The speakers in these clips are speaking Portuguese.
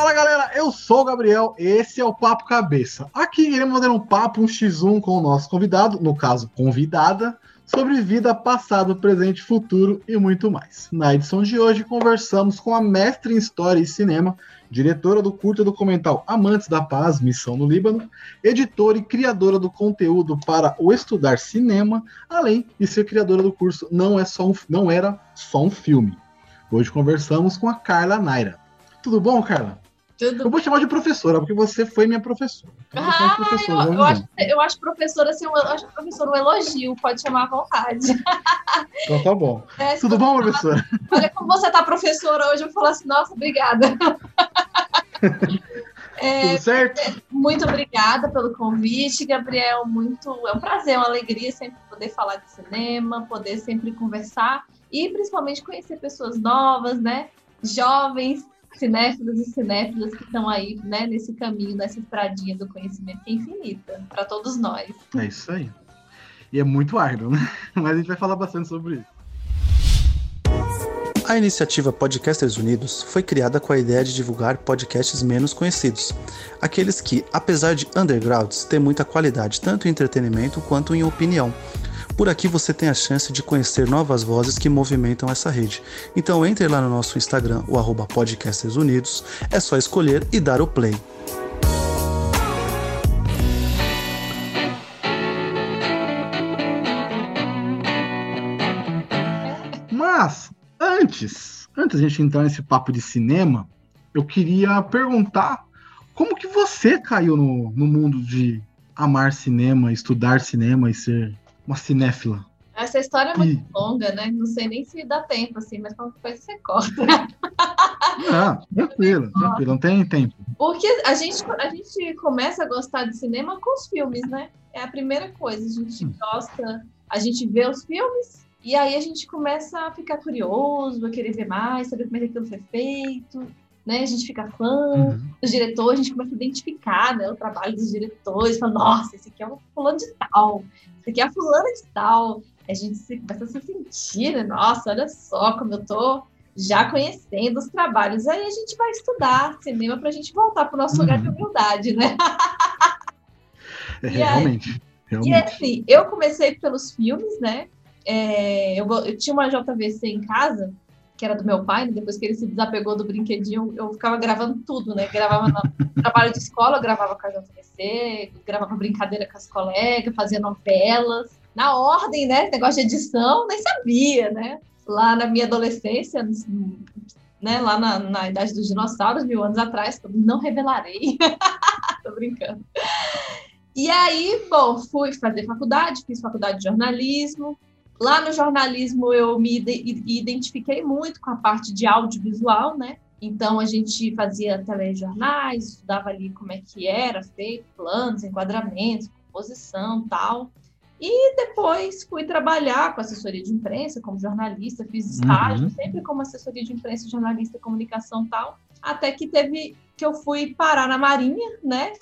Fala galera, eu sou o Gabriel, esse é o Papo Cabeça. Aqui iremos fazer um papo, um x1 com o nosso convidado, no caso, convidada, sobre vida, passado, presente, futuro e muito mais. Na edição de hoje, conversamos com a mestre em História e Cinema, diretora do curta documental Amantes da Paz, Missão no Líbano, editora e criadora do conteúdo para o Estudar Cinema, além de ser criadora do curso Não, é só um, não Era Só um Filme. Hoje conversamos com a Carla Naira. Tudo bom, Carla? Tudo. Eu vou chamar de professora, porque você foi minha professora. Então, ah, professora, eu, eu, acho, eu, acho, professora assim, eu acho professora um elogio, pode chamar à vontade. Então tá bom. É, Tudo bom, professora? Olha como você tá professora hoje, eu falo assim, nossa, obrigada. É, Tudo certo? É, muito obrigada pelo convite, Gabriel. Muito, é um prazer, uma alegria sempre poder falar de cinema, poder sempre conversar e principalmente conhecer pessoas novas, né? Jovens cinéfilos e cinéfilas que estão aí, né, nesse caminho, nessa estradinha do conhecimento que é infinita para todos nós. É isso aí. E é muito árduo, né? Mas a gente vai falar bastante sobre isso. A iniciativa Podcasters Unidos foi criada com a ideia de divulgar podcasts menos conhecidos, aqueles que, apesar de undergrounds, têm muita qualidade tanto em entretenimento quanto em opinião por aqui você tem a chance de conhecer novas vozes que movimentam essa rede. Então entre lá no nosso Instagram, o arroba Podcasters Unidos, é só escolher e dar o play. Mas, antes, antes a gente entrar nesse papo de cinema, eu queria perguntar como que você caiu no, no mundo de amar cinema, estudar cinema e ser uma cinéfila. Essa história é muito e... longa, né? Não sei nem se dá tempo, assim, mas qualquer coisa você corta. Não, tranquilo, tranquilo, não tem tempo. Porque a gente, a gente começa a gostar de cinema com os filmes, né? É a primeira coisa. A gente hum. gosta, a gente vê os filmes e aí a gente começa a ficar curioso, a querer ver mais, saber como é que aquilo foi feito né? A gente fica fã uhum. dos diretores, a gente começa a identificar né, o trabalho dos diretores, fala, nossa, esse aqui é o fulano de tal, esse aqui é a fulana de tal. A gente se, começa a se sentir, né? Nossa, olha só como eu tô já conhecendo os trabalhos. Aí a gente vai estudar cinema para a gente voltar para o nosso uhum. lugar de uhum. humildade, né? É, realmente, realmente. E assim, eu comecei pelos filmes, né? É, eu, eu tinha uma JVC em casa que era do meu pai, né? depois que ele se desapegou do brinquedinho, eu ficava gravando tudo, né? Gravava no trabalho de escola, gravava com a JVC, gravava brincadeira com as colegas, fazia novelas, na ordem, né? Negócio de edição, nem sabia, né? Lá na minha adolescência, né? Lá na, na idade dos dinossauros, mil anos atrás, não revelarei. Tô brincando. E aí, bom, fui fazer faculdade, fiz faculdade de jornalismo, Lá no jornalismo eu me identifiquei muito com a parte de audiovisual, né? Então a gente fazia telejornais, estudava ali como é que era feito, planos, enquadramentos, composição, tal. E depois fui trabalhar com assessoria de imprensa, como jornalista, fiz estágio, uhum. sempre como assessoria de imprensa, jornalista, comunicação, tal. Até que teve que eu fui parar na Marinha, né?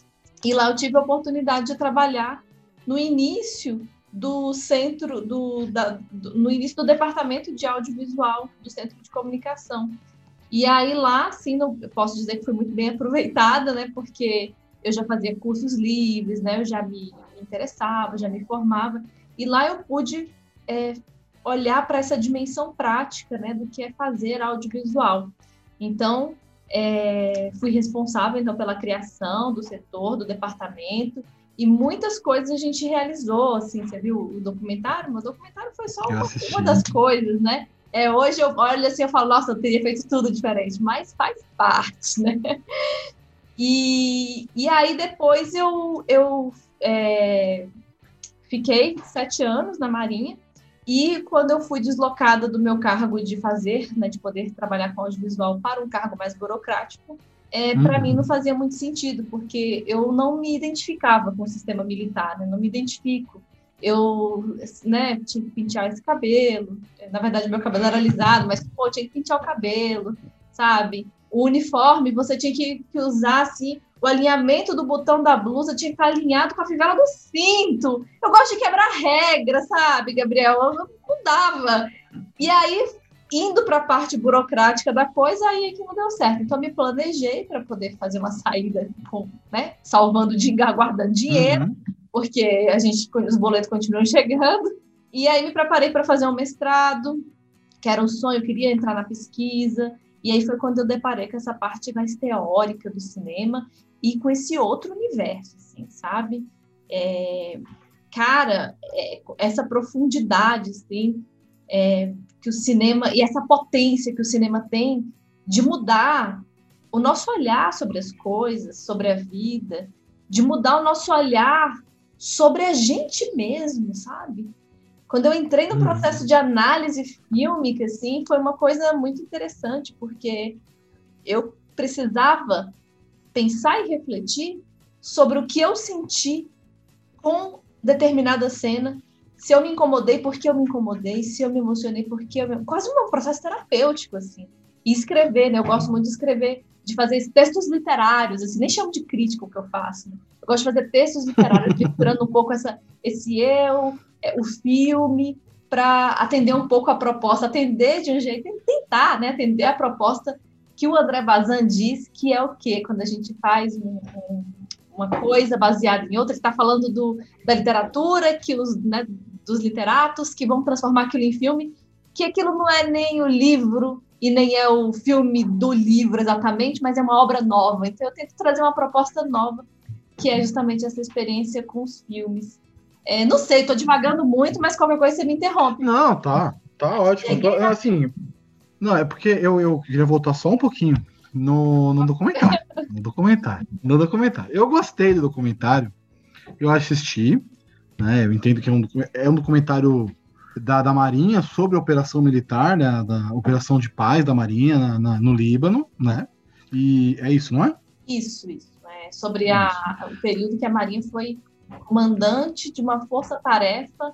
E lá eu tive a oportunidade de trabalhar no início do centro, do, da, do, no início do departamento de audiovisual do centro de comunicação. E aí lá, sim, não, eu posso dizer que foi muito bem aproveitada, né? Porque eu já fazia cursos livres, né? Eu já me, interessava, já me formava. E lá eu pude é, olhar para essa dimensão prática, né? Do que é fazer audiovisual. Então, é, fui responsável, então, pela criação do setor, do departamento, e muitas coisas a gente realizou, assim, você viu o documentário? O documentário foi só uma, uma, das coisas, né? É, hoje eu olho assim e falo, nossa, eu teria feito tudo diferente, mas faz parte, né? E, e aí depois eu, eu é, fiquei sete anos na Marinha, e quando eu fui deslocada do meu cargo de fazer, né, de poder trabalhar com audiovisual para um cargo mais burocrático, é, para uhum. mim não fazia muito sentido, porque eu não me identificava com o sistema militar, né? não me identifico. Eu né, tinha que pentear esse cabelo, na verdade meu cabelo era alisado, mas pô, tinha que pentear o cabelo, sabe? O uniforme, você tinha que, que usar assim, o alinhamento do botão da blusa tinha que estar alinhado com a fivela do cinto. Eu gosto de quebrar regra, sabe, Gabriel? Eu não dava. E aí indo para a parte burocrática da coisa, aí é que não deu certo. Então, me planejei para poder fazer uma saída com, né, salvando, guardando dinheiro, uhum. porque a gente, os boletos continuam chegando. E aí me preparei para fazer um mestrado, que era um sonho, eu queria entrar na pesquisa. E aí foi quando eu deparei com essa parte mais teórica do cinema e com esse outro universo, assim, sabe? É, cara, é, essa profundidade, assim, é, que o cinema e essa potência que o cinema tem de mudar o nosso olhar sobre as coisas, sobre a vida, de mudar o nosso olhar sobre a gente mesmo, sabe? Quando eu entrei no uhum. processo de análise fílmica, assim, foi uma coisa muito interessante, porque eu precisava pensar e refletir sobre o que eu senti com determinada cena se eu me incomodei, por que eu me incomodei, se eu me emocionei, por que eu me... Quase um processo terapêutico, assim. E escrever, né? Eu gosto muito de escrever, de fazer textos literários, assim, nem chamo de crítico o que eu faço. Né? Eu gosto de fazer textos literários, misturando um pouco essa, esse eu, é, o filme, para atender um pouco a proposta, atender de um jeito, tentar, né? Atender a proposta que o André Bazin diz que é o quê? Quando a gente faz um, um uma coisa baseada em outra, está falando do, da literatura, que os, né, dos literatos que vão transformar aquilo em filme, que aquilo não é nem o livro e nem é o filme do livro exatamente, mas é uma obra nova. Então eu tento trazer uma proposta nova, que é justamente essa experiência com os filmes. É, não sei, estou divagando muito, mas qualquer coisa você me interrompe. Não, tá, tá ótimo. Tô, assim, não, é porque eu, eu queria voltar só um pouquinho no, no documentário. No documentário. No documentário. Eu gostei do documentário. Eu assisti. Né, eu entendo que é um, é um documentário da, da Marinha sobre a operação militar, né, da operação de paz da Marinha na, na, no Líbano, né? E é isso, não é? Isso, isso. É sobre a, o período que a Marinha foi comandante de uma força-tarefa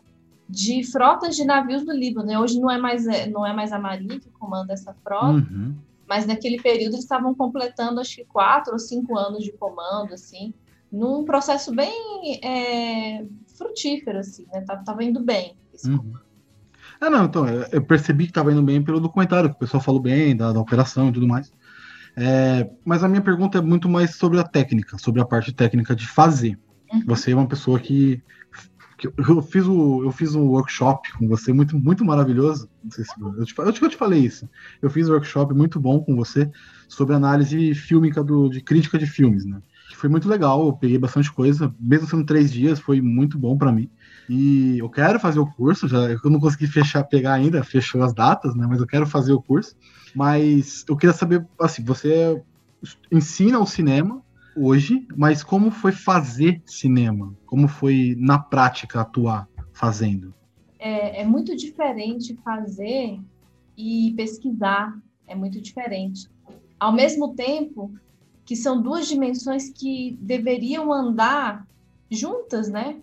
de frotas de navios do Líbano. Né? Hoje não é mais, é, não é mais a Marinha que comanda essa frota, uhum mas naquele período eles estavam completando acho que quatro ou cinco anos de comando, assim, num processo bem é, frutífero, assim, né? Tava, tava indo bem. Uhum. Ah, não, então, eu percebi que estava indo bem pelo documentário, que o pessoal falou bem da, da operação e tudo mais. É, mas a minha pergunta é muito mais sobre a técnica, sobre a parte técnica de fazer. Uhum. Você é uma pessoa que eu fiz o eu fiz um workshop com você muito muito maravilhoso. Não sei se eu te, eu te, eu te falei isso. Eu fiz um workshop muito bom com você sobre análise fílmica do, de crítica de filmes, né? Foi muito legal. Eu peguei bastante coisa, mesmo sendo três dias, foi muito bom para mim. E eu quero fazer o curso. Já eu não consegui fechar, pegar ainda, fechou as datas, né? Mas eu quero fazer o curso. Mas eu queria saber, assim, você ensina o cinema hoje, mas como foi fazer cinema? Como foi na prática atuar fazendo? É, é muito diferente fazer e pesquisar. É muito diferente. Ao mesmo tempo que são duas dimensões que deveriam andar juntas, né?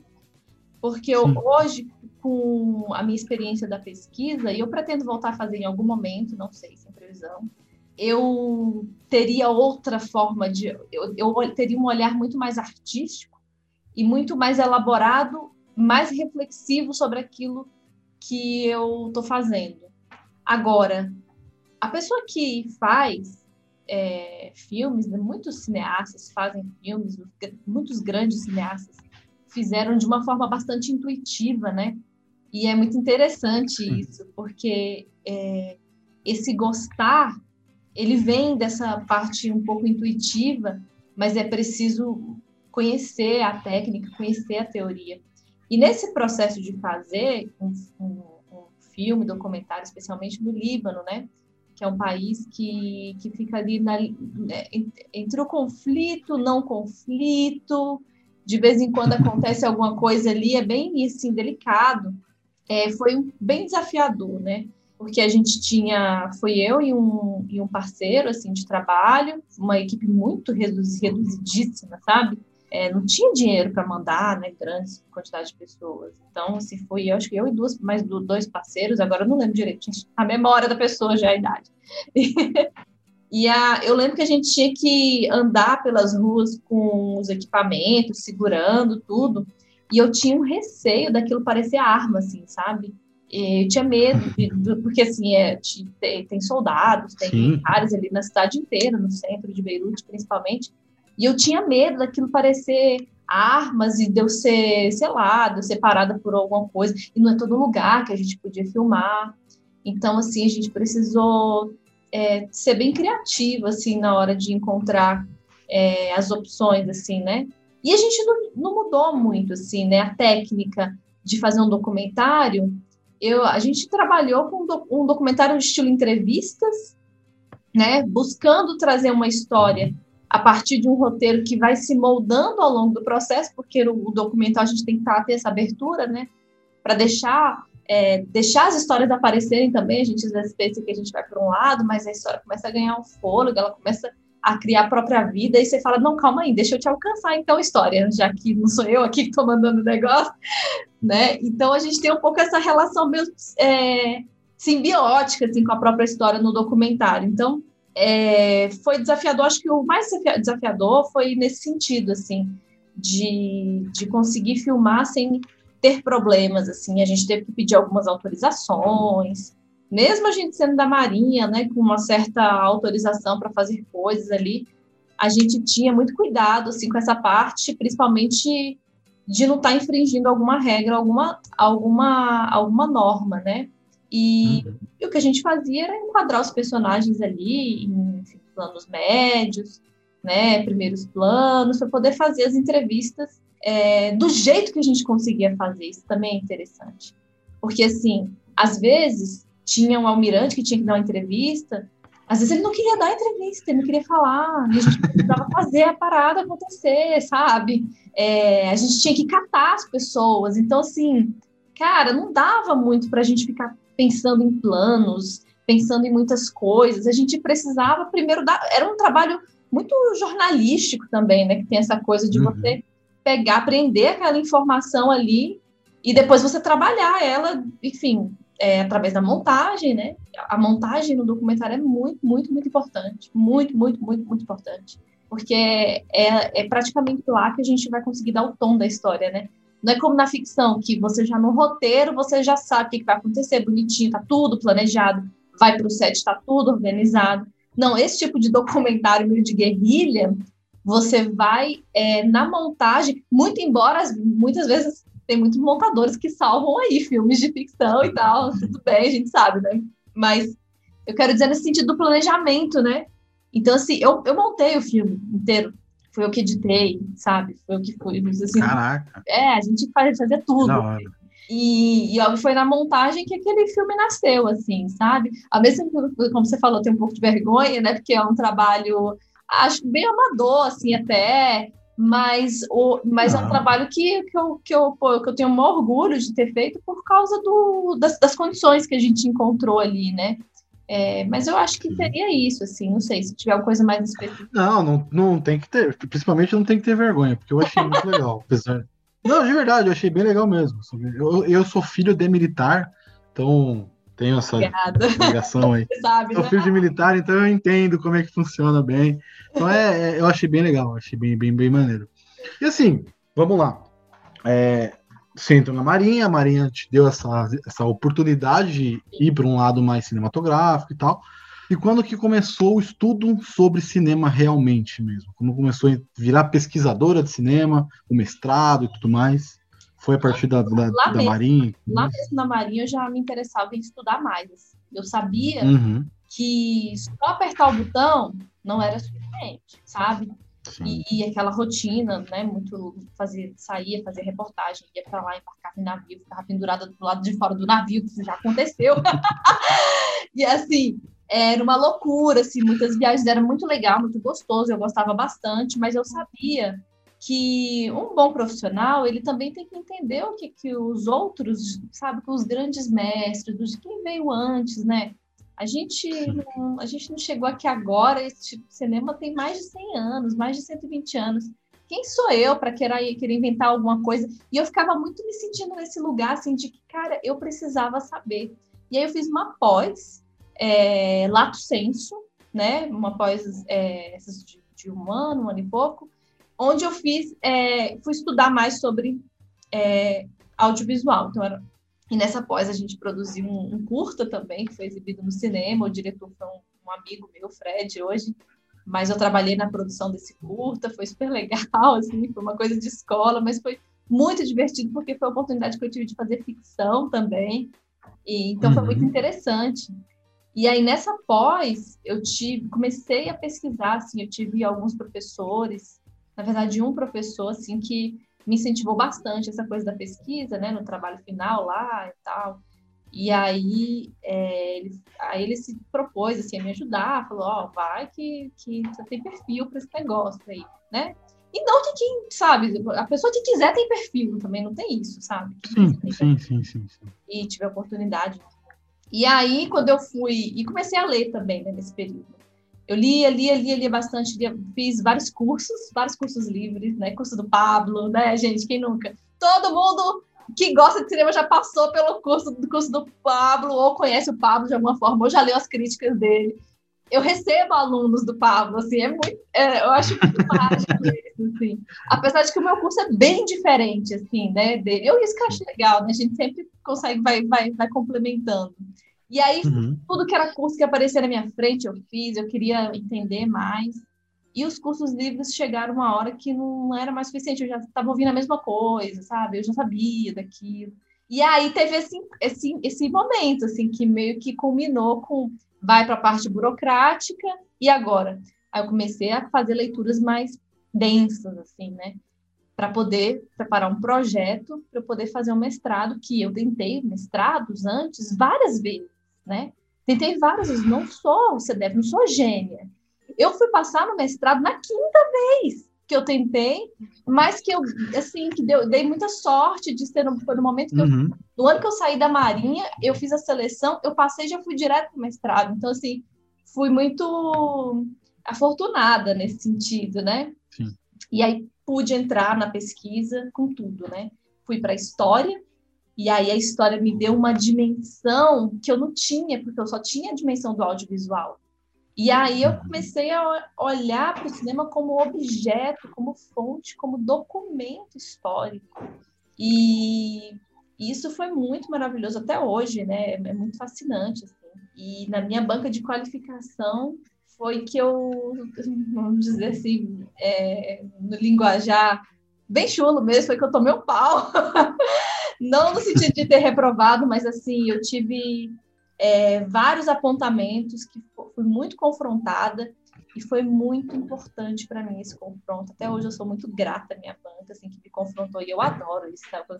Porque eu, hoje, com a minha experiência da pesquisa, e eu pretendo voltar a fazer em algum momento, não sei, sem previsão, eu teria outra forma de. Eu, eu teria um olhar muito mais artístico e muito mais elaborado, mais reflexivo sobre aquilo que eu estou fazendo. Agora, a pessoa que faz é, filmes, né, muitos cineastas fazem filmes, muitos grandes cineastas fizeram de uma forma bastante intuitiva, né? E é muito interessante isso, porque é, esse gostar ele vem dessa parte um pouco intuitiva, mas é preciso conhecer a técnica, conhecer a teoria. E nesse processo de fazer um, um, um filme, documentário, especialmente no Líbano, né? Que é um país que, que fica ali na, né, entre o conflito, não conflito, de vez em quando acontece alguma coisa ali, é bem assim, delicado. É, foi bem desafiador, né? porque a gente tinha, foi eu e um, e um parceiro, assim, de trabalho, uma equipe muito reduzidíssima, sabe? É, não tinha dinheiro para mandar, né, grandes quantidades de pessoas. Então, assim, foi eu, acho que eu e duas, mais dois parceiros, agora eu não lembro direito, a memória da pessoa já é a idade. e a, eu lembro que a gente tinha que andar pelas ruas com os equipamentos, segurando tudo, e eu tinha um receio daquilo parecer arma, assim, sabe? eu tinha medo, de, porque assim, é, tem, tem soldados, tem militares ali na cidade inteira, no centro de Beirute principalmente, e eu tinha medo daquilo parecer armas e de eu ser, sei lá, de eu ser parada por alguma coisa, e não é todo lugar que a gente podia filmar. Então, assim, a gente precisou é, ser bem criativa, assim, na hora de encontrar é, as opções, assim, né? E a gente não, não, mudou muito, assim, né? A técnica de fazer um documentário, eu, a gente trabalhou com um documentário de estilo entrevistas, né? Buscando trazer uma história a partir de um roteiro que vai se moldando ao longo do processo, porque o documental a gente tem que ter essa abertura, né? Para deixar é, deixar as histórias aparecerem também. A gente às vezes pensa que a gente vai para um lado, mas a história começa a ganhar um fôlego, ela começa a criar a própria vida, e você fala: não, calma aí, deixa eu te alcançar então história, já que não sou eu aqui que estou mandando o negócio, né? Então a gente tem um pouco essa relação mesmo é, simbiótica assim, com a própria história no documentário. Então é, foi desafiador, acho que o mais desafiador foi nesse sentido, assim, de, de conseguir filmar sem ter problemas, assim, a gente teve que pedir algumas autorizações, mesmo a gente sendo da Marinha, né, com uma certa autorização para fazer coisas ali, a gente tinha muito cuidado, assim, com essa parte, principalmente de não estar tá infringindo alguma regra, alguma, alguma, alguma norma, né? E, uhum. e, o que a gente fazia era enquadrar os personagens ali em planos médios, né, primeiros planos, para poder fazer as entrevistas é, do jeito que a gente conseguia fazer. Isso também é interessante. Porque, assim, às vezes tinha um almirante que tinha que dar uma entrevista, às vezes ele não queria dar entrevista, ele não queria falar, a gente precisava fazer a parada acontecer, sabe? É, a gente tinha que catar as pessoas. Então, assim, cara, não dava muito para a gente ficar pensando em planos, pensando em muitas coisas. A gente precisava primeiro dar. Era um trabalho muito jornalístico também, né? Que tem essa coisa de uhum. você pegar, aprender aquela informação ali e depois você trabalhar ela, enfim, é, através da montagem, né? A montagem no documentário é muito, muito, muito importante. Muito, muito, muito, muito importante. Porque é, é praticamente lá que a gente vai conseguir dar o tom da história, né? Não é como na ficção, que você já no roteiro, você já sabe o que, que vai acontecer, bonitinho, tá tudo planejado, vai para o set, tá tudo organizado. Não, esse tipo de documentário meio de guerrilha, você vai é, na montagem, muito embora muitas vezes tem muitos montadores que salvam aí filmes de ficção e tal, tudo bem, a gente sabe, né? Mas eu quero dizer nesse sentido do planejamento, né? Então, assim, eu, eu montei o filme inteiro, foi eu que editei, sabe? Foi o que foi. Assim, Caraca! É, a gente fazia, tudo. E, e foi na montagem que aquele filme nasceu, assim, sabe? Mesmo tempo, como você falou, tem um pouco de vergonha, né? Porque é um trabalho acho bem amador, assim, até, mas, o, mas é um trabalho que, que, eu, que, eu, pô, que eu tenho um orgulho de ter feito por causa do, das, das condições que a gente encontrou ali, né? É, mas eu acho que seria isso, assim, não sei, se tiver alguma coisa mais específica. Não, não, não tem que ter, principalmente não tem que ter vergonha, porque eu achei muito legal, apesar. Não, de verdade, eu achei bem legal mesmo. Eu, eu sou filho de militar, então tenho essa Obrigada. ligação aí. Sabe, Sou né? filho de militar, então eu entendo como é que funciona bem. Então é, é, eu achei bem legal, achei bem, bem, bem maneiro. E assim, vamos lá. É, você entrou na Marinha, a Marinha te deu essa, essa oportunidade de ir para um lado mais cinematográfico e tal. E quando que começou o estudo sobre cinema realmente mesmo? Quando começou a virar pesquisadora de cinema, o mestrado e tudo mais? Foi a partir da, da, da mesmo, Marinha? Lá mesmo na Marinha eu já me interessava em estudar mais. Assim. Eu sabia uhum. que só apertar o botão não era suficiente, sabe? E, e, aquela rotina, né? Muito fazer, saía, fazer reportagem, ia para lá, embarcava em navio, ficava pendurada do lado de fora do navio, que isso já aconteceu. e assim, era uma loucura, assim, muitas viagens eram muito legal, muito gostoso, eu gostava bastante, mas eu sabia que um bom profissional ele também tem que entender o que, que os outros, sabe, que os grandes mestres, dos quem veio antes, né? A gente, não, a gente não chegou aqui agora, esse tipo de cinema tem mais de 100 anos, mais de 120 anos. Quem sou eu para querer, querer inventar alguma coisa? E eu ficava muito me sentindo nesse lugar, assim, de que, cara, eu precisava saber. E aí eu fiz uma pós, é, lato senso, né? Uma pós é, de, de um ano, um ano e pouco, onde eu fiz, é, fui estudar mais sobre é, audiovisual. Então, era E nessa pós a gente produziu um, um, curta também, que foi exibido no cinema. O diretor foi um, um, amigo meu, Fred, hoje. Mas eu trabalhei na produção desse curta, foi super legal, assim, foi uma coisa de escola, mas foi muito divertido porque foi a oportunidade que eu tive de fazer ficção também. E, então uhum. foi muito interessante. E aí nessa pós eu tive, comecei a pesquisar, assim, eu tive alguns professores, na verdade um professor assim que me incentivou bastante essa coisa da pesquisa, né, no trabalho final lá e tal. E aí, é, ele, aí ele se propôs assim, a me ajudar, falou, ó, oh, vai que, que você tem perfil para esse negócio aí, né? E não que quem, sabe, a pessoa que quiser tem perfil, também não tem isso, sabe? Sim, sim, sim, sim, sim, E tive a oportunidade. E aí, quando eu fui, e comecei a ler também, né, nesse período. Eu lia, lia, lia, lia bastante, lia, fiz vários cursos, vários cursos livres, né, curso do Pablo, né, gente, quem nunca? Todo mundo que gosta de cinema já passou pelo curso do curso do Pablo, ou conhece o Pablo de alguma forma, ou já leu as críticas dele eu recebo alunos do Pablo, assim, é muito, é, eu acho muito mágico isso, assim. Apesar de que o meu curso é bem diferente, assim, né, dele. Eu isso que acho legal, né, a gente sempre consegue, vai, vai, vai complementando. E aí, uhum. tudo que era curso que aparecia na minha frente, eu fiz, eu queria entender mais. E os cursos livres chegaram uma hora que não era mais suficiente, eu já estava ouvindo a mesma coisa, sabe? Eu já sabia daquilo. E aí teve esse, esse, esse momento, assim, que meio que culminou com vai para a parte burocrática e agora? Aí eu comecei a fazer leituras mais densas, assim, né? Para poder preparar um projeto, para poder fazer um mestrado, que eu tentei mestrados antes várias vezes, né? Tentei várias vezes, não sou, você deve, não sou gênia. Eu fui passar no mestrado na quinta vez que eu tentei, mas que eu, assim, que deu, dei muita sorte de ser no, foi no momento que uhum. eu, no ano que eu saí da Marinha, eu fiz a seleção, eu passei já fui direto para o mestrado. Então, assim, fui muito afortunada nesse sentido, né? Sim. E aí pude entrar na pesquisa com tudo, né? Fui para história, e aí a história me deu uma dimensão que eu não tinha, porque eu só tinha a dimensão do audiovisual. E aí eu comecei a olhar para o cinema como objeto, como fonte, como documento histórico. E isso foi muito maravilhoso até hoje, né? É muito fascinante. Assim. E na minha banca de qualificação foi que eu, vamos dizer assim, é, no linguajar bem chulo mesmo, foi que eu tomei um pau. Não no sentido de ter reprovado, mas assim, eu tive é, vários apontamentos que fui muito confrontada e foi muito importante para mim esse confronto. Até hoje eu sou muito grata à minha banca, assim, que me confrontou, e eu adoro isso, sabe?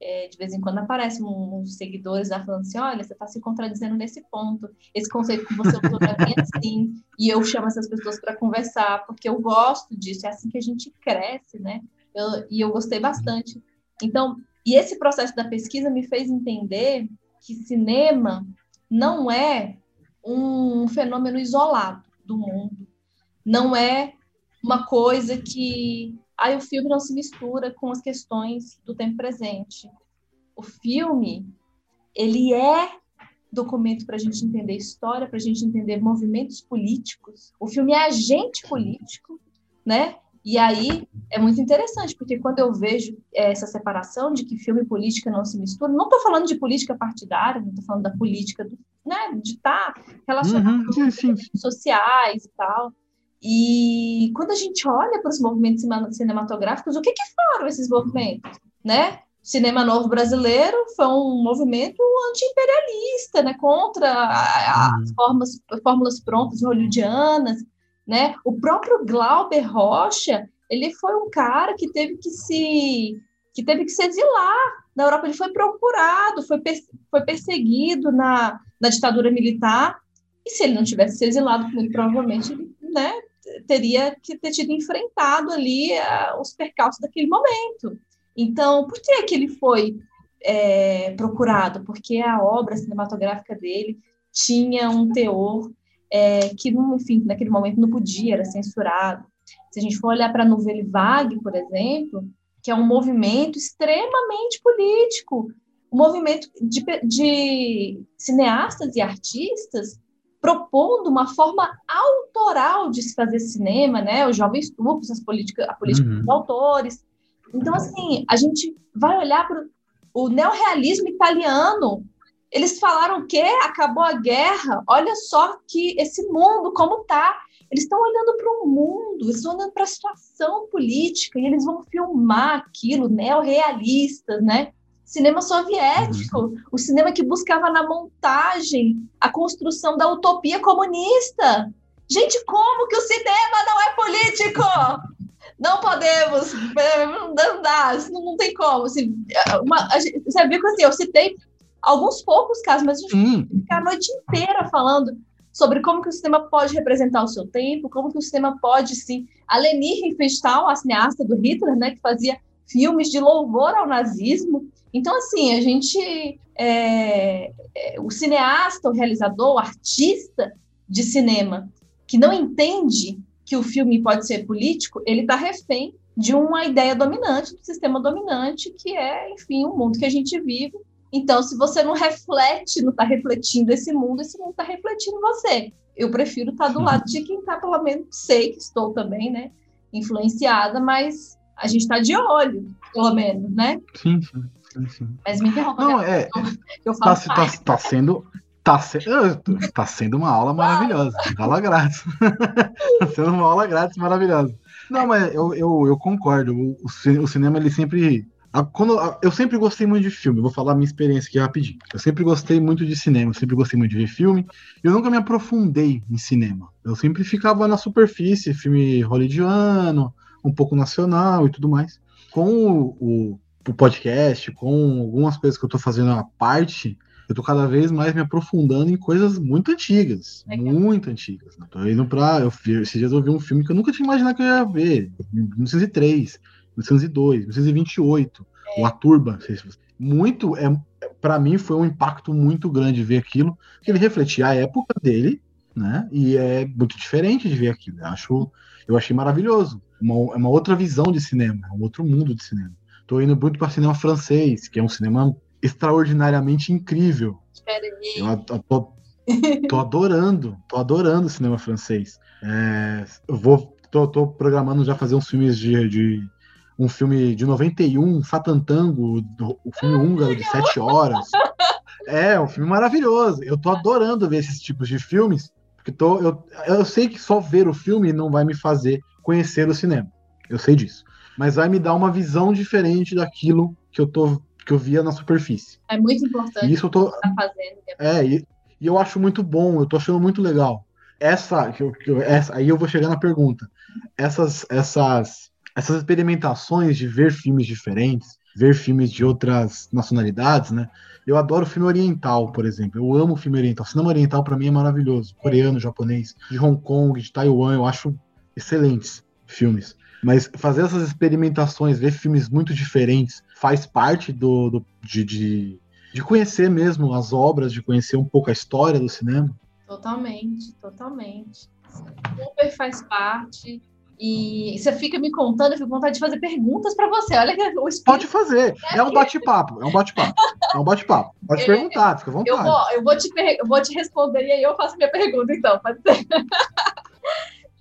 É, de vez em quando aparecem uns seguidores lá falando assim, olha, você está se contradizendo nesse ponto, esse conceito que você usou para mim é assim, e eu chamo essas pessoas para conversar, porque eu gosto disso, é assim que a gente cresce, né? Eu, e eu gostei bastante. Então, e esse processo da pesquisa me fez entender que cinema não é um fenômeno isolado do mundo, não é uma coisa que aí o filme não se mistura com as questões do tempo presente. O filme ele é documento para a gente entender história, para a gente entender movimentos políticos. O filme é agente político, né? E aí é muito interessante, porque quando eu vejo é, essa separação de que filme e política não se misturam, não estou falando de política partidária, não estou falando da política do, né, de estar tá relacionado uhum, sim, sim. sociais e tal. E quando a gente olha para os movimentos cinematográficos, o que, que foram esses movimentos? Né? Cinema Novo Brasileiro foi um movimento anti-imperialista, né? contra as uhum. formas, fórmulas prontas hollywoodianas, né? O próprio Glauber Rocha, ele foi um cara que teve que se que teve que se exilar na Europa. Ele foi procurado, foi, foi perseguido na, na ditadura militar. E se ele não tivesse se exilado, ele provavelmente ele, né, teria que ter tido enfrentado ali uh, os percalços daquele momento. Então, por que, que ele foi é, procurado? Porque a obra cinematográfica dele tinha um teor é, que, enfim, naquele momento não podia, era censurado. Se a gente for olhar para a Nouvelle Vague, por exemplo, que é um movimento extremamente político, um movimento de, de cineastas e artistas propondo uma forma autoral de se fazer cinema, né? Os jovens turcos, as políticas, a política uhum. dos autores. Então, assim, a gente vai olhar para o neorrealismo italiano. Eles falaram que acabou a guerra, olha só que esse mundo como tá. Eles estão olhando para o mundo, eles estão olhando para a situação política e eles vão filmar aquilo, neorrealistas, né? Cinema soviético, uhum. o cinema que buscava na montagem a construção da utopia comunista. Gente, como que o cinema não é político? Não podemos, não dá, não, tem como. Assim, uma, gente, você viu que assim, eu citei alguns poucos casos, mas a gente hum. ficar a noite inteira falando sobre como que o sistema pode representar o seu tempo, como que o sistema pode, sim. A Leni Riefenstahl, a cineasta do Hitler, né, que fazia filmes de louvor ao nazismo. Então, assim, a gente, é, é, o cineasta, o realizador, o artista de cinema, que não entende que o filme pode ser político, ele está refém de uma ideia dominante, do sistema dominante, que é, enfim, o mundo que a gente vive. Então, se você não reflete, não está refletindo esse mundo, esse mundo está refletindo você. Eu prefiro estar tá do lado de quem está, pelo menos, sei que estou também, né, influenciada, mas a gente está de olho, pelo menos, né? Sim, sim. sim, sim. Mas me interrompa. Não, é, eu falo tá, tá, tá, sendo Tá, se... tá sendo uma aula maravilhosa. Aula grátis. tá sendo uma aula grátis maravilhosa. Não, mas eu, eu, eu concordo. O, o, cinema, ele sempre. A, quando, a, eu sempre gostei muito de filme. Vou falar a minha experiência aqui rapidinho. Eu sempre gostei muito de cinema. Sempre gostei muito de ver filme. Eu nunca me aprofundei em cinema. Eu sempre ficava na superfície, filme hollywoodiano, um pouco nacional e tudo mais. Com o, o, o podcast, com algumas coisas que eu tô fazendo à parte eu tô cada vez mais me aprofundando em coisas muito antigas. É muito antigas. Né? Tô indo pra. Eu, esses dias eu vi um filme que eu nunca tinha imaginado que eu ia ver. 1903, 1902, 1928. É. O A Turba. Muito. É, para mim foi um impacto muito grande ver aquilo. Que ele refletia a época dele, né? E é muito diferente de ver aquilo. Eu, acho, eu achei maravilhoso. Uma, é uma outra visão de cinema, é um outro mundo de cinema. Tô indo muito para cinema francês, que é um cinema extraordinariamente incrível. Eu tô, tô adorando, tô adorando o cinema francês. É, eu vou, tô, tô, programando já fazer uns filmes de, de um filme de 91, Fatantango, o filme húngaro de sete horas. É, um filme maravilhoso. Eu tô adorando ver esses tipos de filmes, porque tô, eu, eu sei que só ver o filme não vai me fazer conhecer o cinema. Eu sei disso. Mas vai me dar uma visão diferente daquilo que eu tô que eu via na superfície. É muito importante e isso eu tô tá fazendo. É, e, e, eu acho muito bom, eu tô achando muito legal. Essa, que eu, que eu, essa aí eu vou chegar na pergunta. Essas, essas, essas experimentações de ver filmes diferentes, ver filmes de outras nacionalidades, né? Eu adoro filme oriental, por exemplo. Eu amo filme oriental. cinema oriental para mim é maravilhoso. Coreano, japonês, de Hong Kong, de Taiwan, eu acho excelentes filmes. Mas fazer essas experimentações, ver filmes muito diferentes, faz parte do, do de, de, de, conhecer mesmo as obras, de conhecer um pouco a história do cinema. Totalmente, totalmente. Super faz parte. E você fica me contando, eu fico com vontade de fazer perguntas para você. Olha que o espírito... Pode fazer. É, um bate-papo. É um bate-papo. É um bate-papo. Pode perguntar, fica à vontade. Eu vou, eu vou, te, eu vou te responder e aí eu faço minha pergunta, então. Pode ser.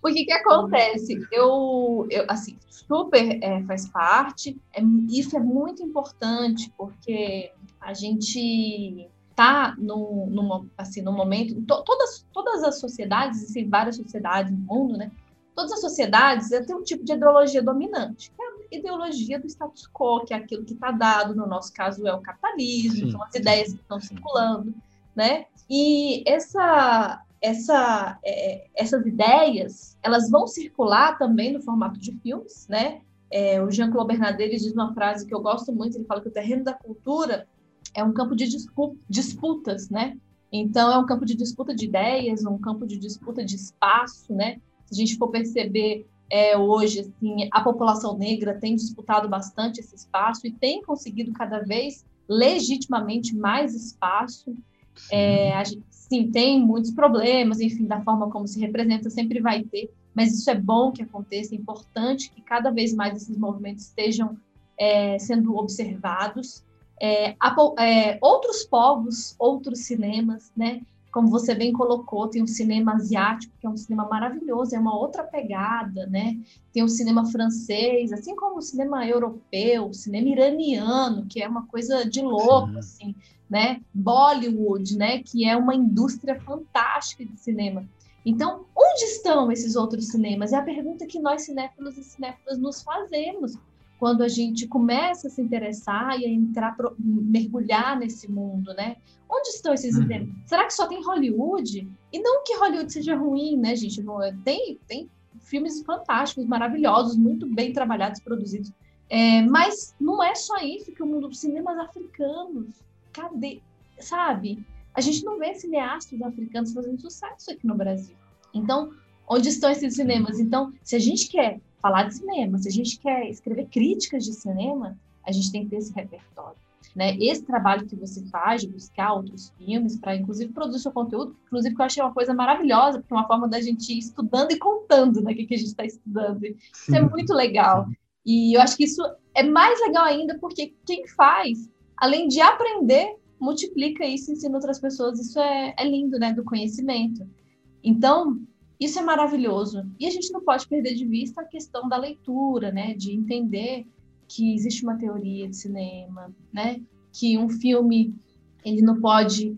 O que que acontece? Eu, eu assim, super é, faz parte. É, isso é muito importante porque a gente tá no, no, assim, no momento, to, todas, todas as sociedades, existem várias sociedades no mundo, né? Todas as sociedades têm um tipo de ideologia dominante, que é a ideologia do status quo, que é aquilo que está dado, no nosso caso é o capitalismo, sim, são as ideias que estão circulando, né? E essa, essa, é, essas ideias elas vão circular também no formato de filmes, né? É, o Jean-Claude Bernardet diz uma frase que eu gosto muito, ele fala que o terreno da cultura é um campo de disputas, né? Então é um campo de disputa de ideias, um campo de disputa de espaço, né? Se a gente for perceber é, hoje, assim, a população negra tem disputado bastante esse espaço e tem conseguido cada vez legitimamente mais espaço. É, a gente, sim, tem muitos problemas, enfim, da forma como se representa, sempre vai ter, mas isso é bom que aconteça, é importante que cada vez mais esses movimentos estejam é, sendo observados. É, a, é, outros povos, outros cinemas, né, como você bem colocou, tem o cinema asiático, que é um cinema maravilhoso, é uma outra pegada, né? Tem o cinema francês, assim como o cinema europeu, o cinema iraniano, que é uma coisa de louco, Sim. assim, né? Bollywood, né? Que é uma indústria fantástica de cinema. Então, onde estão esses outros cinemas? É a pergunta que nós cinéfilos e cinéfilas nos fazemos quando a gente começa a se interessar e a entrar, mergulhar nesse mundo, né? Onde estão esses uhum. Será que só tem Hollywood? E não que Hollywood seja ruim, né, gente? Tem, tem filmes fantásticos, maravilhosos, muito bem trabalhados, produzidos. É, mas não é só isso que o mundo dos cinemas africanos, cadê? Sabe? A gente não vê cineastas africanos fazendo sucesso aqui no Brasil. Então, onde estão esses cinemas? Então, se a gente quer falar de cinema. Se a gente quer escrever críticas de cinema, a gente tem que ter esse repertório. Né? Esse trabalho que você faz de buscar outros filmes para, inclusive, produzir seu conteúdo, inclusive, que eu achei uma coisa maravilhosa, porque é uma forma da gente ir estudando e contando né, o que, que a gente está estudando. Isso é muito legal. E eu acho que isso é mais legal ainda porque quem faz, além de aprender, multiplica isso e ensina outras pessoas. Isso é, é lindo, né? Do conhecimento. Então, isso é maravilhoso. E a gente não pode perder de vista a questão da leitura, né? De entender que existe uma teoria de cinema, né? Que um filme ele não pode,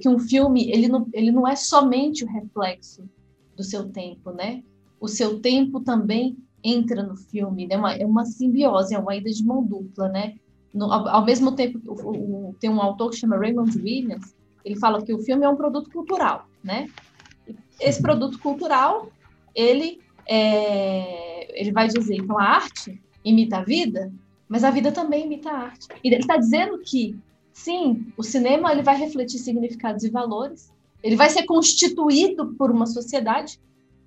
que um filme ele não, ele não é somente o reflexo do seu tempo, né? O seu tempo também entra no filme, né? Uma, é uma simbiose, é uma ida de mão dupla, né? No, ao, ao, mesmo tempo, o, o, tem um autor que chama Raymond Williams, ele fala que o filme é um produto cultural, né? Esse produto cultural, ele, é, ele vai dizer, então a arte imita a vida, mas a vida também imita a arte. E ele está dizendo que, sim, o cinema ele vai refletir significados e valores, ele vai ser constituído por uma sociedade,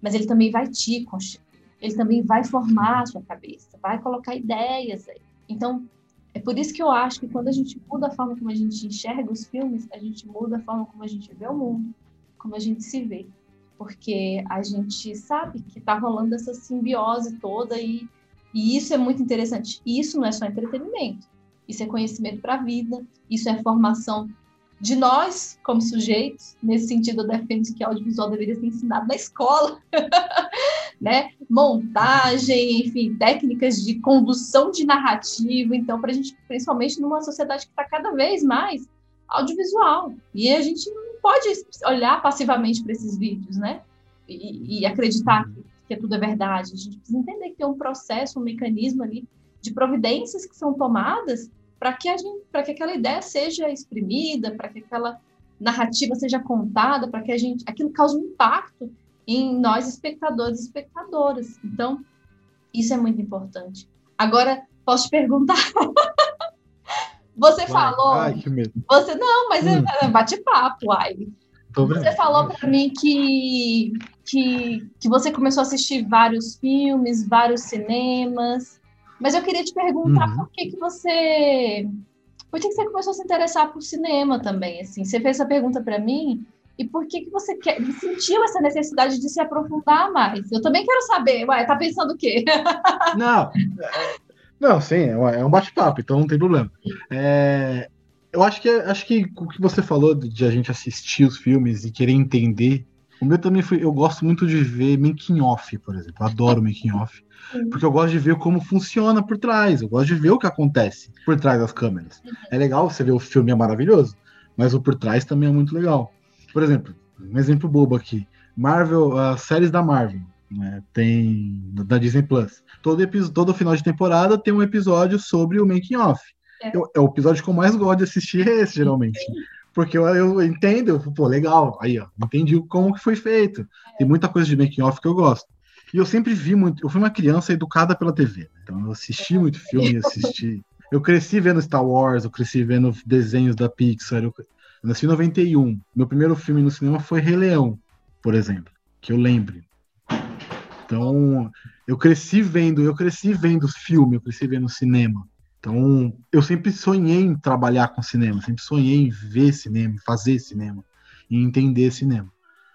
mas ele também vai te constituir. Ele também vai formar a sua cabeça, vai colocar ideias aí. Então, é por isso que eu acho que quando a gente muda a forma como a gente enxerga os filmes, a gente muda a forma como a gente vê o mundo, como a gente se vê porque a gente sabe que está rolando essa simbiose toda e, e isso é muito interessante. Isso não é só entretenimento, isso é conhecimento para a vida, isso é formação de nós como sujeitos. Nesse sentido, eu defendo que audiovisual deveria ser ensinado na escola, né? Montagem, enfim, técnicas de condução de narrativa. Então, para a gente, principalmente numa sociedade que está cada vez mais audiovisual. E a gente não pode olhar passivamente para esses vídeos, né? E, e acreditar que, que é tudo é verdade. A gente precisa entender que tem um processo, um mecanismo ali de providências que são tomadas para que a gente, para que aquela ideia seja exprimida, para que aquela narrativa seja contada, para que a gente, aquilo cause um impacto em nós espectadores e espectadoras. Então, isso é muito importante. Agora, posso te perguntar Você vai, falou. Ai, que medo. Você não, mas é hum. é bate-papo, ai. Você falou para mim que, que, que você começou a assistir vários filmes, vários cinemas. Mas eu queria te perguntar uhum. por que, que você. Por que, que você começou a se interessar por cinema também? Assim, você fez essa pergunta para mim e por que, que você quer, sentiu essa necessidade de se aprofundar mais? Eu também quero saber. Ué, tá pensando o quê? Não, não, sim, é, é um bate-papo, então não tem problema. É, eu acho que acho que o que você falou de a gente assistir os filmes e querer entender, o meu também foi. Eu gosto muito de ver making off, por exemplo. Eu adoro making off. Porque eu gosto de ver como funciona por trás. Eu gosto de ver o que acontece por trás das câmeras. É legal você ver o filme, é maravilhoso, mas o por trás também é muito legal. Por exemplo, um exemplo bobo aqui: Marvel, as séries da Marvel. Né? Tem da Disney Plus. Todo, todo final de temporada tem um episódio sobre o making off. É. é o episódio que eu mais gosto de assistir é esse, geralmente. Porque eu, eu entendo, eu, pô, legal, aí, ó, entendi como que foi feito. É. Tem muita coisa de making off que eu gosto. E eu sempre vi muito, eu fui uma criança educada pela TV, né? então eu assisti muito filme, assisti. Eu cresci vendo Star Wars, eu cresci vendo desenhos da Pixar. Eu, eu nasci em 91. Meu primeiro filme no cinema foi Rei Leão, por exemplo, que eu lembro. Então, eu cresci vendo, eu cresci vendo filme, eu cresci vendo cinema. Então, eu sempre sonhei em trabalhar com cinema, sempre sonhei em ver cinema, fazer cinema, e entender cinema.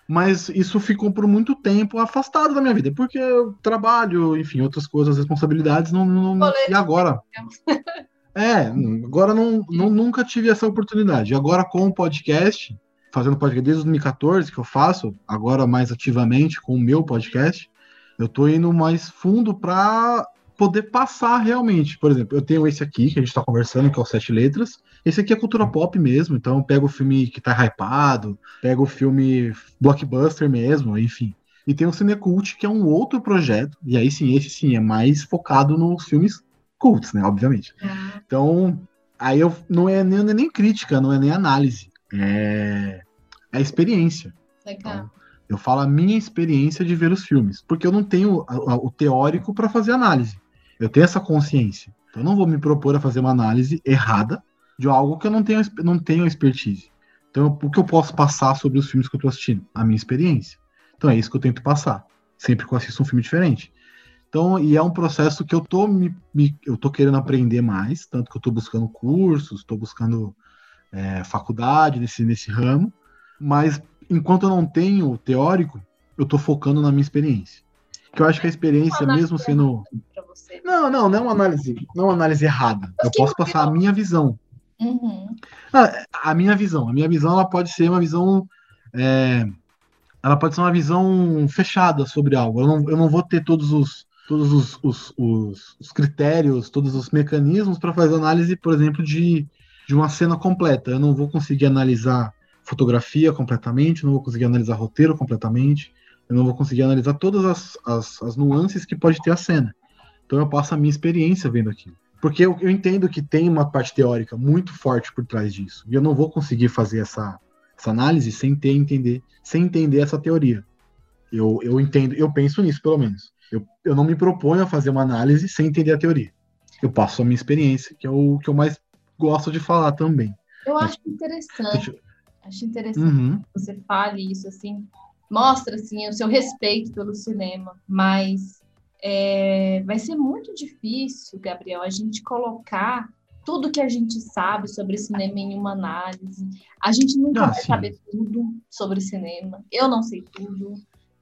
Mas isso ficou por muito tempo afastado da minha vida, porque eu trabalho, enfim, outras coisas, responsabilidades, não, não, não e agora? É, agora não, não, nunca tive essa oportunidade. Agora com o podcast, fazendo podcast desde 2014 que eu faço, agora mais ativamente com o meu podcast, eu tô indo mais fundo para poder passar realmente. Por exemplo, eu tenho esse aqui que a gente está conversando, que é o Sete Letras. Esse aqui é cultura pop mesmo, então eu pego o filme que tá hypado, pego o filme blockbuster mesmo, enfim. E tem o Cinecult, que é um outro projeto, e aí sim, esse sim é mais focado nos filmes cults, né, obviamente. Ah, Então, aí eu não é nem, não é nem crítica, não é nem análise, é, é experiência. legal. Eu falo a minha experiência de ver os filmes, porque eu não tenho o teórico para fazer análise. Eu tenho essa consciência. Então, eu não vou me propor a fazer uma análise errada de algo que eu não tenho, não tenho expertise. Então, o que eu posso passar sobre os filmes que eu estou assistindo? A minha experiência. Então, é isso que eu tento passar, sempre que eu assisto um filme diferente. Então, e é um processo que eu tô me, me- eu tô querendo aprender mais, tanto que eu tô buscando cursos, estou buscando é, faculdade nesse, nesse ramo, mas enquanto eu não tenho teórico, eu tô focando na minha experiência. Que eu acho que a experiência, mesmo sendo. Não, não, não é uma análise, não é uma análise errada. Eu posso passar a minha visão. Uhum. Ah, a minha visão. A minha visão ela pode ser uma visão. é, ela pode ser uma visão fechada sobre algo. Eu não, eu não vou ter todos os todos os, os, os- os critérios, todos os mecanismos para fazer análise, por exemplo, de, de uma cena completa. Eu não vou conseguir analisar fotografia completamente, não vou conseguir analisar roteiro completamente, eu não vou conseguir analisar todas as, as, as nuances que pode ter a cena. Então eu passo a minha experiência vendo aquilo. Porque eu, eu entendo que tem uma parte teórica muito forte por trás disso. E eu não vou conseguir fazer essa, essa análise sem ter entender, sem entender essa teoria. Eu, eu entendo, eu penso nisso, pelo menos. Eu, eu não me proponho a fazer uma análise sem entender a teoria. Eu passo a minha experiência, que é o que eu mais gosto de falar também. Eu acho interessante, acho interessante Uhum. que você fale isso, assim, mostra, assim, o seu respeito pelo cinema, mas é, vai ser muito difícil, Gabriel, a gente colocar tudo que a gente sabe sobre cinema em uma análise. A gente nunca Ah, vai sim. saber tudo sobre cinema. Eu não sei tudo.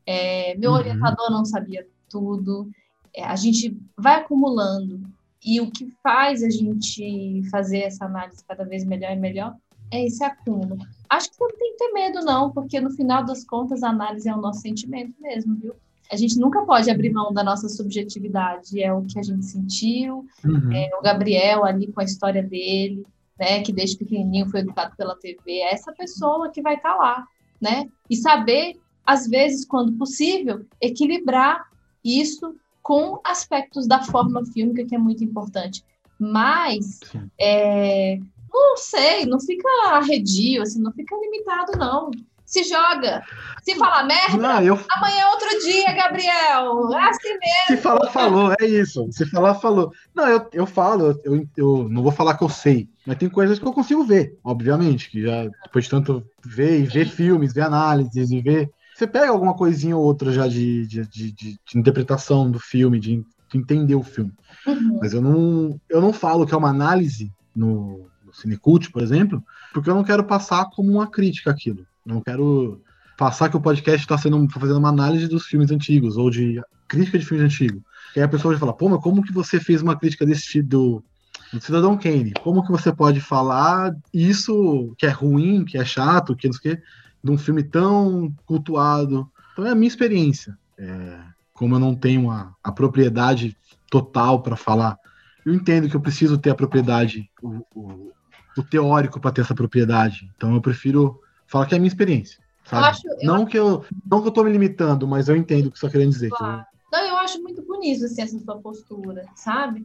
É, meu Uhum. orientador não sabia tudo. É, a gente vai acumulando. E o que faz a gente fazer essa análise cada vez melhor e melhor é esse acúmulo. Acho que você não tem que ter medo, não, porque no final das contas a análise é o nosso sentimento mesmo, viu? A gente nunca pode abrir mão da nossa subjetividade, é o que a gente sentiu, Uhum. é o Gabriel ali com a história dele, né, que desde pequenininho foi educado pela TV, é essa pessoa que vai estar lá, né? E saber, às vezes, quando possível, equilibrar isso com aspectos da forma fílmica, que é muito importante. Mas, é, não sei, não fica arredio, assim, não fica limitado, não. Se joga. Se falar merda, Não, eu, amanhã é outro dia, Gabriel. É assim mesmo. se falar, falou, é isso. Se falar, falou. Não, eu, eu falo, eu, eu não vou falar que eu sei, mas tem coisas que eu consigo ver, obviamente, que já depois de tanto ver e ver filmes, ver análises e ver. Você pega alguma coisinha ou outra já de, de, de, de- interpretação do filme, de, de entender o filme. Uhum. Mas eu não, eu não falo que é uma análise no Cinecult, por exemplo, porque eu não quero passar como uma crítica aquilo. Não quero passar que o podcast está sendo tá fazendo uma análise dos filmes antigos ou de crítica de filmes antigos. E aí a pessoa vai falar, pô, mas como que você fez uma crítica desse tipo do, do Cidadão Kane? Como que você pode falar isso que é ruim, que é chato, que não sei o quê, de um filme tão cultuado? Então é a minha experiência. É, como eu não tenho a, a propriedade total para falar, eu entendo que eu preciso ter a propriedade, o, o teórico para ter essa propriedade. Então eu prefiro falar que é a minha experiência. Sabe? Eu acho, eu Não que eu não que eu tô me limitando, mas eu entendo o que você está querendo dizer. Claro. Não, eu acho muito bonito assim, essa sua postura, sabe?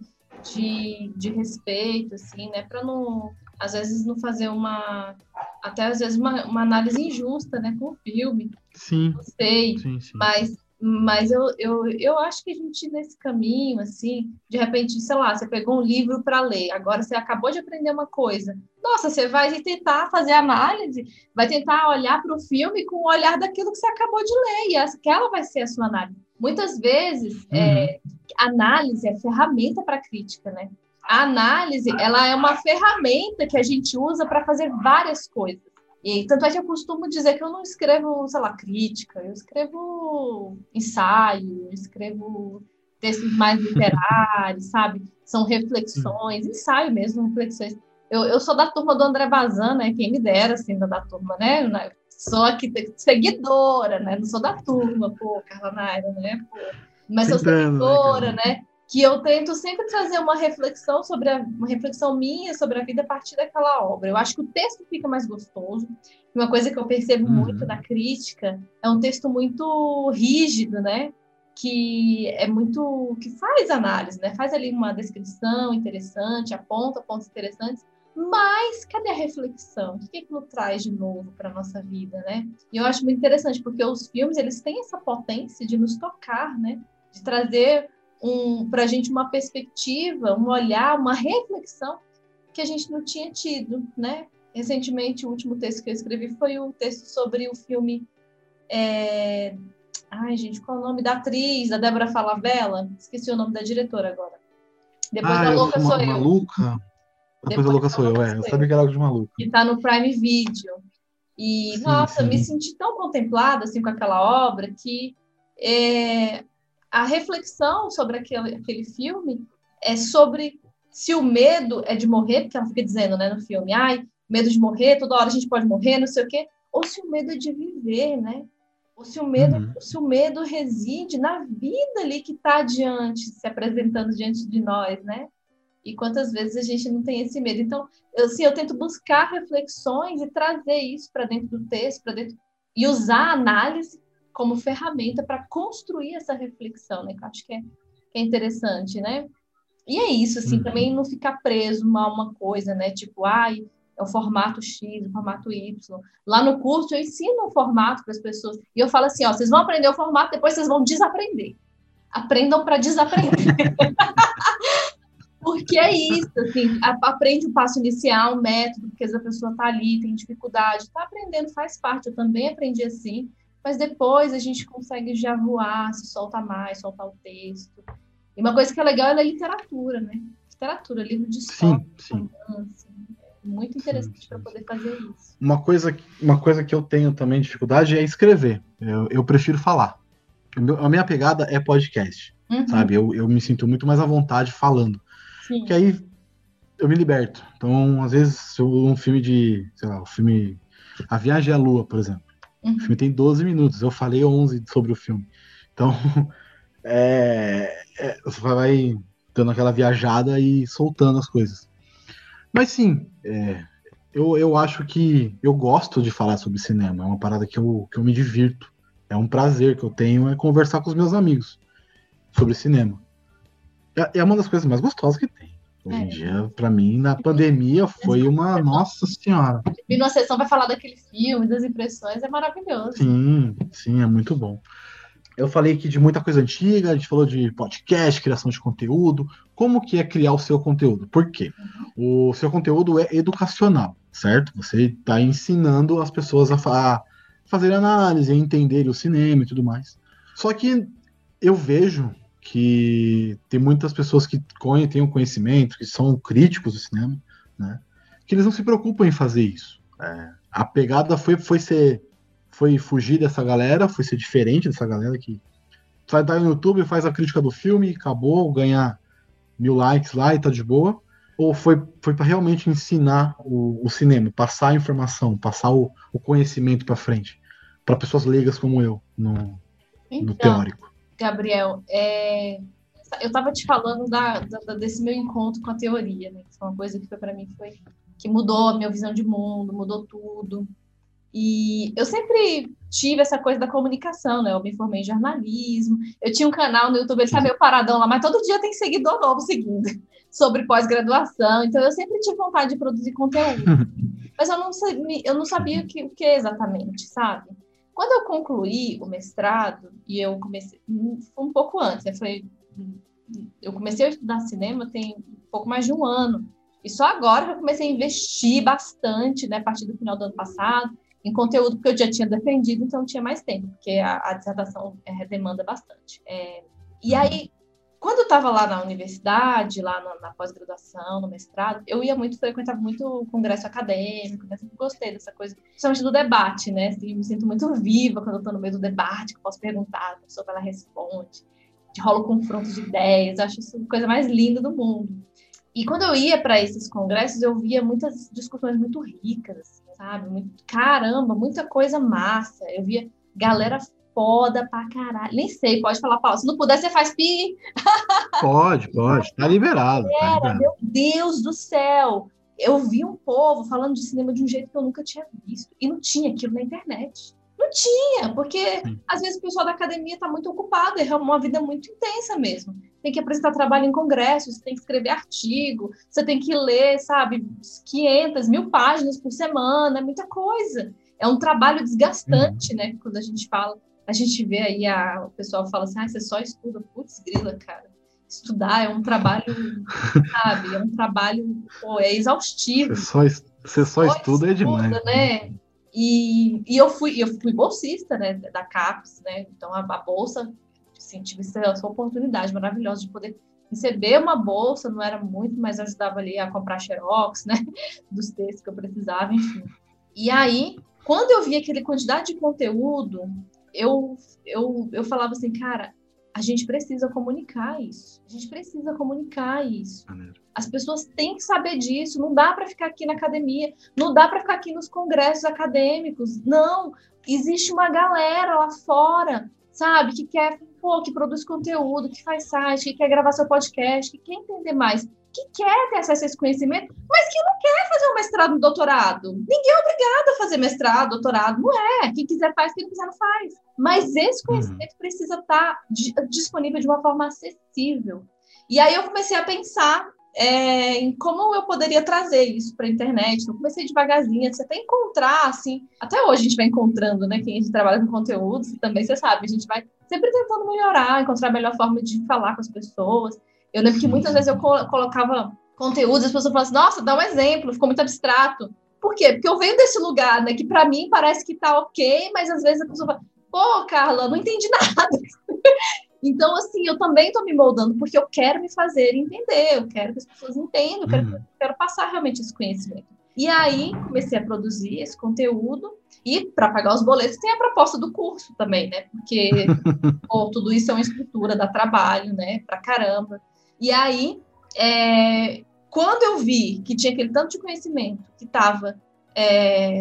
De, de respeito, assim, né? Para não, às vezes, não fazer uma. Até às vezes uma, uma análise injusta, né? Com o filme. Sim, Não sei. sim, sim. Mas, mas eu, eu, eu acho que a gente, nesse caminho, assim, de repente, sei lá, você pegou um livro para ler, agora você acabou de aprender uma coisa. Nossa, você vai tentar fazer análise, vai tentar olhar para o filme com o olhar daquilo que você acabou de ler, e aquela vai ser a sua análise. Muitas vezes, é, análise é ferramenta para crítica, né? A análise, ela é uma ferramenta que a gente usa para fazer várias coisas. E tanto é que eu costumo dizer que eu não escrevo, sei lá, crítica, eu escrevo ensaio, eu escrevo textos mais literários, sabe? São reflexões, ensaio mesmo, reflexões. Eu, eu sou da turma do André Bazan, né? Quem me dera, assim, da, da turma, né? Sou aqui seguidora, né? Não sou da turma, pô, Carla Naira, né? Pô. Mas sou né, seguidora, né? Que eu tento sempre trazer uma reflexão sobre a, uma reflexão minha sobre a vida a partir daquela obra. Eu acho que o texto fica mais gostoso. Uma coisa que eu percebo uhum. muito na crítica é um texto muito rígido, né? que é muito que faz análise, né? Faz ali uma descrição interessante, aponta pontos interessantes, mas cadê a reflexão? O que aquilo traz de novo para a nossa vida, né? E eu acho muito interessante, porque os filmes, eles têm essa potência de nos tocar, né? De trazer um, para a gente uma perspectiva, um olhar, uma reflexão que a gente não tinha tido, né? Recentemente, o último texto que eu escrevi foi o texto sobre o filme... É... Ai, gente, qual é o nome da atriz, da Débora Falabella? Esqueci o nome da diretora agora. Depois ah, da Louca Sou Eu. Maluca? Depois, a louca sou eu, é. Eu sabia que era algo de maluco. Que tá no Prime Video. E, sim, nossa, sim. me senti tão contemplada, assim, com aquela obra, que é, a reflexão sobre aquele, aquele filme é sobre se o medo é de morrer, porque ela fica dizendo, né, no filme, ai, medo de morrer, toda hora a gente pode morrer, não sei o quê, ou se o medo é de viver, né? Ou se o medo, uhum. se o medo reside na vida ali que está diante, se apresentando diante de nós, né? E quantas vezes a gente não tem esse medo? Então, eu, assim, eu tento buscar reflexões e trazer isso para dentro do texto, para dentro e usar a análise como ferramenta para construir essa reflexão, né? Que eu acho que é, que é interessante, né? E é isso, assim, uhum. também não ficar preso a uma coisa, né? Tipo, ai, é o formato X, o formato Y. Lá no curso eu ensino o formato para as pessoas. E eu falo assim, ó, vocês vão aprender o formato, depois vocês vão desaprender. Aprendam para desaprender. Porque é isso, assim, aprende o passo inicial, o método, porque a pessoa está ali, tem dificuldade, está aprendendo, faz parte, eu também aprendi assim, mas depois a gente consegue já voar, se solta mais, soltar o texto. E uma coisa que é legal é a literatura, né? Literatura, livro de história. Sim, sim. Romance, é muito interessante para poder fazer isso. Uma coisa, uma coisa que eu tenho também dificuldade é escrever. Eu, eu prefiro falar. A minha pegada é podcast, uhum. sabe? Eu, eu me sinto muito mais à vontade falando. Sim. Que aí eu me liberto. Então, às vezes, um filme de, sei lá, o filme A Viagem à Lua, por exemplo. Uhum. O filme tem 12 minutos, eu falei 11 sobre o filme. Então, é, é, você vai dando aquela viajada e soltando as coisas. Mas sim, é, eu, eu acho que eu gosto de falar sobre cinema. É uma parada que eu, que eu me divirto. É um prazer que eu tenho é conversar com os meus amigos sobre cinema. É, é uma das coisas mais gostosas que tem. Hoje em é. dia, para mim, na pandemia, foi uma. Nossa Senhora! E na sessão vai falar daquele filme, das impressões, é maravilhoso. Sim, sim, é muito bom. Eu falei aqui de muita coisa antiga, a gente falou de podcast, criação de conteúdo. Como que é criar o seu conteúdo? Por quê? Uhum. O seu conteúdo é educacional, certo? Você está ensinando as pessoas a, a fazer análise, a entender o cinema e tudo mais. Só que eu vejo que tem muitas pessoas que têm o conhecimento, que são críticos do cinema, né? Que eles não se preocupam em fazer isso. É, a pegada foi, foi ser, foi fugir dessa galera, foi ser diferente dessa galera que vai dar no YouTube, faz a crítica do filme, acabou, ganhar mil likes lá e tá de boa. Ou foi, foi para realmente ensinar o, o, cinema, passar a informação, passar o, o conhecimento para frente, para pessoas leigas como eu, no, então, no teórico. Gabriel, é, eu estava te falando da, da, desse meu encontro com a teoria, né? Que foi uma coisa que foi para mim foi que mudou a minha visão de mundo, mudou tudo. E eu sempre tive essa coisa da comunicação, né? Eu me formei em jornalismo. Eu tinha um canal no YouTube, ele tá meio paradão lá, mas todo dia tem seguidor novo seguindo sobre pós-graduação. Então eu sempre tive vontade de produzir conteúdo. Mas eu não sabia, eu não sabia o que, o que exatamente, sabe? Quando eu concluí o mestrado, e eu comecei, foi um pouco antes, né? Foi, eu comecei a estudar cinema tem pouco mais de um ano. E só agora que eu comecei a investir bastante, né, a partir do final do ano passado, em conteúdo que eu já tinha defendido, então tinha mais tempo, porque a, a dissertação é, demanda bastante. É, e aí, quando eu estava lá na universidade, lá na, na pós-graduação, no mestrado, eu ia muito, frequentava muito congresso acadêmico, né? sempre gostei dessa coisa, principalmente do debate, né? Assim, me sinto muito viva quando eu estou no meio do debate, que eu posso perguntar, a pessoa ela responde, rola o confronto de ideias, acho isso a coisa mais linda do mundo. E quando eu ia para esses congressos, eu via muitas discussões muito ricas, assim, sabe? Muito, caramba, muita coisa massa. Eu via galera foda pra caralho. Nem sei, pode falar, Paulo. Se não puder, você faz pi. Pode, pode. Tá liberado. Tá Era, liberado. meu Deus do céu. Eu vi um povo falando de cinema de um jeito que eu nunca tinha visto. E não tinha aquilo na internet. Não tinha, porque Sim. às vezes o pessoal da academia está muito ocupado, é uma vida muito intensa mesmo. Tem que apresentar trabalho em congressos, tem que escrever artigo, você tem que ler, sabe, 500, mil páginas por semana, é muita coisa. É um trabalho desgastante, né? Quando a gente fala, a gente vê aí, a, o pessoal fala assim, ah, você só estuda, putz, grila, cara. Estudar é um trabalho, sabe, é um trabalho, pô, é exaustivo Você só, você só estuda é demais. né? E, e eu fui eu fui bolsista, né, da CAPES, né? Então a, a bolsa, assim, tive essa, essa oportunidade maravilhosa de poder receber uma bolsa, não era muito, mas ajudava ali a comprar xerox, né, dos textos que eu precisava, enfim. E aí, quando eu vi aquele quantidade de conteúdo, eu eu, eu falava assim, cara, a gente precisa comunicar isso. A gente precisa comunicar isso. Maneiro. As pessoas têm que saber disso. Não dá para ficar aqui na academia, não dá para ficar aqui nos congressos acadêmicos. Não, existe uma galera lá fora, sabe, que quer, pô, que produz conteúdo, que faz site, que quer gravar seu podcast, que quer entender mais, que quer ter acesso a esse conhecimento, mas que não quer fazer um mestrado, um doutorado. Ninguém é obrigado a fazer mestrado, doutorado, não é. Quem quiser faz, quem não quiser não faz. Mas esse conhecimento precisa estar di- disponível de uma forma acessível. E aí eu comecei a pensar é, em como eu poderia trazer isso para a internet. Eu comecei devagarzinho, você até encontrar, assim, até hoje a gente vai encontrando, né? Quem a gente trabalha com conteúdos, também você sabe, a gente vai sempre tentando melhorar, encontrar a melhor forma de falar com as pessoas. Eu lembro que muitas vezes eu colo- colocava conteúdos, as pessoas falavam assim, nossa, dá um exemplo, ficou muito abstrato. Por quê? Porque eu venho desse lugar, né, que para mim parece que tá ok, mas às vezes a pessoa fala, pô, Carla, não entendi nada. Então, assim, eu também estou me moldando porque eu quero me fazer entender, eu quero que as pessoas entendam, eu quero, Uhum. eu quero passar realmente esse conhecimento. E aí, comecei a produzir esse conteúdo e, para pagar os boletos, tem a proposta do curso também, né? Porque pô, tudo isso é uma estrutura, dá trabalho, né? Pra caramba. E aí, é, quando eu vi que tinha aquele tanto de conhecimento que estava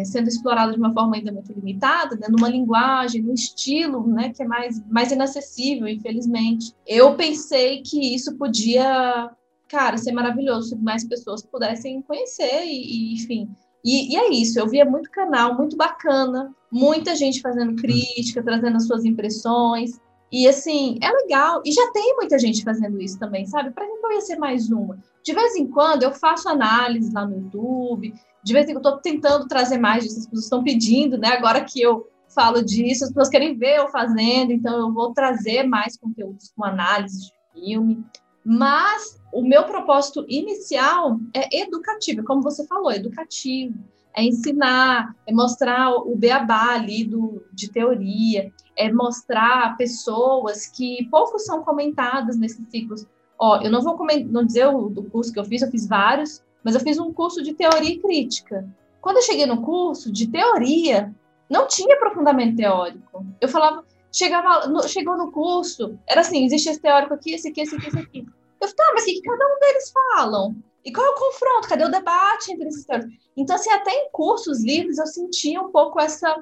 sendo explorado de uma forma ainda muito limitada, né, numa linguagem, num estilo, né, que é mais, mais inacessível, infelizmente, eu pensei que isso podia, cara, ser maravilhoso se mais pessoas pudessem conhecer e, e, enfim. E, e é isso, eu via muito canal, muito bacana, muita gente fazendo crítica, trazendo as suas impressões, e assim, é legal. E já tem muita gente fazendo isso também, sabe? Para que eu ia ser mais uma? De vez em quando eu faço análise lá no YouTube, de vez em quando eu estou tentando trazer mais disso, as pessoas estão pedindo, né? Agora que eu falo disso, as pessoas querem ver eu fazendo, então eu vou trazer mais conteúdos com análise de filme. Mas o meu propósito inicial é educativo, como você falou, educativo. É ensinar, é mostrar o beabá ali do, de teoria, é mostrar pessoas que pouco são comentadas nesses ciclos. Ó, eu não vou não dizer o do curso que eu fiz, eu fiz vários, mas eu fiz um curso de teoria e crítica. Quando eu cheguei no curso de teoria, não tinha aprofundamento teórico. Eu falava, chegava, no, chegou no curso, era assim, existe esse teórico aqui, esse aqui, esse aqui, esse aqui. Eu falei, tá, mas o que cada um deles falam? E qual é o confronto? Cadê o debate entre esses teóricos? Então, assim, até em cursos livres eu sentia um pouco essa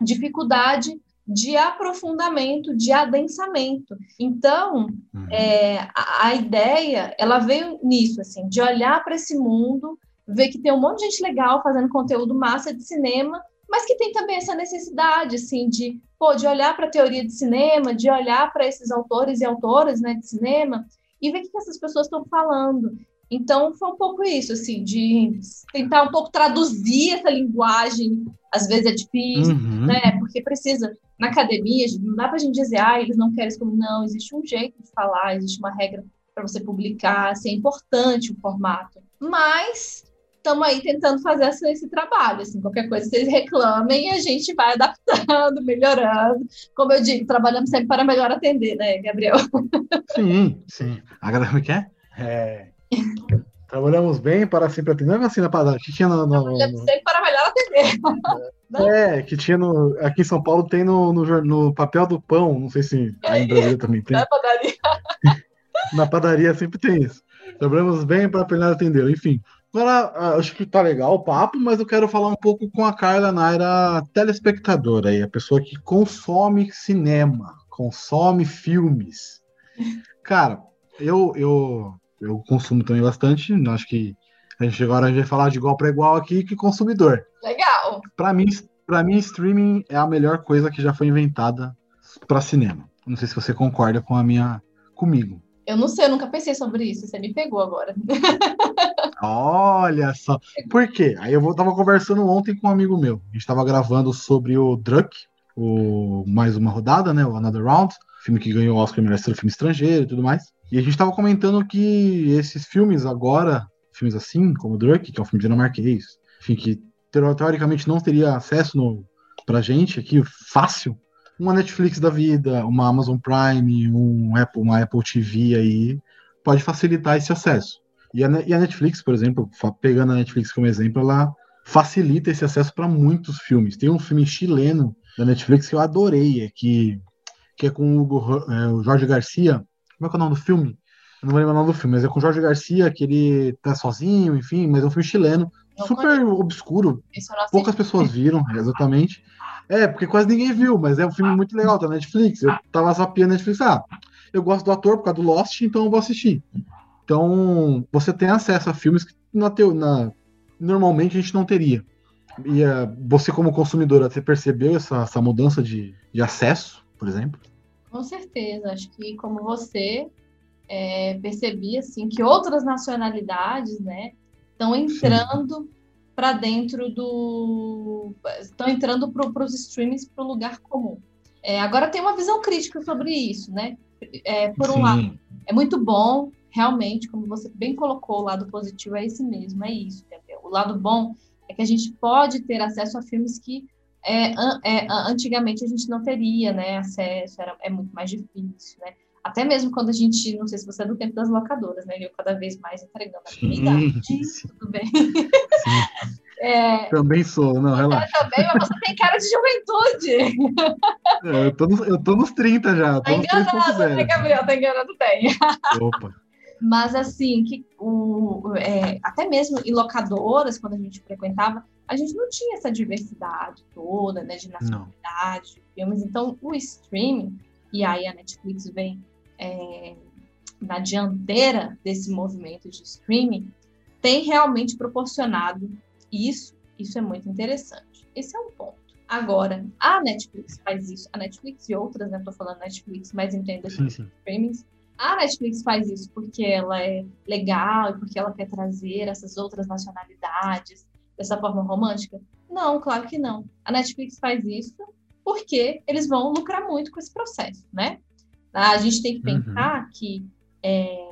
dificuldade de aprofundamento, de adensamento. Então, uhum. é, a, a, ideia, ela veio nisso, assim, de olhar para esse mundo, ver que tem um monte de gente legal fazendo conteúdo massa de cinema, mas que tem também essa necessidade, assim, de, pô, de olhar para a teoria de cinema, de olhar para esses autores e autoras, né, de cinema, e ver o que essas pessoas estão falando. Então, foi um pouco isso, assim, de tentar um pouco traduzir essa linguagem. Às vezes é difícil, uhum. né? Porque precisa, na academia, não dá pra gente dizer, ah, eles não querem isso. Não, existe um jeito de falar, existe uma regra para você publicar, assim, é importante o formato. Mas estamos aí tentando fazer esse, esse, trabalho, assim, qualquer coisa vocês reclamem e a gente vai adaptando, melhorando. Como eu digo, trabalhamos sempre para melhor atender, né, Gabriel? Sim, sim. Agora, como é que é? É... Trabalhamos bem para sempre atender. Não é assim na padaria. Que tinha no, no, Trabalhamos sempre para melhor atender. É, que tinha no. Aqui em São Paulo tem no, no, no papel do pão. Não sei se aí em Brasília também tem. Na padaria. Na padaria sempre tem isso. Sobramos bem para a atender. Enfim, agora ah, acho que tá legal o papo, mas eu quero falar um pouco com a Carla Naira, telespectadora aí, a pessoa que consome cinema, consome filmes. Cara, eu, eu, eu consumo também bastante, acho que a gente agora vai falar de igual para igual aqui que consumidor. Legal. Para mim, para mim streaming é a melhor coisa que já foi inventada para cinema. Não sei se você concorda com a minha comigo. Eu não sei, eu nunca pensei sobre isso. Você me pegou agora. Olha só. Por quê? Aí eu tava conversando ontem com um amigo meu. A gente tava gravando sobre o Druck, o mais uma rodada, né? O Another Round, filme que ganhou o Oscar melhor filme estrangeiro e tudo mais. E a gente tava comentando que esses filmes agora, filmes assim, como o Druck, que é um filme dinamarquês, enfim, que teoricamente não teria acesso no, pra gente aqui fácil, uma Netflix da vida, uma Amazon Prime, um Apple, uma Apple TV aí, pode facilitar esse acesso. E a, e a Netflix, por exemplo, pegando a Netflix como exemplo, ela facilita esse acesso para muitos filmes. Tem um filme chileno da Netflix que eu adorei, é que, que é com o, Hugo, é, o Jorge Garcia. Como é que é o nome do filme? Eu não vou lembrar o nome do filme, mas é com o Jorge Garcia, que ele tá sozinho, enfim, mas é um filme chileno, não super conheço. obscuro. Poucas pessoas viram, exatamente. É, porque quase ninguém viu, mas é um filme muito legal, tá na Netflix. Eu tava zapiando na Netflix, ah, eu gosto do ator por causa do Lost, então eu vou assistir. Então, você tem acesso a filmes que na, teo, na normalmente a gente não teria. E uh, você, como consumidora, você percebeu essa, essa mudança de, de acesso, por exemplo? Com certeza. Acho que, como você, é, percebi assim, que outras nacionalidades né, estão entrando para dentro do. estão entrando para os streamings para o lugar comum. É, agora tem uma visão crítica sobre isso, né? É, por um Sim. lado, é muito bom, realmente, como você bem colocou, o lado positivo é esse mesmo, é isso. Entendeu? O lado bom é que a gente pode ter acesso a filmes que é, é, antigamente a gente não teria né, acesso, era, é muito mais difícil, né? Até mesmo quando a gente, não sei se você é do tempo das locadoras, né? Eu cada vez mais entregando a minha idade, tudo bem. É... Também sou, não, relaxa. Eu também, mas você tem cara de juventude. É, eu, tô nos, eu tô nos 30 já. Tá enganado, né, Gabriel? Tá enganado, tem. Opa. Mas assim, que o, é, até mesmo em locadoras, quando a gente frequentava, a gente não tinha essa diversidade toda, né, de nacionalidade, de filmes. Então, o streaming, e aí a Netflix vem é, na dianteira desse movimento de streaming, tem realmente proporcionado isso. Isso é muito interessante. Esse é um ponto. Agora, a Netflix faz isso, a Netflix e outras, né? Tô falando Netflix, mas entenda que streamings. A Netflix faz isso porque ela é legal e porque ela quer trazer essas outras nacionalidades dessa forma romântica? Não, claro que não. A Netflix faz isso porque eles vão lucrar muito com esse processo, né? A gente tem que uhum. pensar uhum. que é,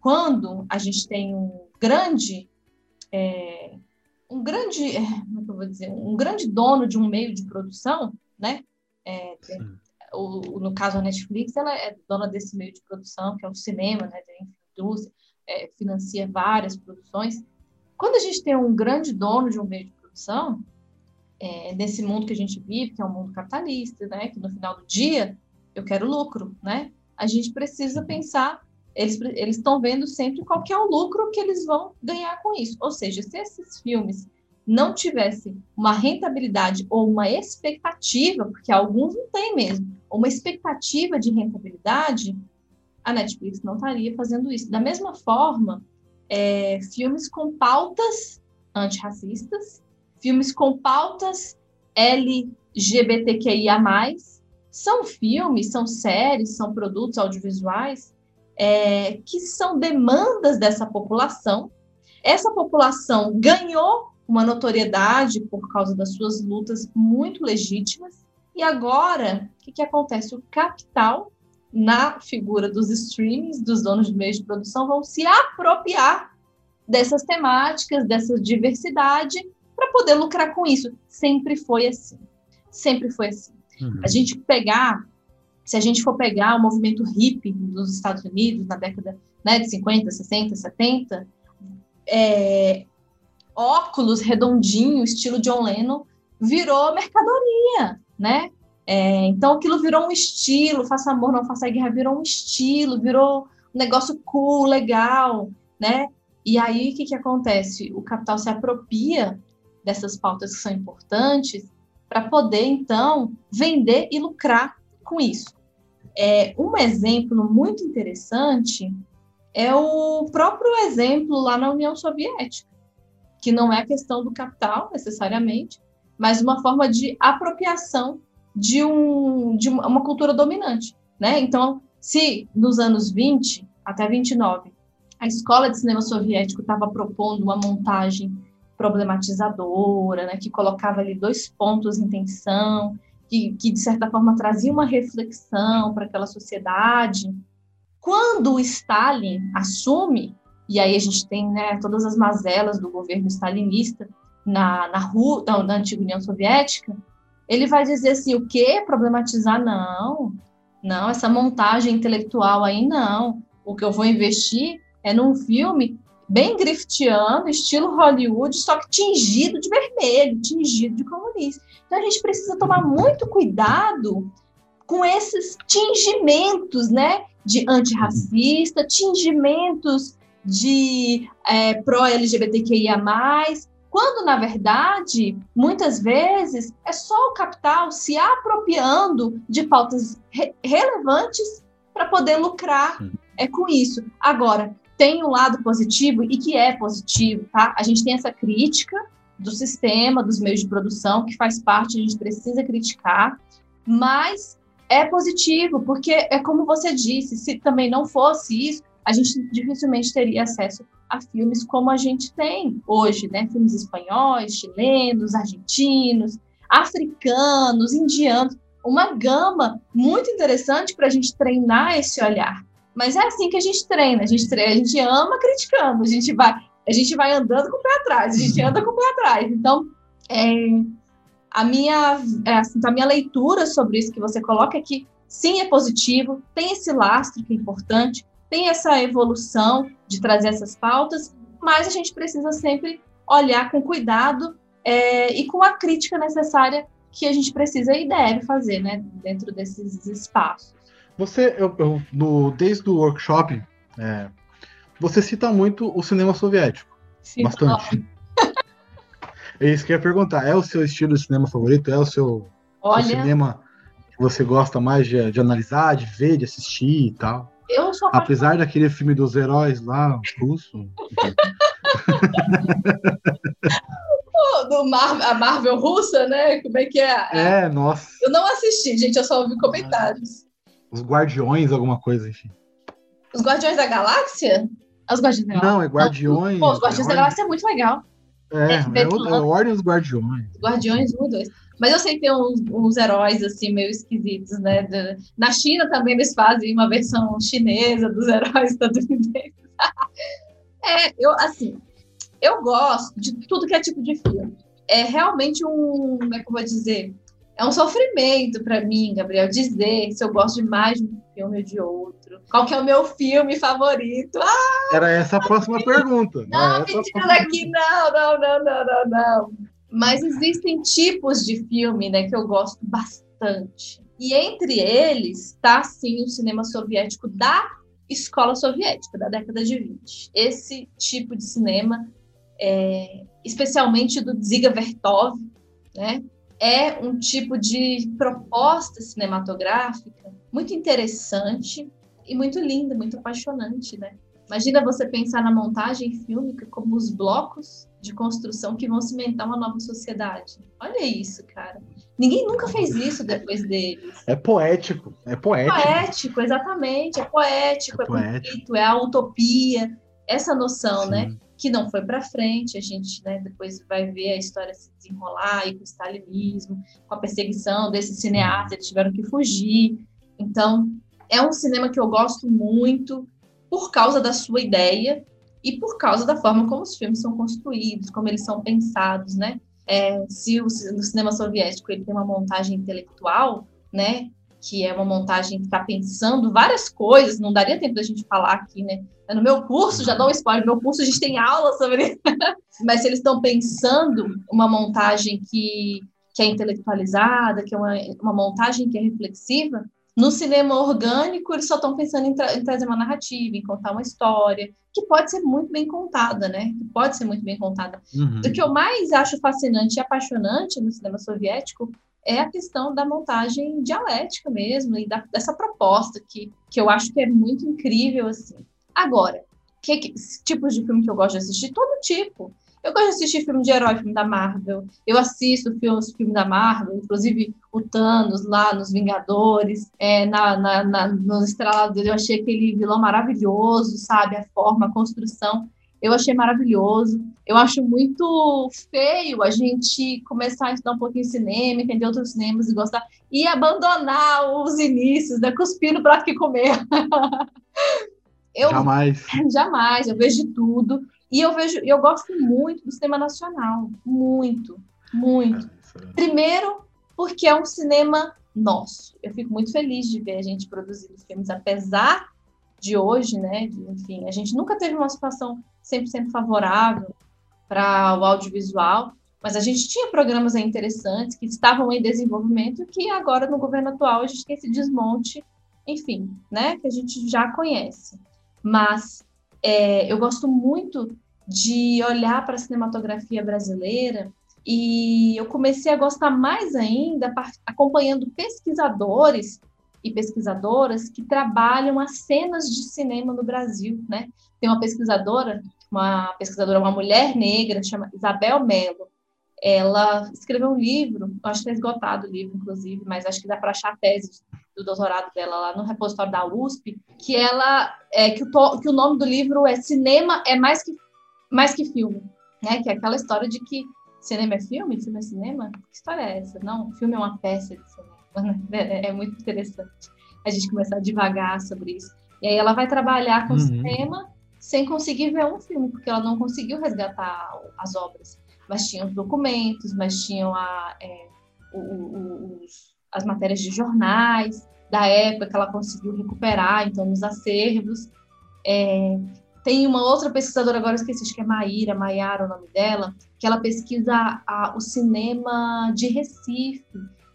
quando a gente tem um grande é, um grande é, como é eu vou dizer um grande dono de um meio de produção, né? É, o, no caso a Netflix, ela é dona desse meio de produção que é o cinema, né? Da indústria, é, financia várias produções. Quando a gente tem um grande dono de um meio de produção, é, nesse mundo que a gente vive, que é um mundo capitalista, né? Que no final do dia eu quero lucro, né? A gente precisa pensar, eles eles estão vendo sempre qual que é o lucro que eles vão ganhar com isso. Ou seja, se esses filmes não tivessem uma rentabilidade ou uma expectativa, porque alguns não têm mesmo, uma expectativa de rentabilidade, a Netflix não estaria fazendo isso. Da mesma forma, é, filmes com pautas antirracistas filmes com pautas LGBTQIA+, são filmes, são séries, são produtos audiovisuais é, que são demandas dessa população. Essa população ganhou uma notoriedade por causa das suas lutas muito legítimas. E agora, o que, que acontece? O capital, na figura dos streamings, dos donos de meios de produção, vão se apropriar dessas temáticas, dessa diversidade para poder lucrar com isso. Sempre foi assim. Sempre foi assim. Uhum. A gente pegar, se a gente for pegar o movimento hippie nos Estados Unidos na década né, de 50, 60, 70, é, óculos redondinho, estilo John Lennon, virou mercadoria, né? É, então aquilo virou um estilo, faça amor, não faça guerra, virou um estilo, virou um negócio cool, legal. né? E aí, o que, que acontece? O capital se apropria dessas pautas que são importantes para poder, então, vender e lucrar com isso. É, um exemplo muito interessante é o próprio exemplo lá na União Soviética, que não é questão do capital, necessariamente, mas uma forma de apropriação de, um, de uma cultura dominante. Né? Então, se nos anos 20 até 29 a escola de cinema soviético estava propondo uma montagem problematizadora, né, que colocava ali dois pontos em tensão, que, que de certa forma trazia uma reflexão para aquela sociedade. Quando o Stalin assume, e aí a gente tem né, todas as mazelas do governo stalinista na, na, rua, na, na antiga União Soviética, ele vai dizer assim, o quê? Problematizar? Não, não, essa montagem intelectual aí não. O que eu vou investir é num filme bem griftiano, estilo Hollywood, só que tingido de vermelho, tingido de comunista. Então a gente precisa tomar muito cuidado com esses tingimentos, né, de antirracista, tingimentos de é, pró-LGBTQIA+, quando, na verdade, muitas vezes é só o capital se apropriando de pautas re relevantes para poder lucrar é, com isso. Agora, tem um lado positivo e que é positivo, tá? A gente tem essa crítica do sistema, dos meios de produção, que faz parte, a gente precisa criticar, mas é positivo, porque é como você disse, se também não fosse isso, a gente dificilmente teria acesso a filmes como a gente tem hoje, né? Filmes espanhóis, chilenos, argentinos, africanos, indianos, uma gama muito interessante para a gente treinar esse olhar. Mas é assim que a gente treina. A gente, treina, a gente ama criticando, a gente vai, a gente vai andando com o pé atrás, a gente anda com o pé atrás. Então, é, a minha, é, assim, a minha leitura sobre isso que você coloca é que sim, é positivo, tem esse lastro que é importante, tem essa evolução de trazer essas pautas, mas a gente precisa sempre olhar com cuidado é, e com a crítica necessária que a gente precisa e deve fazer, né, dentro desses espaços. Você, eu, eu, no, desde o workshop, é, você cita muito o cinema soviético. Sim, bastante. é isso que eu ia perguntar. É o seu estilo de cinema favorito? É o seu, Olha, seu cinema que você gosta mais de, de, analisar, de ver, de assistir e tal? Eu sou Apesar daquele filme dos heróis lá, russo. do Mar a Marvel russa, né? Como é que é? É, nossa. Eu não assisti, gente, eu só ouvi comentários. Os Guardiões, alguma coisa, enfim. Os Guardiões da Galáxia? Os Guardiões da Galáxia. Não, é Guardiões. Pô, os Guardiões é da Galáxia é muito legal. É, é, é, o, é Ordem dos Guardiões. Guardiões 1 e 2. Mas eu sei que tem uns, uns heróis, assim, meio esquisitos, né? De, na China também eles fazem uma versão chinesa dos heróis estadunidenses. é, eu, assim, eu gosto de tudo que é tipo de filme. É realmente um, como é que eu vou dizer? É um sofrimento para mim, Gabriel, dizer se eu gosto de mais de um filme ou de outro. Qual que é o meu filme favorito? Ah, Era essa a próxima pergunta. Não, não mentira aqui, não, não, não, não, não, não. Mas existem tipos de filme, né, que eu gosto bastante. E entre eles está, sim, o cinema soviético da escola soviética, da década de 20. Esse tipo de cinema, é, especialmente do Dziga Vertov, né, é um tipo de proposta cinematográfica muito interessante e muito linda, muito apaixonante, né? Imagina você pensar na montagem fílmica como os blocos de construção que vão cimentar uma nova sociedade. Olha isso, cara. Ninguém nunca fez isso depois deles. É poético, é poético. É poético, exatamente. É poético, é, é poético. Bonito, é a utopia. Essa noção, né? Sim. né? que não foi para frente. A gente né, depois vai ver a história se desenrolar e com o stalinismo, com a perseguição desses cineastas, eles tiveram que fugir. Então, é um cinema que eu gosto muito por causa da sua ideia e por causa da forma como os filmes são construídos, como eles são pensados, né? É, se o, no cinema soviético ele tem uma montagem intelectual, né? que é uma montagem que está pensando várias coisas, não daria tempo da gente falar aqui, né? No meu curso, já dou um spoiler, no meu curso a gente tem aula sobre mas se eles estão pensando uma montagem que, que é intelectualizada, que é uma, uma montagem que é reflexiva, No cinema orgânico, eles só estão pensando em, tra em, trazer uma narrativa, em contar uma história, que pode ser muito bem contada, né? Que pode ser muito bem contada. Uhum. O que eu mais acho fascinante e apaixonante no cinema soviético é a questão da montagem dialética mesmo, e da, dessa proposta que, que eu acho que é muito incrível, assim. Agora, que, que tipos de filme que eu gosto de assistir? Todo tipo. Eu gosto de assistir filme de herói, filme da Marvel. Eu assisto filmes, filme da Marvel, inclusive o Thanos lá nos Vingadores, é, na, na, na, no Estrelado dele. Eu achei aquele vilão maravilhoso, sabe? A forma, a construção. Eu achei maravilhoso. Eu acho muito feio a gente começar a estudar um pouquinho de cinema, entender outros cinemas e gostar, e abandonar os inícios, né? Cuspir no prato que comer. eu, jamais. Jamais. Eu vejo de tudo. E eu vejo, eu gosto muito do cinema nacional, muito, muito. É, Primeiro, porque é um cinema nosso. Eu fico muito feliz de ver a gente produzindo filmes, apesar de hoje, né? De, enfim, a gente nunca teve uma situação 100% favorável para o audiovisual, mas a gente tinha programas interessantes que estavam em desenvolvimento que agora no governo atual a gente tem esse desmonte, enfim, né? Que a gente já conhece. Mas é, eu gosto muito de olhar para a cinematografia brasileira e eu comecei a gostar mais ainda acompanhando pesquisadores e pesquisadoras que trabalham as cenas de cinema no Brasil, né? Tem uma pesquisadora, uma pesquisadora, uma mulher negra, chama Isabel Mello. Ela escreveu um livro, acho que está esgotado o livro, inclusive, mas acho que dá para achar a tese do doutorado dela lá no repositório da USP, que ela é que o, que o nome do livro é Cinema é mais que mais que filme, né? Que é aquela história de que cinema é filme, filme é cinema. Que história é essa? Não, filme é uma peça de cinema. Né? É, é muito interessante a gente começar a devagar sobre isso. E aí ela vai trabalhar com uhum. cinema sem conseguir ver um filme, porque ela não conseguiu resgatar as obras. Mas tinha os documentos, mas tinham a, é, o, o, os, as matérias de jornais da época que ela conseguiu recuperar, então, nos acervos. É, tem uma outra pesquisadora, agora esqueci, acho que é Maíra, Maiara o nome dela, que ela pesquisa a, o cinema de Recife.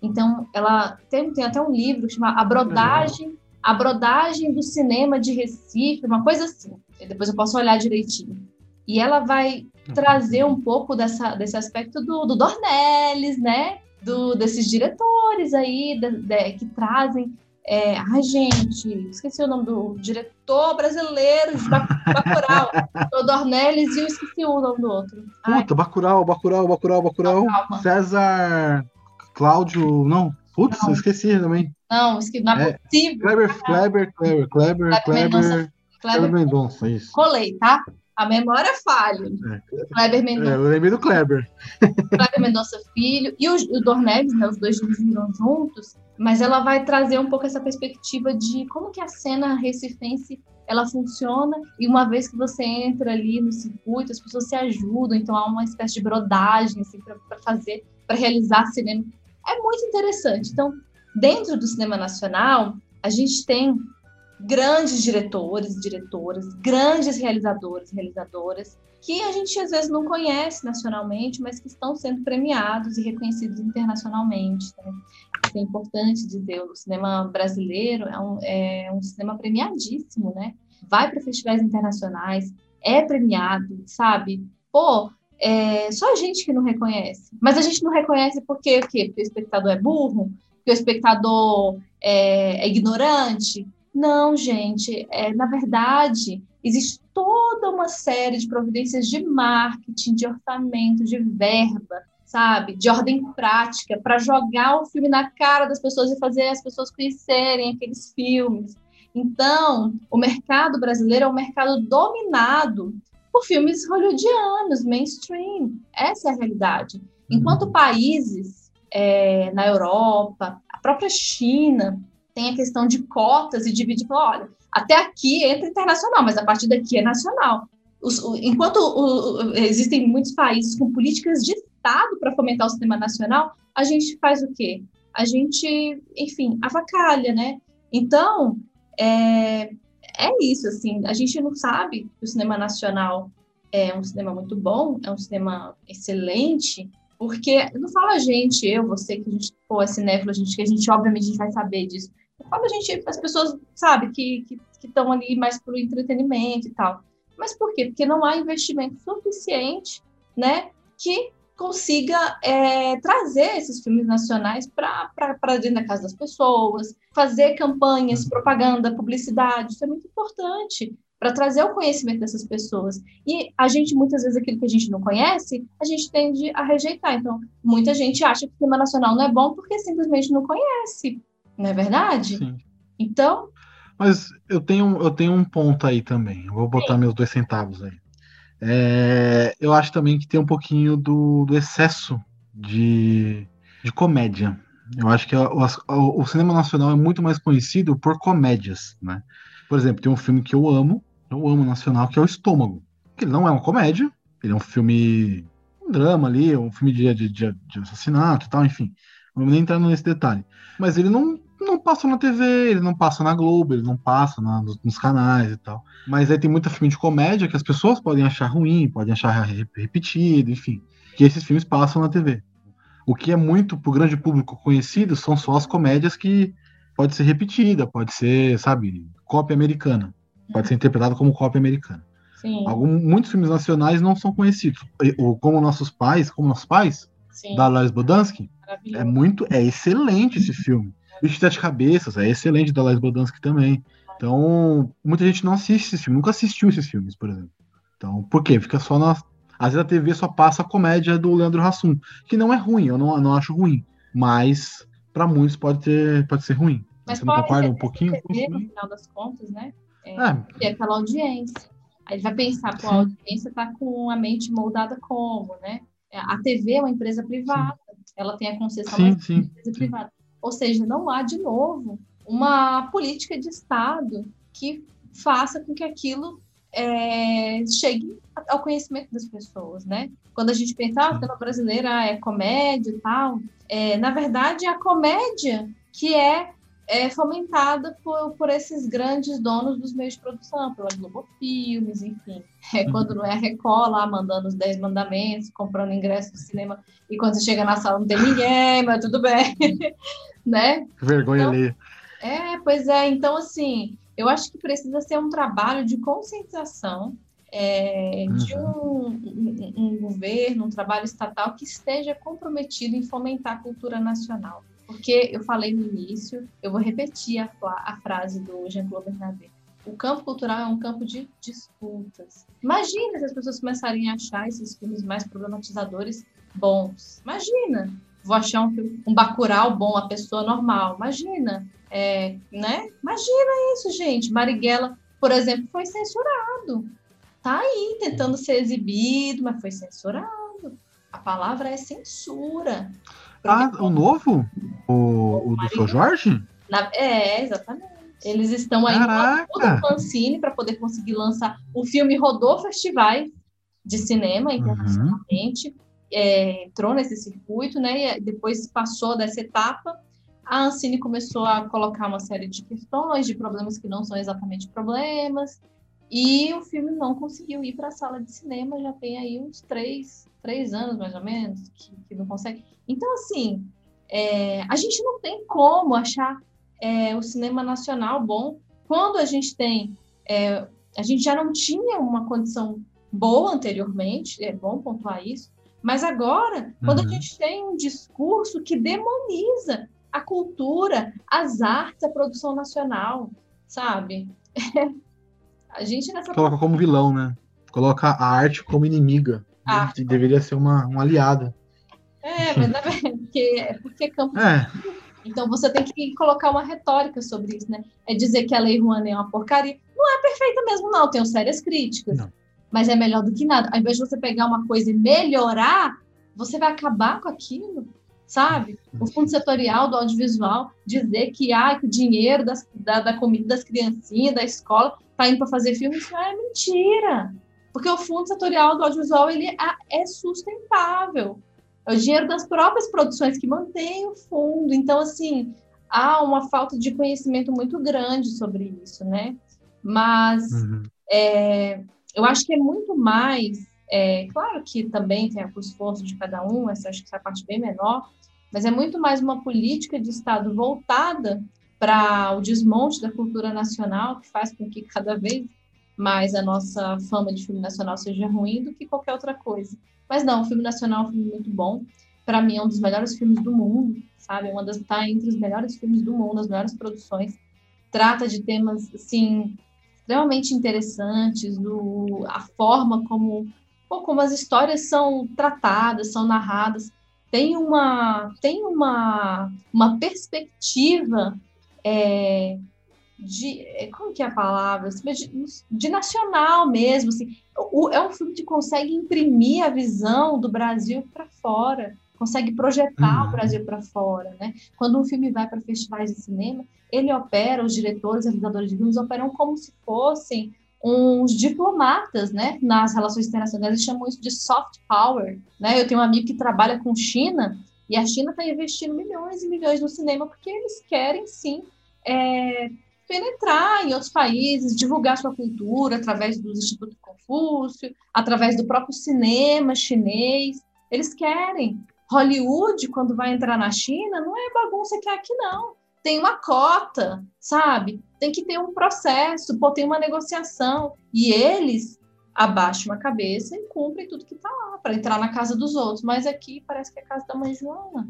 Então, ela tem, tem até um livro que chama A Brodagem, a Brodagem do Cinema de Recife, uma coisa assim. Depois eu posso olhar direitinho. E ela vai trazer um pouco dessa, desse aspecto do, do Dornelles, né? Do, desses diretores aí de, de, que trazem é, ai, gente, esqueci o nome do diretor brasileiro de Bacurau. o Dornelles e eu esqueci o nome do outro. Ai. Puta, Bacurau, Bacurau, Bacurau, Bacurau. César Cláudio, não. Putz, não. esqueci também. Não, esqueci, não é, é possível. Kleber, Kleber, Kleber, Kleber, Kleber, Kleber Mendonça, isso. Colei, tá? A memória falha. É. Kleber Mendonça. É, eu lembrei do Kleber. Kleber Mendonça Filho e o, o Dornelles, né? Os dois viram juntos mas ela vai trazer um pouco essa perspectiva de como que a cena recifense ela funciona e uma vez que você entra ali no circuito as pessoas se ajudam então há uma espécie de brodagem assim para fazer para realizar cinema é muito interessante então dentro do cinema nacional a gente tem grandes diretores diretoras grandes realizadores realizadoras que a gente às vezes não conhece nacionalmente, mas que estão sendo premiados e reconhecidos internacionalmente. Né? é importante dizer, o cinema brasileiro é um, é um cinema premiadíssimo, né? Vai para festivais internacionais, é premiado, sabe? Pô, é só a gente que não reconhece. Mas a gente não reconhece porque quê? Porque o espectador é burro? Porque o espectador é, é ignorante? Não, gente. É, na verdade, existe toda uma série de providências de marketing, de orçamento, de verba, sabe, de ordem prática, para jogar o filme na cara das pessoas e fazer as pessoas conhecerem aqueles filmes. Então, o mercado brasileiro é um mercado dominado por filmes hollywoodianos, mainstream. Essa é a realidade. Enquanto uhum. países é, na Europa, a própria China, tem a questão de cotas e divide, olha, até aqui entra internacional, mas a partir daqui é nacional. Os, enquanto o, existem muitos países com políticas de Estado para fomentar o cinema nacional, a gente faz o quê? A gente, enfim, avacalha, né? Então, é, é isso, assim, a gente não sabe que o cinema nacional é um cinema muito bom, é um cinema excelente, porque não fala a gente, eu, você, que a gente, pô, é cinéfilo, a gente, que a gente obviamente a gente vai saber disso. Falo a gente, as pessoas, sabe, que estão ali mais para o entretenimento e tal. Mas por quê? Porque não há investimento suficiente, né, que consiga é, trazer esses filmes nacionais para dentro da casa das pessoas, fazer campanhas, uhum. propaganda, publicidade, isso é muito importante para trazer o conhecimento dessas pessoas. E a gente, muitas vezes, aquilo que a gente não conhece, a gente tende a rejeitar. Então, muita gente acha que o cinema nacional não é bom porque simplesmente não conhece, não é verdade? Sim. Então. Mas eu tenho, eu tenho um ponto aí também. Eu vou botar Sim. meus dois centavos aí. É, eu acho também que tem um pouquinho do, do excesso de, de comédia. Eu acho que o, cinema nacional é muito mais conhecido por comédias, né? Por exemplo, tem um filme que eu amo, eu amo nacional, que é o Estômago. Que ele não é uma comédia, ele é um filme, um drama ali, um filme de, de, de, de assassinato e tal, enfim. Não vou nem entrar nesse detalhe. Mas ele não, não passa na TV, ele não passa na Globo, ele não passa na, nos, nos, canais e tal. Mas aí tem muita filme de comédia que as pessoas podem achar ruim, podem achar repetido, enfim. Que esses filmes passam na TV. O que é muito pro grande público conhecido são só as comédias que pode ser repetida, pode ser, sabe, cópia americana. Pode ser interpretado como cópia americana. Sim. Algum, muitos filmes nacionais não são conhecidos. O, como Nossos Pais, como Nossos Pais, Sim. da Lars Bodansky, é muito, é excelente esse filme. Bicho de Sete Cabeças, é excelente da Lars Bodansky também. Então, muita gente não assiste esse filme, nunca assistiu esses filmes, por exemplo. Então, por quê? Fica só na. Às vezes a TV só passa a comédia do Leandro Hassum, que não é ruim, eu não, não acho ruim. Mas, para muitos, pode, ter, pode ser ruim. Mas Você não concorda um pouquinho? TV, no final das contas, né? É, é. aquela audiência. Aí ele vai pensar, pô, a audiência está com a mente moldada como, né? É, a TV é uma empresa privada, sim. ela tem a concessão sim, sim, de empresa privada. Ou seja, não há, de novo, uma política de Estado que faça com que aquilo é, chegue ao conhecimento das pessoas, né? Quando a gente pensa, ah, a cinema brasileira é comédia e tal, é, na verdade, é a comédia que é é fomentada por, por esses grandes donos dos meios de produção, pela Globo Filmes, enfim. É uhum. quando não é a Record lá mandando os 10 mandamentos, comprando ingresso do cinema, e quando você chega na sala não tem ninguém, mas tudo bem, né? Vergonha então, ali. É, pois é. Então, assim, eu acho que precisa ser um trabalho de conscientização é, uhum. de um, um, um governo, um trabalho estatal que esteja comprometido em fomentar a cultura nacional. Porque eu falei no início, eu vou repetir a, a frase do Jean-Claude Bernabé. O campo cultural é um campo de disputas. Imagina se as pessoas começarem a achar esses filmes mais problematizadores bons. Imagina, vou achar um, um Bacurau bom, a pessoa normal. Imagina, é, né? Imagina isso, gente. Marighella, por exemplo, foi censurado. Tá aí tentando ser exibido, mas foi censurado. A palavra é censura. Ah, o novo? O, o do seu Jorge? Na, é, exatamente. Eles estão aí todo fanzine para poder conseguir lançar. O filme rodou festivais de cinema uhum. internacionalmente, uhum. é, entrou nesse circuito, né? E depois passou dessa etapa. A Ancine começou a colocar uma série de questões, de problemas que não são exatamente problemas, e o filme não conseguiu ir para a sala de cinema, já tem aí uns três, três anos mais ou menos, que, que não consegue. Então, assim, é, a gente não tem como achar é, o cinema nacional bom quando a gente tem. É, a gente já não tinha uma condição boa anteriormente, é bom pontuar isso, mas agora, quando uhum. a gente tem um discurso que demoniza a cultura, as artes, a produção nacional, sabe? a gente nessa. Coloca como vilão, né? Coloca a arte como inimiga. Ah, deveria ser uma, uma aliada. É, mas é porque, porque campo. É. Então você tem que colocar uma retórica sobre isso, né? É dizer que a Lei Rouanet é uma porcaria. Não é perfeita mesmo, não. Tenho sérias críticas. Não. Mas é melhor do que nada. Ao invés de você pegar uma coisa e melhorar, você vai acabar com aquilo, sabe? O fundo setorial do audiovisual dizer que, ah, que o dinheiro das, da, da comida das criancinhas, da escola, tá indo para fazer filme, isso é mentira. Porque o fundo setorial do audiovisual ele é, é sustentável. É o dinheiro das próprias produções que mantém o fundo. Então, assim, há uma falta de conhecimento muito grande sobre isso, né? Mas uhum. é, eu acho que é muito mais. É, claro que também tem o esforço de cada um, essa acho que essa parte bem menor, mas é muito mais uma política de Estado voltada para o desmonte da cultura nacional, que faz com que cada vez mais a nossa fama de filme nacional seja ruim do que qualquer outra coisa. Mas não, o filme nacional é um filme muito bom. Para mim, é um dos melhores filmes do mundo, sabe? Uma das tá entre os melhores filmes do mundo, as melhores produções. Trata de temas assim extremamente interessantes, do, a forma como, como as histórias são tratadas, são narradas. Tem uma, tem uma, uma perspectiva é, de. É, como que é a palavra? Assim, de, de nacional mesmo. Assim. O, é um filme que consegue imprimir a visão do Brasil para fora consegue projetar uhum. o Brasil para fora, né? Quando um filme vai para festivais de cinema, ele opera, os diretores, realizadores de filmes operam como se fossem uns diplomatas, né, nas relações internacionais, eles chamam isso de soft power, né? Eu tenho um amigo que trabalha com China e a China está investindo milhões e milhões no cinema porque eles querem sim é, penetrar em outros países, divulgar sua cultura através dos institutos Confúcio, através do próprio cinema chinês. Eles querem. Hollywood, quando vai entrar na China, não é bagunça que é aqui, não. Tem uma cota, sabe? Tem que ter um processo, pô, tem uma negociação. E eles abaixam a cabeça e cumprem tudo que está lá, para entrar na casa dos outros. Mas aqui parece que é a casa da mãe Joana.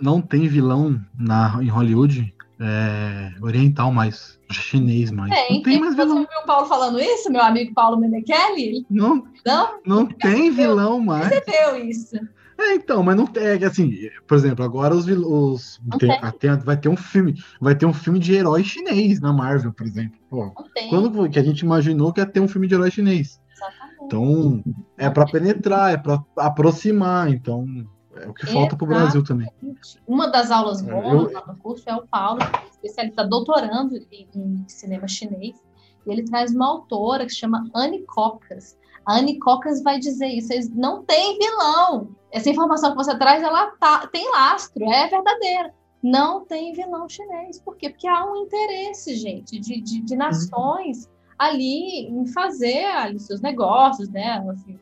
Não tem vilão na, em Hollywood é, oriental mais, chinês mais. Tem, não tem mais vilão. Você viu o Paulo falando isso, meu amigo Paulo Menechelli? Não, não, não tem vilão mais. Percebeu isso? É, então, mas não tem, é assim, por exemplo, agora os, os tem, até, vai ter um filme, vai ter um filme de herói chinês na Marvel, por exemplo. Pô, quando que a gente imaginou que ia ter um filme de herói chinês? Exatamente. Então, é para penetrar, é para aproximar, então é o que falta para o Brasil também. Uma das aulas boas lá no curso é o Paulo, que é especialista doutorando em, em cinema chinês, e ele traz uma autora que se chama Anne Cocas. A Anne Cocas vai dizer isso, não tem vilão. Essa informação que você traz, ela tá, tem lastro, é verdadeira. Não tem vilão chinês. Por quê? Porque há um interesse, gente, de, de, de nações ali em fazer ali seus negócios, né? Assim,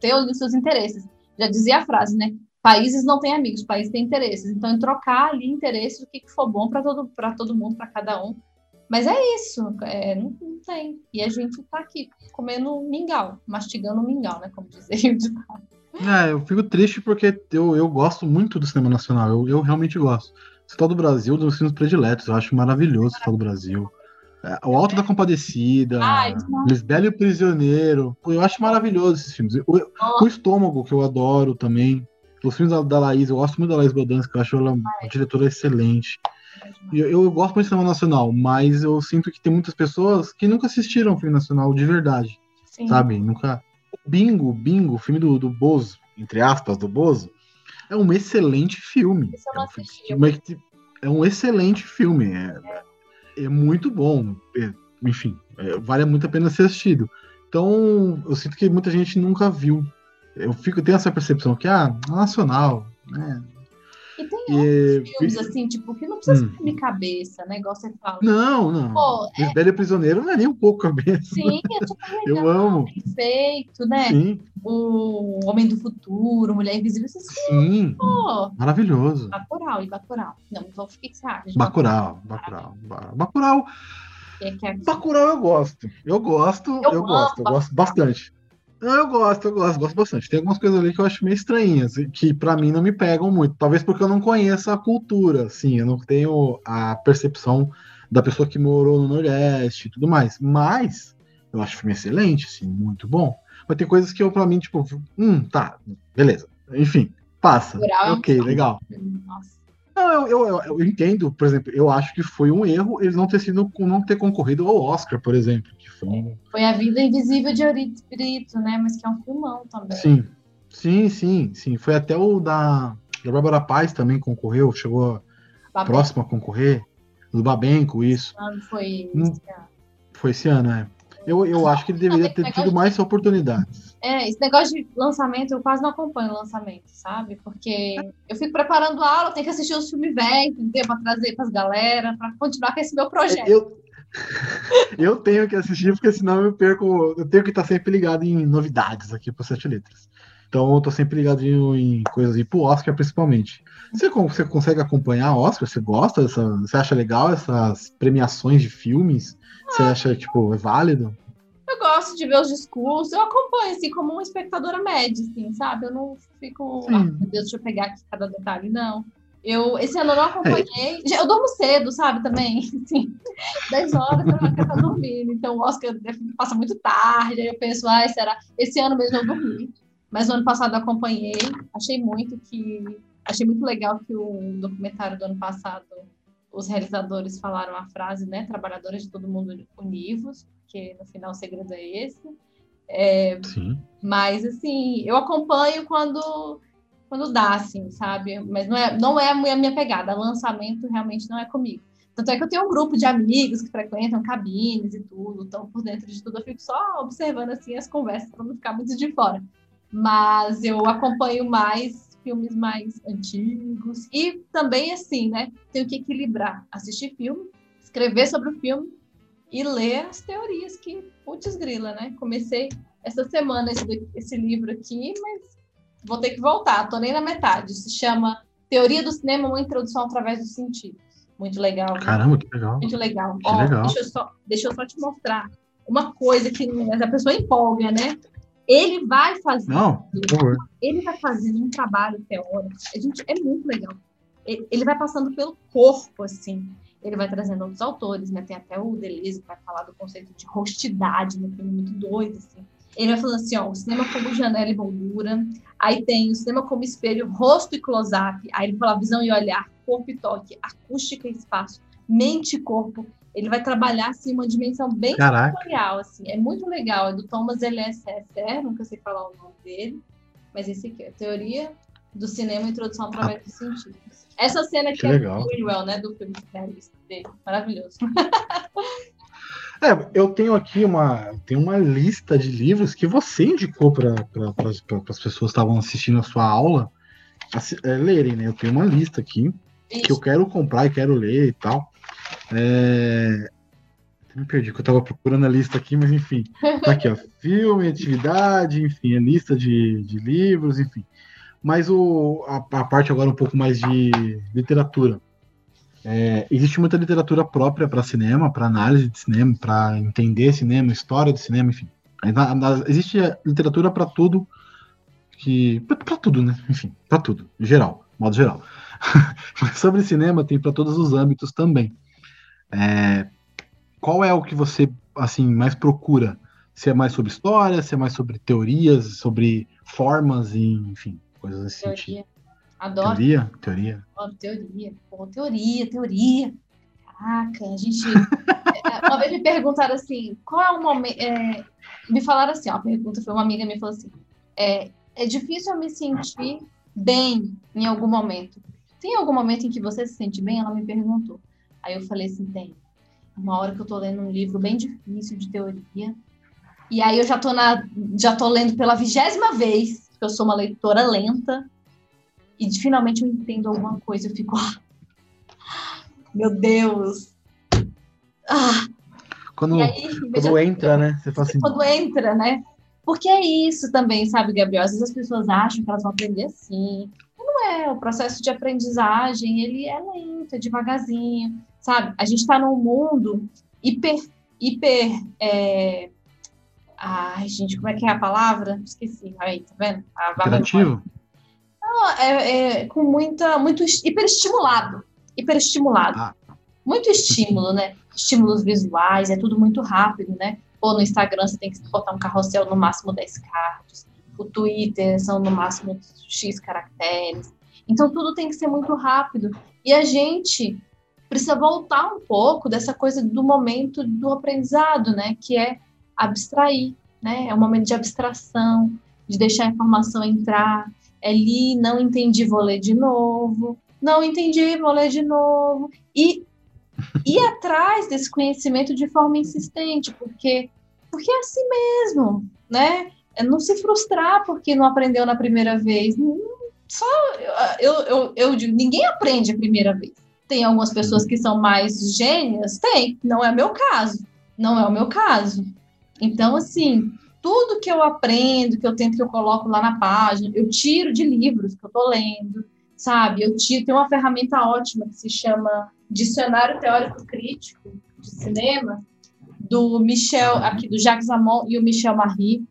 ter os seus interesses. Já dizia a frase, né? Países não têm amigos, países têm interesses. Então, em trocar ali interesses, o que, que for bom para todo, todo mundo, para cada um, mas é isso, é, não, não, tem. E a gente tá aqui comendo mingau, mastigando mingau, né? Como dizia o ditado. É, eu fico triste porque eu, eu gosto muito do cinema nacional, eu, eu realmente gosto. Citar do Brasil, dos filmes prediletos, eu acho maravilhoso citar do Brasil. É, o Alto da Compadecida, Ai, Lisbela e o Prisioneiro, eu acho maravilhoso esses filmes. O, o, Estômago, que eu adoro também. Os filmes da, da Laís, eu gosto muito da Laís Bodansky, eu acho ela uma diretora excelente. Eu, eu gosto muito de cinema nacional, mas eu sinto que tem muitas pessoas que nunca assistiram filme nacional de verdade. Sim. Sabe? Nunca. Bingo, Bingo, o filme do, do Bozo, entre aspas, do Bozo, é um excelente filme. É um, filme é um, excelente filme. É, é. é muito bom. É, enfim, é, vale muito a pena ser assistido. Então, eu sinto que muita gente nunca viu. Eu fico, tenho essa percepção que, ah, nacional, né? E tem e... outros filmes, assim, tipo, que não precisa hum. de cabeça, né? Igual você fala. Não, não. Pô, é... Velho Prisioneiro não é nem um pouco cabeça. Sim, é super legal. Eu amo. Perfeito, né? Sim. O Homem do Futuro, Mulher Invisível, esses Sim. Pô. Maravilhoso. Bacurau e Bacurau. Não, então o que você acha? Bacurau, Bacurau. Bacurau. É que é... Bacurau eu gosto. Eu gosto, eu, eu gosto, eu gosto bastante. Eu gosto, eu gosto, gosto bastante. Tem algumas coisas ali que eu acho meio estranhas, que para mim não me pegam muito. Talvez porque eu não conheço a cultura, assim, eu não tenho a percepção da pessoa que morou no Nordeste e tudo mais. Mas eu acho o filme excelente, assim, muito bom. Mas tem coisas que eu, pra mim, tipo, hum, tá, beleza. Enfim, passa. ok, legal. Nossa. Não, eu, eu, eu, entendo, por exemplo, eu acho que foi um erro eles não ter sido não ter concorrido ao Oscar, por exemplo. Que foi, um... foi a vida invisível de Eurito Brito, né? Mas que é um filmão também. Sim, sim, sim, sim. Foi até o da, da Bárbara Paz também concorreu, chegou próximo a concorrer. Do Babenco, isso. Quando foi hum, esse ano? Foi esse ano, é. Eu, eu acho que ele deveria ter tido mais oportunidades. É, esse negócio de lançamento, eu quase não acompanho o lançamento, sabe? Porque eu fico preparando a aula, tenho que assistir os filmes velhos, entendeu? Pra trazer pras galera, pra continuar com esse meu projeto. Eu, eu tenho que assistir, porque senão eu perco. Eu tenho que estar sempre ligado em novidades aqui pro Sete Letras. Então eu tô sempre ligadinho em coisas e pro Oscar principalmente. Você, você consegue acompanhar Oscar? Você gosta dessa. Você acha legal essas premiações de filmes? Você acha, tipo, é válido? Eu gosto de ver os discursos, eu acompanho, assim, como uma espectadora média, assim, sabe? Eu não fico, ah, meu Deus, deixa eu pegar aqui cada detalhe, não. Eu, esse ano eu não acompanhei. É. Eu durmo cedo, sabe, também. Assim, 10 horas eu já tá dormindo. Então o Oscar passa muito tarde. Aí eu penso, ai, será? Esse ano mesmo eu dormi. Mas no ano passado eu acompanhei. Achei muito que. Achei muito legal que o documentário do ano passado, os realizadores falaram a frase, né? Trabalhadores de todo mundo univos, porque no final o segredo é esse. É, Sim. Mas, assim, eu acompanho quando quando dá, assim, sabe? Mas não é, não é a minha pegada. Lançamento realmente não é comigo. Tanto é que eu tenho um grupo de amigos que frequentam cabines e tudo, estão por dentro de tudo. Eu fico só observando assim as conversas para não ficar muito de fora. Mas eu acompanho mais filmes mais antigos e também assim, né? Tenho que equilibrar, assistir filme, escrever sobre o filme e ler as teorias que putz grila, né? Comecei essa semana esse, esse livro aqui, mas vou ter que voltar, tô nem na metade. Se chama Teoria do Cinema, uma introdução através dos sentidos. Muito legal. Caramba, que legal. Muito legal. Que Ó, legal. Deixa, eu só, deixa eu só te mostrar uma coisa que a pessoa empolga, né? Ele vai fazer. Não. Ele vai fazendo um trabalho teórico. A gente, é muito legal. Ele, ele vai passando pelo corpo, assim. Ele vai trazendo outros autores, né? Tem até o Deleuze que vai falar do conceito de rostidade no né? filme, muito doido, assim. Ele vai falando assim, ó, o cinema como janela e moldura, aí tem o cinema como espelho, rosto e close-up, aí ele fala visão e olhar, corpo e toque, acústica e espaço, mente e corpo. Ele vai trabalhar, assim, uma dimensão bem sensorial, assim. É muito legal, é do Thomas L.S.S.R., nunca sei falar o nome dele, mas esse aqui é Teoria do Cinema Introdução através ah. dos Sentidos. Essa cena aqui que é legal. do né, do filme dele, maravilhoso. É, eu tenho aqui uma, tenho uma lista de livros que você indicou para pra, as pessoas que estavam assistindo a sua aula é, lerem, né? Eu tenho uma lista aqui Isso. que eu quero comprar e quero ler e tal. É... Me perdi, que eu estava procurando a lista aqui, mas enfim. Tá aqui, ó. Filme, atividade, enfim, a lista de, de livros, enfim. Mas o, a, a parte agora um pouco mais de literatura. É, existe muita literatura própria para cinema, para análise de cinema, para entender cinema, história de cinema, enfim. Existe literatura para tudo, que para tudo, né? Enfim, para tudo, geral, modo geral. Mas sobre cinema tem para todos os âmbitos também. É, qual é o que você assim mais procura? Se é mais sobre história, se é mais sobre teorias, sobre formas, enfim, coisas nesse Teoria. sentido. Adoro. Teoria? Teoria. Adoro teoria. Pô, teoria, teoria. Caraca, a gente. É, uma vez me perguntaram assim: qual é o momento. É... Me falaram assim: ó, a pergunta foi uma amiga me falou assim: é, é difícil eu me sentir bem em algum momento. Tem algum momento em que você se sente bem? Ela me perguntou. Aí eu falei assim: tem. Uma hora que eu tô lendo um livro bem difícil de teoria. E aí eu já tô, na, já tô lendo pela vigésima vez, porque eu sou uma leitora lenta e finalmente eu entendo alguma coisa, eu fico, ah, meu Deus. Ah. Quando, aí, quando entra, né? Você fala assim, quando entra, né? Porque é isso também, sabe, Gabriel? Às vezes as pessoas acham que elas vão aprender assim. Não é. O processo de aprendizagem, ele é lento, é devagarzinho, sabe? A gente está num mundo hiper, hiper é... Ai, gente, como é que é a palavra? Esqueci. Aí, tá vendo? A Interativo? é, é, com muita, muito hiperestimulado, hiperestimulado. Ah. Muito estímulo, né? Estímulos visuais, é tudo muito rápido, né? Ou no Instagram você tem que botar um carrossel no máximo 10 cards, o Twitter são no máximo X caracteres. Então tudo tem que ser muito rápido. E a gente precisa voltar um pouco dessa coisa do momento do aprendizado, né? Que é abstrair, né? É um momento de abstração, de deixar a informação entrar, é li, não entendi, vou ler de novo, não entendi, vou ler de novo. E ir atrás desse conhecimento de forma insistente, porque, porque é assim mesmo, né? É não se frustrar porque não aprendeu na primeira vez. Só eu, eu, eu digo, ninguém aprende a primeira vez. Tem algumas pessoas que são mais gênias? Tem, não é meu caso. Não é o meu caso. Então, assim, tudo que eu aprendo, que eu tento que eu coloco lá na página, eu tiro de livros que eu estou lendo, sabe? Eu tiro, tem uma ferramenta ótima que se chama Dicionário Teórico Crítico de Cinema, do Michel, aqui do Jacques Amon e o Michel Marie.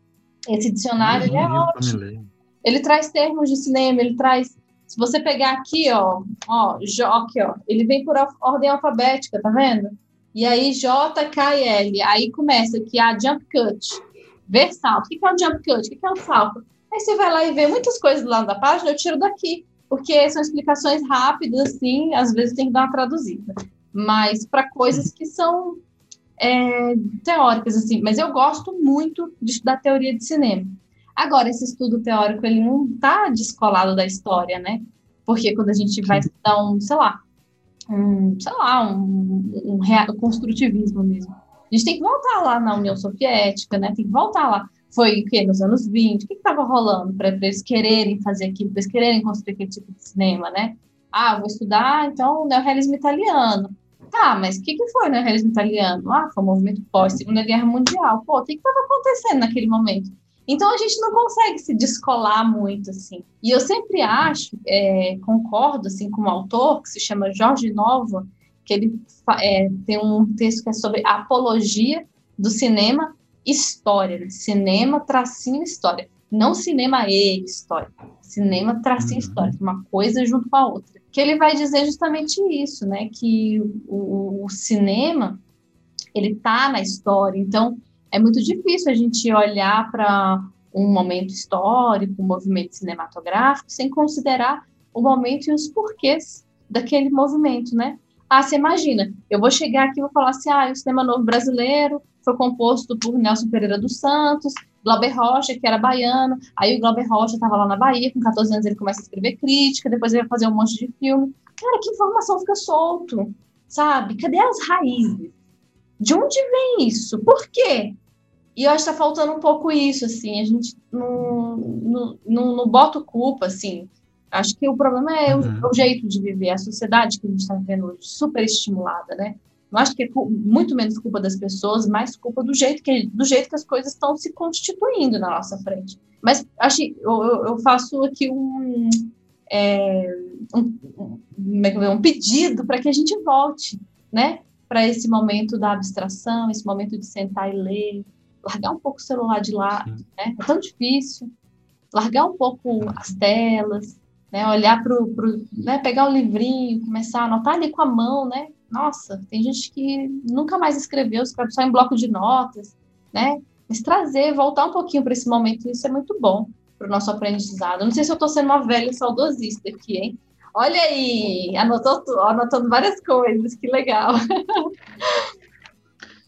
Esse dicionário ele é ótimo. Ele traz termos de cinema, ele traz. Se você pegar aqui, ó, ó, aqui, ó, ele vem por ordem alfabética, tá vendo? E aí J, K e L. Aí começa aqui a jump cut, ver salto. O que é o jump cut? O que é o salto? Aí você vai lá e vê muitas coisas lá da página, eu tiro daqui, porque são explicações rápidas, assim, às vezes tem que dar uma traduzida. Mas para coisas que são é, teóricas, assim. Mas eu gosto muito de estudar teoria de cinema. Agora, esse estudo teórico, ele não está descolado da história, né? Porque quando a gente vai estudar um, sei lá, um, sei lá, um, um, construtivismo mesmo, a gente tem que voltar lá na União Soviética, né? Tem que voltar lá. Foi o quê? Nos anos 20? O que estava rolando para eles quererem fazer aquilo, para eles quererem construir aquele tipo de cinema, né? Ah, vou estudar, então, o neorrealismo italiano. Tá, mas o que, que foi o neorrealismo italiano? Ah, foi um movimento pós-Segunda Guerra Mundial. Pô, o que estava acontecendo naquele momento? Então, a gente não consegue se descolar muito, assim. E eu sempre acho, é, concordo, assim, com um autor que se chama Jorge Nova, que ele é, tem um texto que é sobre apologia do cinema história, né? cinema tracinho história, não cinema e história, cinema tracinho uhum. história, uma coisa junto com a outra. Que ele vai dizer justamente isso, né? Que o, o cinema ele tá na história, então é muito difícil a gente olhar para um momento histórico, um movimento cinematográfico, sem considerar o momento e os porquês daquele movimento, né? Ah, você imagina, eu vou chegar aqui e vou falar assim, ah, o cinema novo brasileiro foi composto por Nelson Pereira dos Santos, Glauber Rocha, que era baiano, aí o Glauber Rocha estava lá na Bahia, com 14 anos ele começa a escrever crítica, depois ele vai fazer um monte de filme. Cara, que informação fica solto, sabe? Cadê as raízes? De onde vem isso? Por quê? E eu acho que está faltando um pouco isso, assim, a gente não, não, não, não bota culpa, assim, Acho que o problema é o, uhum. o jeito de viver, a sociedade que a gente está vivendo hoje, super estimulada, né? Não acho que é muito menos culpa das pessoas, mais culpa do jeito que, do jeito que as coisas estão se constituindo na nossa frente. Mas acho, eu, eu faço aqui um, é, um, um, é um pedido para que a gente volte, né? Para esse momento da abstração, esse momento de sentar e ler, largar um pouco o celular de lado, né? É tão difícil. Largar um pouco as telas, né? Olhar para o, né? pegar o livrinho, começar a anotar ali com a mão, né? Nossa, tem gente que nunca mais escreveu, escreve só em bloco de notas, né? Mas trazer, voltar um pouquinho para esse momento, isso é muito bom para o nosso aprendizado. Não sei se eu estou sendo uma velha saudosista aqui, hein? Olha aí, anotou, anotando várias coisas, que legal.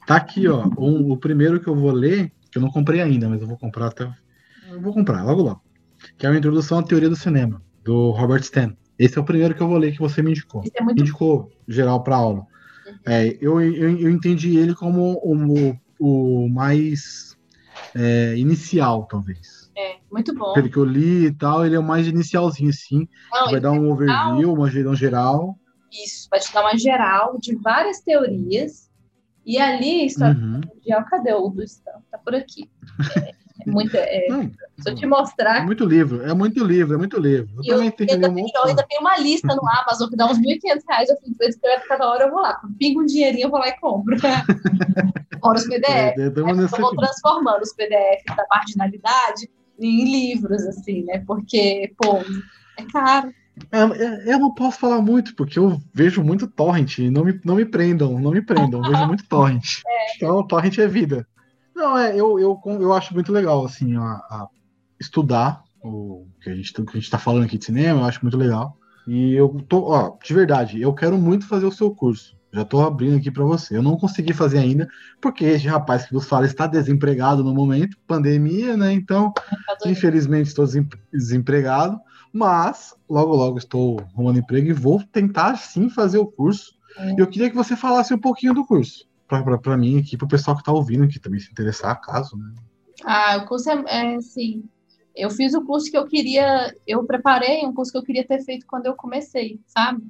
Tá aqui, ó, o, o primeiro que eu vou ler, que eu não comprei ainda, mas eu vou comprar até. Eu vou comprar, logo logo. Que é a introdução à teoria do cinema do Robert Stan. Esse é o primeiro que eu vou ler que você me indicou. É muito... Indicou geral para aula. Uhum. É, eu, eu, eu, entendi ele como o, o mais é, inicial, talvez. É, muito bom. Pelo que eu li e tal, ele é o mais inicialzinho, assim. Não, vai dar um overview, uma geral geral. Isso, vai te dar uma geral de várias teorias. E ali, história uhum. mundial, cadê o do Stan? Tá por aqui. É, é muito, é, Não, se eu te mostrar. É muito livro, é muito livro, é muito livro. Eu, eu, tenho, ainda, tenho, eu ainda tenho uma lista no Amazon que dá uns 1.500 reais. Eu fico escrevo cada hora, eu vou lá. Pingo um dinheirinho, eu vou lá e compro. Fora os PDF. É, é, eu vou transformando os PDFs da marginalidade em livros, assim, né? Porque, pô, é caro. É, é, eu não posso falar muito, porque eu vejo muito torrent. Não me, não me prendam, não me prendam. Vejo muito torrent. É. Então, torrent é vida. Não, é, eu, eu, eu acho muito legal, assim, a, a estudar o que a gente, que a gente tá falando aqui de cinema, eu acho muito legal. E eu tô, ó, de verdade, eu quero muito fazer o seu curso. Já tô abrindo aqui para você. Eu não consegui fazer ainda, porque esse rapaz que vos fala está desempregado no momento, pandemia, né? Então, infelizmente, estou desempregado, mas logo, logo estou arrumando emprego e vou tentar sim fazer o curso. É. Eu queria que você falasse um pouquinho do curso para mim aqui, para o pessoal que está ouvindo, que também se interessar, caso, né? Ah, o curso é, é assim, eu fiz o curso que eu queria, eu preparei um curso que eu queria ter feito quando eu comecei, sabe?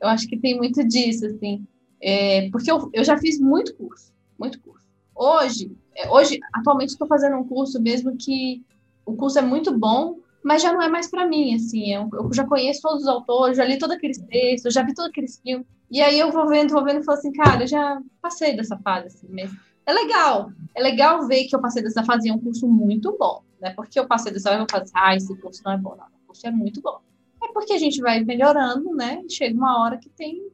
Eu acho que tem muito disso, assim, é, porque eu, eu já fiz muito curso, muito curso. hoje, é, hoje atualmente estou fazendo um curso mesmo que o curso é muito bom, mas já não é mais para mim, assim, eu, eu, já conheço todos os autores, já li todos aqueles textos, já vi todos aqueles filmes, e aí eu vou vendo, vou vendo e falo assim, cara, eu já passei dessa fase, assim, mesmo. É legal, é legal ver que eu passei dessa fase, é um curso muito bom, né, porque eu passei dessa fase, eu falo assim, ah, esse curso não é bom, não, o curso é muito bom. É porque a gente vai melhorando, né, chega uma hora que tem,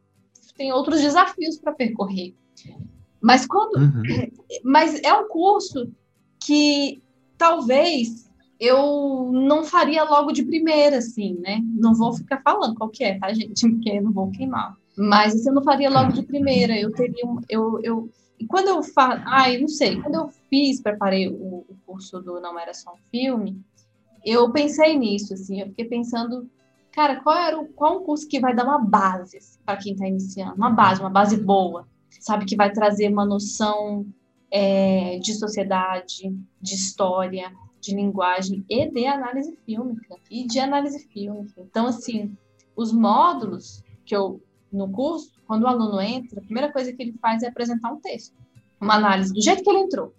tem outros desafios para percorrer. Mas quando. Uhum. Mas é um curso que talvez eu não faria logo de primeira, assim, né? Não vou ficar falando qual que é, tá, gente? Porque eu não vou queimar. Mas assim, eu não faria logo de primeira. Eu teria um, eu, eu e quando eu faço, ai, não sei, quando eu fiz, preparei o, o, curso do Não Era Só um Filme, eu pensei nisso, assim, eu fiquei pensando, cara, qual era o, qual curso que vai dar uma base assim, para quem está iniciando, uma base, uma base boa, sabe, que vai trazer uma noção é, de sociedade, de história, de linguagem e de análise fílmica e de análise fílmica. Então, assim, os módulos que eu no curso, quando o aluno entra, a primeira coisa que ele faz é apresentar um texto, uma análise do jeito que ele entrou.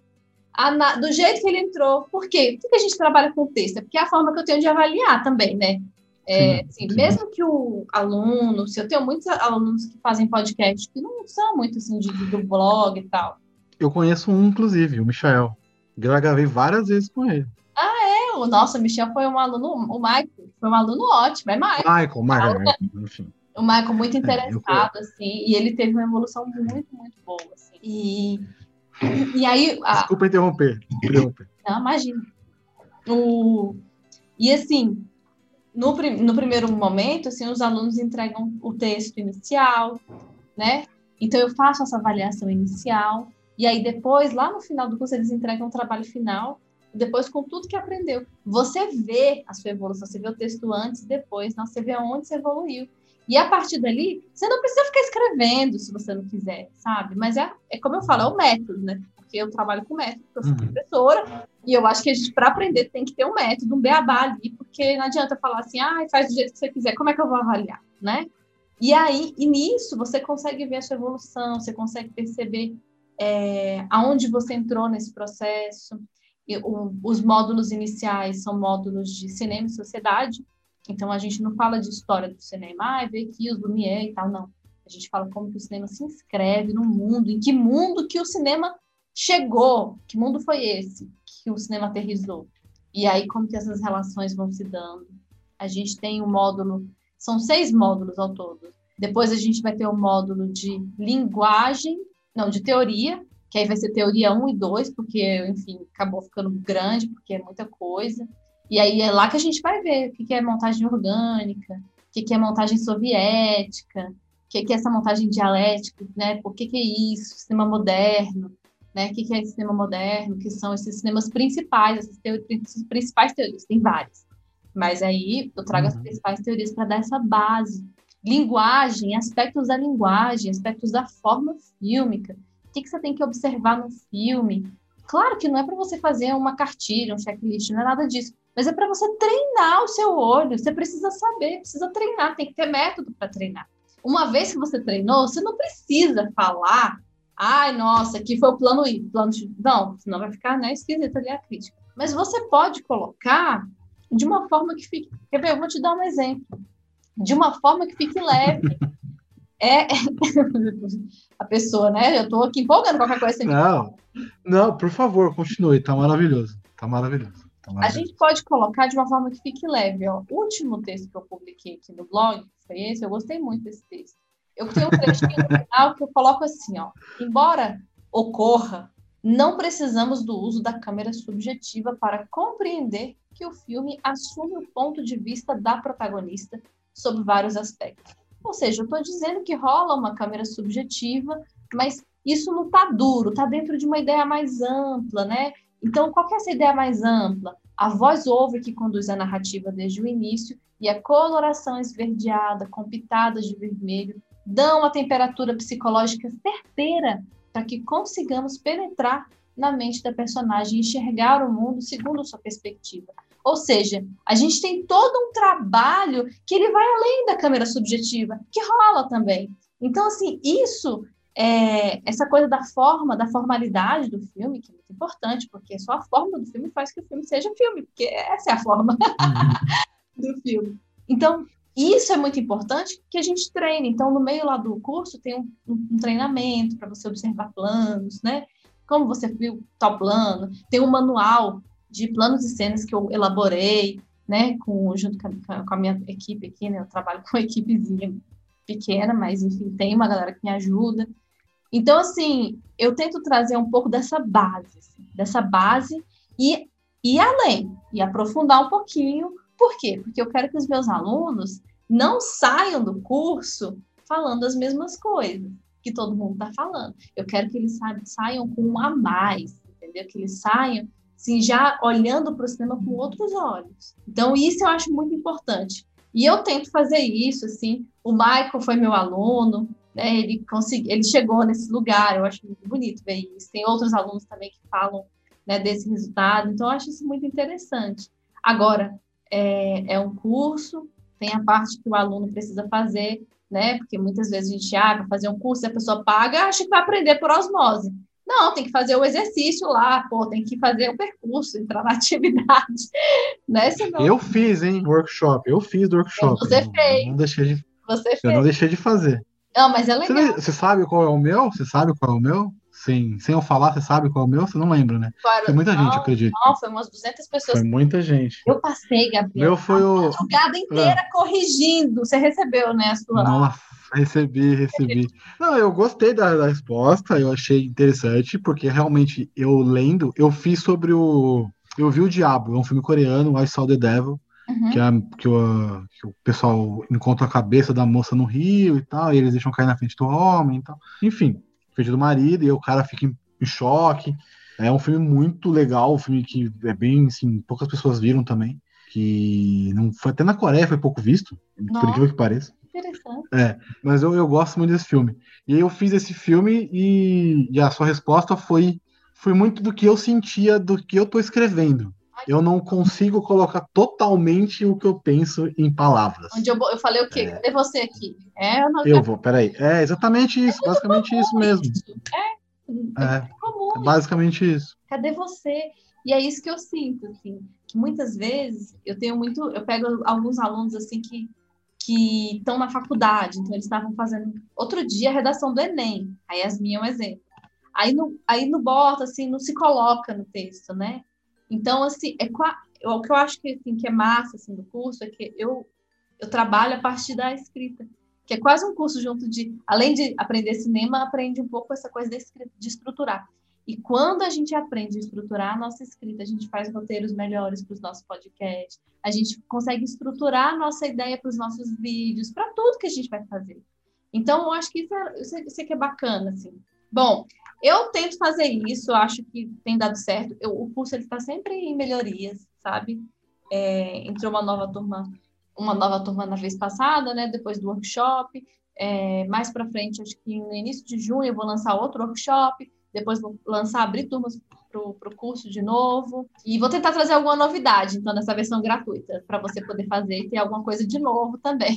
Ana, do jeito que ele entrou. Por quê? Por que a gente trabalha com texto? É porque é a forma que eu tenho de avaliar também, né? É, sim, assim, sim. Mesmo que o aluno, se eu tenho muitos alunos que fazem podcast que não são muito assim de, do blog e tal. Eu conheço um, inclusive, o Michael. Já gravei várias vezes com ele. Ah, é? O nosso Michel foi um aluno, o Michael, foi um aluno ótimo, é Michael. Michael, Michael, Michael enfim. O Michael muito é, interessado, é, assim, e ele teve uma evolução muito, muito boa, assim. E, e aí... A... Desculpa interromper, interromper. Não, imagina. O... E assim, no, no primeiro momento, assim, os alunos entregam o texto inicial, né? Então eu faço essa avaliação inicial, e aí depois, lá no final do curso, eles entregam o trabalho final, depois com tudo que aprendeu. Você vê a sua evolução, você vê o texto antes e depois, não, você vê aonde você evoluiu. E a partir dali, você não precisa ficar escrevendo se você não quiser, sabe? Mas é, é como eu falo, é o método, né? Porque eu trabalho com método, eu sou uhum. professora, e eu acho que a gente, para aprender, tem que ter um método, um beabá ali, porque não adianta falar assim, ah, faz do jeito que você quiser, como é que eu vou avaliar, né? E aí, e nisso, você consegue ver a sua evolução, você consegue perceber é, aonde você entrou nesse processo. E, o, os módulos iniciais são módulos de cinema e sociedade, então a gente não fala de história do cinema, ah, ver aqui os Lumière e tal, não. A gente fala como que o cinema se inscreve no mundo, em que mundo que o cinema chegou, que mundo foi esse que o cinema aterrizou. E aí como que essas relações vão se dando. A gente tem um módulo, são seis módulos ao todo. Depois a gente vai ter o um módulo de linguagem, não, de teoria, que aí vai ser teoria 1 e 2, porque, enfim, acabou ficando grande, porque é muita coisa. E aí é lá que a gente vai ver o que é montagem orgânica, o que é montagem soviética, o que é essa montagem dialética, né? Por que, que é isso? Cinema moderno, né? O que é cinema moderno? Que são esses cinemas principais, essas, teorias, essas principais teorias, tem várias. Mas aí eu trago uhum. as principais teorias para dar essa base. Linguagem, aspectos da linguagem, aspectos da forma fílmica. O que, que você tem que observar no filme? Claro que não é para você fazer uma cartilha, um checklist, não é nada disso mas é para você treinar o seu olho. Você precisa saber, precisa treinar, tem que ter método para treinar. Uma vez que você treinou, você não precisa falar, ai, nossa, aqui foi o plano I, plano X. Não, senão vai ficar né, esquisito ali a crítica. Mas você pode colocar de uma forma que fique. Quer ver? Eu vou te dar um exemplo. De uma forma que fique leve. É, a pessoa, né? Eu estou aqui empolgando qualquer coisa. Não, não, por favor, continue, tá maravilhoso. Tá maravilhoso. Então, a gente pode colocar de uma forma que fique leve. Ó. O último texto que eu publiquei aqui no blog foi esse, eu gostei muito desse texto. Eu tenho um trechinho no final que eu coloco assim, ó. Embora ocorra, não precisamos do uso da câmera subjetiva para compreender que o filme assume o ponto de vista da protagonista sobre vários aspectos. Ou seja, eu estou dizendo que rola uma câmera subjetiva, mas isso não está duro, está dentro de uma ideia mais ampla, né? Então, qual é essa ideia mais ampla? A voz-over que conduz a narrativa desde o início e a coloração esverdeada com pitadas de vermelho dão a temperatura psicológica certeira para que consigamos penetrar na mente da personagem e enxergar o mundo segundo sua perspectiva. Ou seja, a gente tem todo um trabalho que ele vai além da câmera subjetiva, que rola também. Então, assim, isso é, essa coisa da forma, da formalidade do filme, que é muito importante, porque só a forma do filme faz que o filme seja filme, porque essa é a forma uhum. do filme. Então, isso é muito importante que a gente treine. Então, no meio lá do curso, tem um, um treinamento para você observar planos, né? Como você viu tal plano, tem um manual de planos e cenas que eu elaborei, né, com, junto com a, com a minha equipe aqui, né, eu trabalho com uma equipezinha pequena, mas enfim, tem uma galera que me ajuda. Então, assim, eu tento trazer um pouco dessa base, assim, dessa base e ir além, e aprofundar um pouquinho. Por quê? Porque eu quero que os meus alunos não saiam do curso falando as mesmas coisas que todo mundo está falando. Eu quero que eles saiam com um a mais, entendeu? Que eles saiam assim, já olhando para o cinema com outros olhos. Então, isso eu acho muito importante. E eu tento fazer isso, assim. O Michael foi meu aluno, né? Ele conseguiu, ele chegou nesse lugar. Eu acho muito bonito ver isso. Tem outros alunos também que falam né, desse resultado. Então, eu acho isso muito interessante. Agora, é, é um curso, tem a parte que o aluno precisa fazer, né? Porque muitas vezes a gente abre ah, fazer um curso, e a pessoa paga, acha que vai aprender por osmose. Não, tem que fazer o exercício lá, pô, tem que fazer o percurso, entrar na atividade, né? Senão... Eu fiz, hein, workshop, eu fiz workshop. Você eu, fez. não deixei de, Você eu fez. não deixei de fazer. Não, mas é legal. Você, você, sabe qual é o meu? Você sabe qual é o meu? Sem, sem eu falar, você sabe qual é o meu? Você não lembra, né? Claro, foi muita não, gente, acredito. Não, foi umas 200 pessoas. Foi muita gente. Eu passei, Gabriel. Meu foi o... A madrugada inteira ah. corrigindo. Você recebeu, né, a sua... Nossa, Recebi, recebi. Não, eu gostei da, da, resposta, eu achei interessante, porque realmente eu lendo, eu fiz sobre o. Eu vi o Diabo, é um filme coreano, I Saw the Devil, uhum. que, é, que, o, que, o, pessoal encontra a cabeça da moça no rio e tal, e eles deixam cair na frente do homem e tal. Enfim, frente do marido, e o cara fica em, em choque. É um filme muito legal, um filme que é bem, assim, poucas pessoas viram também. Que não foi até na Coreia foi pouco visto, Nossa. por incrível que pareça. Interessante. É, mas eu, eu gosto muito desse filme. E aí eu fiz esse filme e, e a sua resposta foi, foi muito do que eu sentia do que eu tô escrevendo. Eu não consigo colocar totalmente o que eu penso em palavras. Onde eu, eu falei o quê? É. Cadê você aqui? É, eu, não... eu vou, peraí. É exatamente isso, é basicamente comum, isso mesmo. É, é, é comum. É basicamente isso. Cadê você? E é isso que eu sinto, assim, que muitas vezes eu tenho muito, eu pego alguns alunos assim que que estão na faculdade, então eles estavam fazendo outro dia a redação do Enem. A Yasmin é um exemplo. Aí no, aí no bota, assim, não se coloca no texto, né? Então, assim, é, o que eu acho que, assim, que é massa assim, do curso é que eu, eu trabalho a partir da escrita, que é quase um curso junto de, além de aprender cinema, aprende um pouco essa coisa de, de estruturar. E quando a gente aprende a estruturar a nossa escrita, a gente faz roteiros melhores para os nossos podcasts, a gente consegue estruturar a nossa ideia para os nossos vídeos, para tudo que a gente vai fazer. Então, eu acho que isso, é, isso, isso é que é bacana, assim. Bom, eu tento fazer isso, acho que tem dado certo. Eu, o curso está sempre em melhorias, sabe? É, entrou uma nova turma, uma nova turma na vez passada, né? Depois do workshop. É, mais para frente, acho que no início de junho eu vou lançar outro workshop depois vou lançar, abrir turmas para o curso de novo. E vou tentar trazer alguma novidade, então, nessa versão gratuita, para você poder fazer e ter alguma coisa de novo também.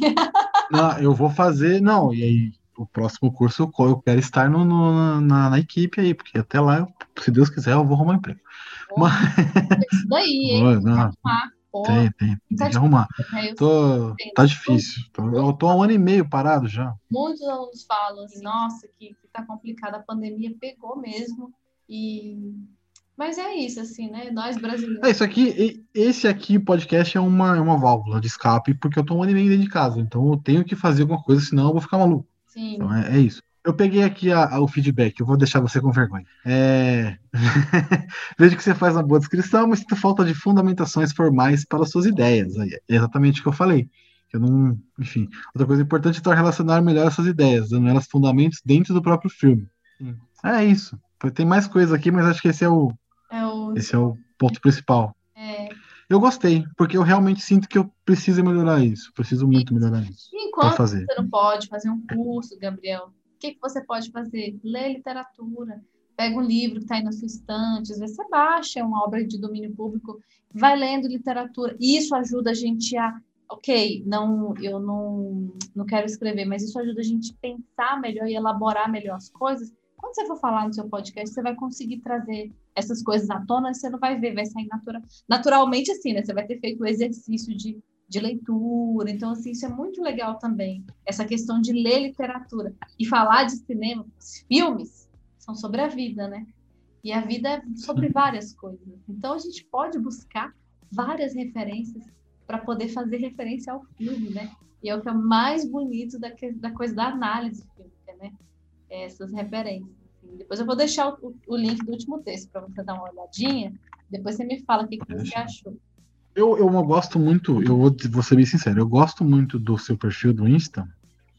não, eu vou fazer, não, e aí o próximo curso eu quero estar no, no na, na, equipe aí, porque até lá, eu, se Deus quiser, eu vou arrumar um emprego. Mas... Isso daí, hein? Não, tem, tem. Tem que arrumar. É, tô, tá difícil. Tô, eu tô há um ano e meio parado já. Muitos alunos falam assim, nossa, que, que tá complicado, a pandemia pegou mesmo. E mas é isso, assim, né? Nós brasileiros. É isso aqui, esse aqui, podcast, é uma, é uma válvula de escape, porque eu tô um ano e meio dentro de casa. Então eu tenho que fazer alguma coisa, senão eu vou ficar maluco. Sim. Então é, é isso. Eu peguei aqui a, a, o feedback, eu vou deixar você com vergonha. É... Vejo que você faz uma boa descrição, mas sinto falta de fundamentações formais para suas ideias. É exatamente o que eu falei. Eu não, enfim, outra coisa importante é relacionar melhor essas ideias, dando elas fundamentos dentro do próprio filme. Hum. É isso. Tem mais coisa aqui, mas acho que esse é o, é o... esse é o ponto principal. É. Eu gostei, porque eu realmente sinto que eu preciso melhorar isso. Preciso muito melhorar isso. Enquanto fazer. você não pode fazer um curso, Gabriel, o que, que você pode fazer? Ler literatura. Pega um livro que está aí na sua estante, às vezes você baixa uma obra de domínio público, vai lendo literatura. Isso ajuda a gente a ok, não, eu não, não quero escrever, mas isso ajuda a gente a pensar melhor e elaborar melhor as coisas. Quando você for falar no seu podcast, você vai conseguir trazer essas coisas à tona, você não vai ver, vai sair natural, naturalmente assim, né? Você vai ter feito o exercício de, de leitura. Então, assim, isso é muito legal também. Essa questão de ler literatura e falar de cinema, filmes são sobre a vida, né? E a vida é sobre várias coisas. Então, a gente pode buscar várias referências para poder fazer referência ao filme, né? E é o que é mais bonito da, da coisa da análise fílmica, né? Essas referências. Assim. Depois eu vou deixar o, o link do último texto para você dar uma olhadinha. Depois você me fala o que, que você achou. Eu, eu gosto muito, eu vou, vou ser bem sincero, eu gosto muito do seu perfil do Insta,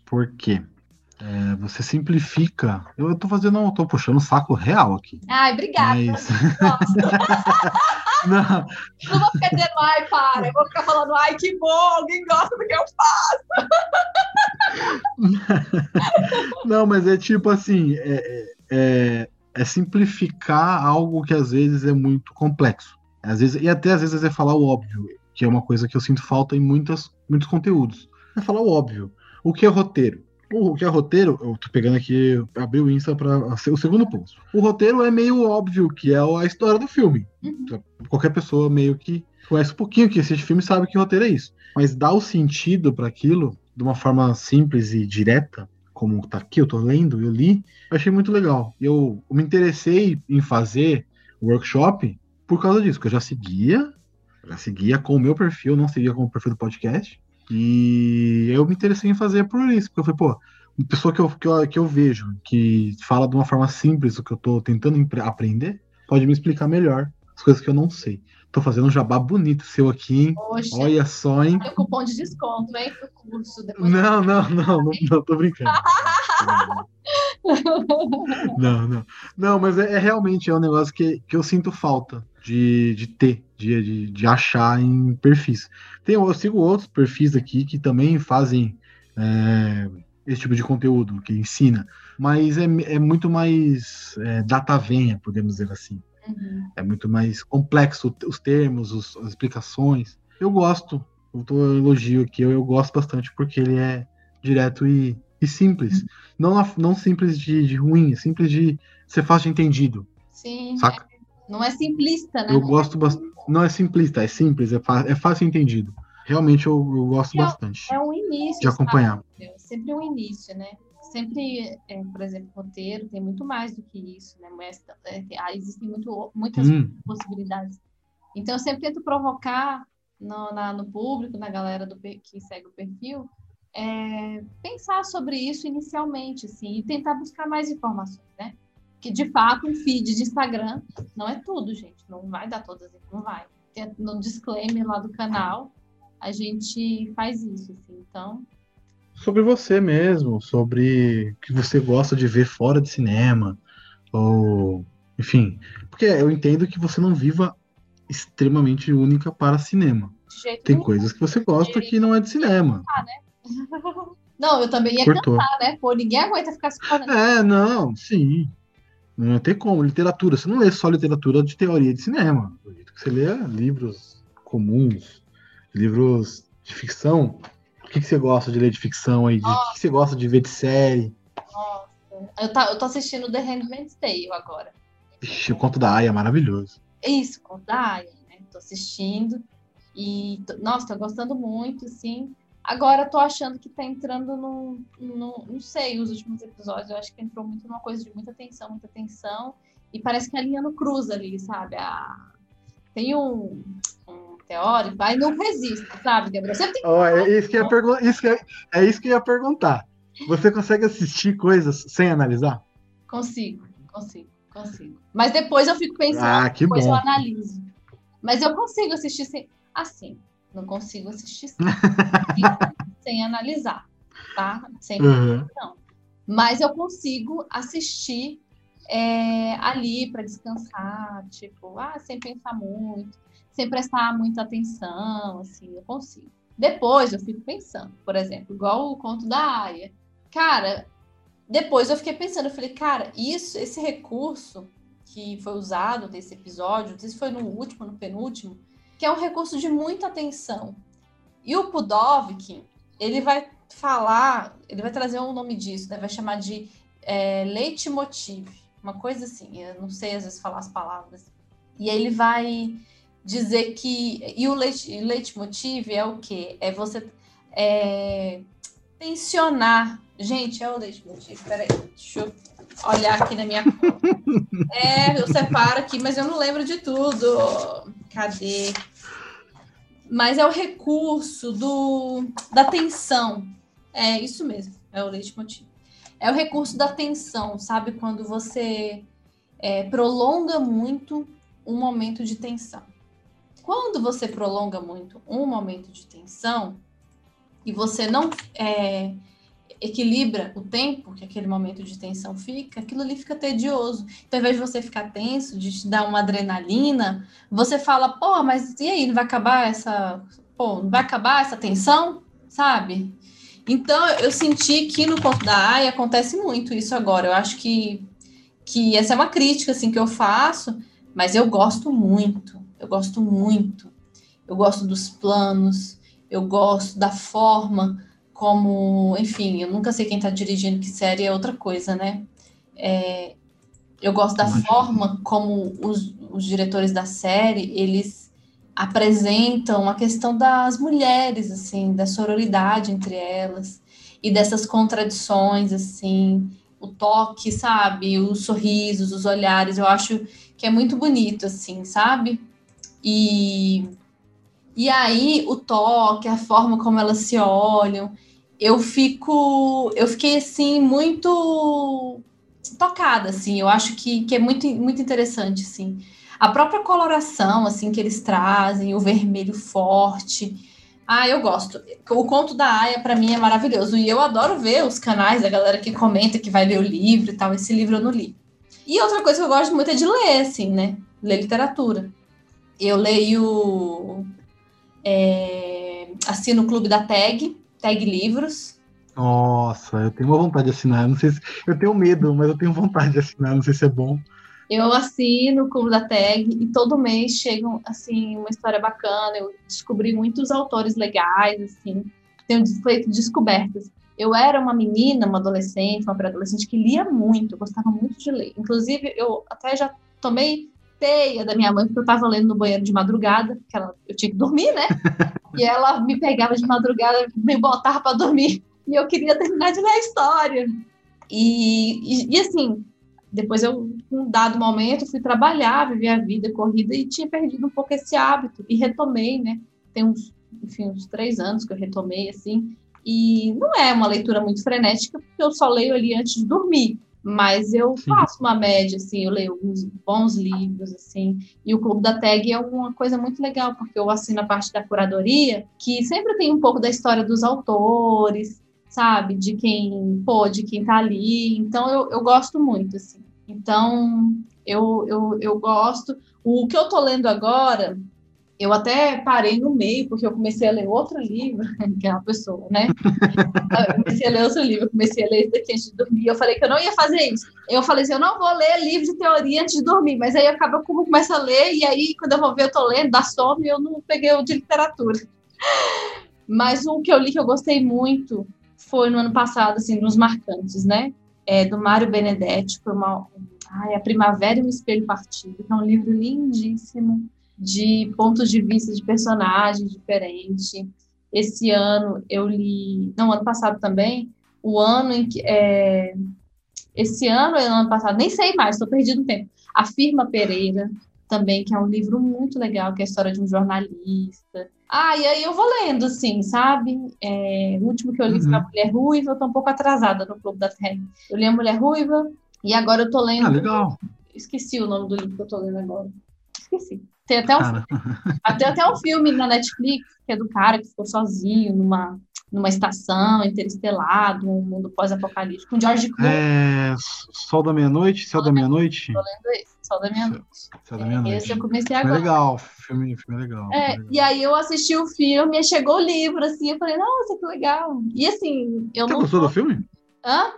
porque é, você simplifica. Eu tô fazendo, eu tô puxando um saco real aqui. Ai, obrigada. Mas... não. não vou ficar dizendo, ai, para. Eu vou ficar falando, ai, que bom, alguém gosta do que eu faço. não, mas é tipo assim, é, é, é, é simplificar algo que às vezes é muito complexo. Às vezes, e até às vezes é falar o óbvio, que é uma coisa que eu sinto falta em muitas, muitos conteúdos. É falar o óbvio. O que é roteiro? O que é roteiro, eu tô pegando aqui, abri o Insta para ser o segundo ponto. O roteiro é meio óbvio que é a história do filme. Uhum. Qualquer pessoa meio que conhece um pouquinho que assiste filme sabe que roteiro é isso. Mas dá o sentido para aquilo de uma forma simples e direta, como tá aqui, eu tô lendo, eu li, eu achei muito legal. Eu, eu me interessei em fazer workshop por causa disso, que eu já seguia, já seguia com o meu perfil, não seguia com o perfil do podcast. E eu me interessei em fazer por isso, porque eu falei, pô, uma pessoa que eu, que eu, que eu vejo, que fala de uma forma simples o que eu tô tentando aprender, pode me explicar melhor as coisas que eu não sei. Tô fazendo um jabá bonito seu aqui, hein? Poxa, Olha só, hein? Olha o cupom de desconto, hein, pro curso. Não, não, não, não, não, tô brincando. não, não. Não, mas é, é, realmente é um negócio que, que eu sinto falta de, de ter, de, de, de achar em perfis. Tem, eu sigo outros perfis aqui que também fazem é, esse tipo de conteúdo, que ensina, mas é, é muito mais é, data venha, podemos dizer assim. Uhum. É muito mais complexo os termos, os, as explicações. Eu gosto, eu tô elogio aqui, eu, eu gosto bastante porque ele é direto e, e simples. Uhum. Não, não simples de, de ruim, simples de ser fácil de entendido. Sim. Saca? Não é simplista, né? Eu gosto bastante. Não é simplista, é simples, é, é fácil entendido. Realmente eu, eu gosto é, bastante. É um início. De acompanhar. Sabe? É sempre um início, né? Sempre, é, por exemplo, roteiro tem muito mais do que isso, né? Mas, é, existem muito, muitas hum. possibilidades. Então eu sempre tento provocar no, na, no público, na galera do, que segue o perfil, é, pensar sobre isso inicialmente, assim, e tentar buscar mais informações, né? Que de fato um feed de Instagram não é tudo, gente. Não vai dar todas, não vai. No disclaimer lá do canal, a gente faz isso, assim. Então. Sobre você mesmo, sobre o que você gosta de ver fora de cinema, ou. Enfim. Porque eu entendo que você não viva extremamente única para cinema. Tem nenhum. coisas que você gosta que não é de cinema. Ah, né? Não, eu também ia Cortou. cantar, né? Pô, ninguém aguenta ficar se É, não, sim. Não tem como. Literatura, você não lê só literatura de teoria de cinema. Você lê livros comuns, livros de ficção. O que, que você gosta de ler de ficção aí? De, o que você gosta de ver de série? Nossa. Eu, tá, eu tô assistindo The Handmaid's Tale agora. Ixi, o Conto da Aya é maravilhoso. Isso, o Conto da Aya, né? Tô assistindo. E, nossa, tô gostando muito, assim. Agora tô achando que tá entrando no, no, Não sei, os últimos episódios, eu acho que entrou muito numa coisa de muita tensão, muita tensão. E parece que a linha não cruza ali, sabe? A, tem um, um teórico, aí não resiste, sabe, Gabriel? Você tem oh, é, isso que ia pergun- isso que é, é isso que eu ia perguntar. Você consegue assistir coisas sem analisar? Consigo, consigo, consigo. Mas depois eu fico pensando, ah, depois bom. eu analiso. Mas eu consigo assistir sem. Assim, não consigo assistir sem, analisar, tá? Sem uhum. não. Mas eu consigo assistir é, ali para descansar, tipo, ah, sem pensar muito, sem prestar muita atenção, assim, eu consigo. Depois eu fico pensando, por exemplo, igual o conto da Aya. Cara, depois eu fiquei pensando, eu falei, cara, isso, esse recurso que foi usado nesse episódio, não sei se foi no último, no penúltimo, que é um recurso de muita atenção. E o Pudovkin, ele vai falar, ele vai trazer um nome disso, né? vai chamar de é, leitmotiv, uma coisa assim, eu não sei às vezes falar as palavras. E ele vai dizer que. E o leit, leitmotiv é o quê? É você é, tensionar. Gente, é o leitmotiv. Peraí, deixa eu olhar aqui na minha cola. É, eu separo aqui, mas eu não lembro de tudo. Cadê? Mas é o recurso do, da tensão. É isso mesmo, é o leitmotiv. É o recurso da tensão, sabe? Quando você é, prolonga muito um momento de tensão. Quando você prolonga muito um momento de tensão e você não é, equilibra o tempo que aquele momento de tensão fica, aquilo ali fica tedioso. Então, ao invés de você ficar tenso, de te dar uma adrenalina, você fala, pô, mas e aí, não vai acabar essa. Pô, não vai acabar essa tensão? Sabe? Então, eu senti que no ponto da AI acontece muito isso agora. Eu acho que, que essa é uma crítica assim, que eu faço, mas eu gosto muito. Eu gosto muito. Eu gosto dos planos, eu gosto da forma como, enfim, eu nunca sei quem está dirigindo que série é outra coisa, né? É, eu gosto da Imagina. forma como os, os diretores da série, eles apresentam a questão das mulheres, assim, da sororidade entre elas e dessas contradições, assim, o toque, sabe, os sorrisos, os olhares, eu acho que é muito bonito, assim, sabe? E, e aí o toque, a forma como elas se olham, eu fico, eu fiquei assim muito tocada, assim. Eu acho que, que é muito, muito interessante, assim. A própria coloração, assim, que eles trazem, o vermelho forte. Ah, eu gosto. O conto da Aya, para mim, é maravilhoso. E eu adoro ver os canais da galera que comenta, que vai ler o livro e tal. Esse livro eu não li. E outra coisa que eu gosto muito é de ler, assim, né? Ler literatura. Eu leio. É, assino o Clube da Tag, Tag Livros. Nossa, eu tenho uma vontade de assinar. Não sei se, eu tenho medo, mas eu tenho vontade de assinar. Não sei se é bom. Eu assino o Clube da Tag e todo mês chegam assim uma história bacana. Eu descobri muitos autores legais, assim. Tenho feito descobertas. Eu era uma menina, uma adolescente, uma pré-adolescente que lia muito, eu gostava muito de ler. Inclusive, eu até já tomei teia da minha mãe, porque eu estava lendo no banheiro de madrugada, que ela, eu tinha que dormir, né? E ela me pegava de madrugada, me botava para dormir, e eu queria terminar de ler a história. E, e, e, assim, depois eu, num dado momento, fui trabalhar, viver a vida corrida e tinha perdido um pouco esse hábito, e retomei, né? Tem uns, enfim, uns três anos que eu retomei, assim, e não é uma leitura muito frenética, porque eu só leio ali antes de dormir. Mas eu faço uma média, assim, eu leio alguns bons livros, assim, e o Clube da Tag é uma coisa muito legal, porque eu assino a parte da curadoria, que sempre tem um pouco da história dos autores, sabe, de quem, pô, de quem tá ali, então eu, eu gosto muito, assim. Então, eu, eu, eu gosto. O que eu tô lendo agora, eu até parei no meio, porque eu comecei a ler outro livro, que é uma pessoa, né? Eu comecei a ler outro livro, comecei a ler esse daqui antes de dormir. Eu falei que eu não ia fazer isso. Eu falei assim: eu não vou ler livro de teoria antes de dormir, mas aí acaba como começa a ler, e aí quando eu vou ver, eu tô lendo, dá sono e eu não peguei o de literatura. Mas um que eu li que eu gostei muito foi no ano passado, assim, nos marcantes, né? É, do Mário Benedetti, foi uma. Ai, A Primavera e o Espelho Partido, que é um livro lindíssimo de pontos de vista de personagens diferentes. Esse ano eu li, não, ano passado também, o ano em que. É, esse ano ou ano passado, nem sei mais, estou perdido no tempo. A Firma Pereira, também, que é um livro muito legal, que é a história de um jornalista. Ah, e aí eu vou lendo, assim, sabe? É, o último que eu li uhum. foi A Mulher Ruiva, eu tô um pouco atrasada no Clube da Terra. Eu li A Mulher Ruiva, e agora eu tô lendo. Ah, legal. Esqueci o nome do livro que eu tô lendo agora. Esqueci. Tem até, um, até, até um filme na Netflix, que é do cara que ficou sozinho numa, numa estação interestelar, um mundo pós-apocalíptico, com George Clooney. É, Sol da Meia-Noite? Céu da Meia-Noite? Tô lendo esse, Sol da Meia-Noite. Céu da Meia-Noite. Esse eu comecei agora. É legal, filme, filme é legal. É, legal. E aí eu assisti o filme, e chegou o livro, assim, eu falei, nossa, que legal. E assim, eu Você não... gostou do filme? Hã?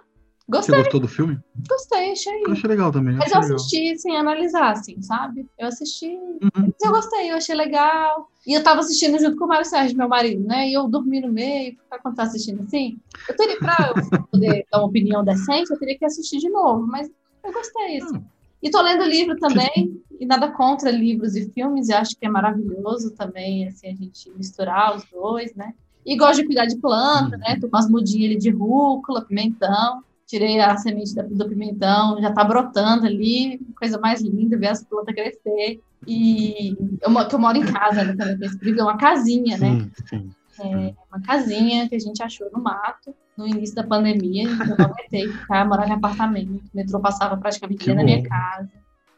Gostei. Você gostou do filme? Gostei, achei. Eu achei legal também. Mas eu assisti legal. sem analisar, assim, sabe? Eu assisti. Uhum. Mas eu gostei, eu achei legal. E eu tava assistindo junto com o Mário Sérgio, meu marido, né? E eu dormi no meio, quando tá assistindo assim. Eu teria, pra eu poder dar uma opinião decente, eu teria que assistir de novo, mas eu gostei, assim. Hum. E tô lendo livro também, e nada contra livros e filmes, e acho que é maravilhoso também, assim, a gente misturar os dois, né? E gosto de cuidar de planta, né? Tô com as mudinhas ali de rúcula, pimentão. Tirei a semente do pimentão, já tá brotando ali, coisa mais linda, ver as plantas crescer. E eu, que eu moro em casa, né? Também tem uma casinha, né? Sim, É uma casinha que a gente achou no mato no início da pandemia. Eu não aguentei ficar, morar em apartamento. O metrô passava praticamente dentro da minha casa.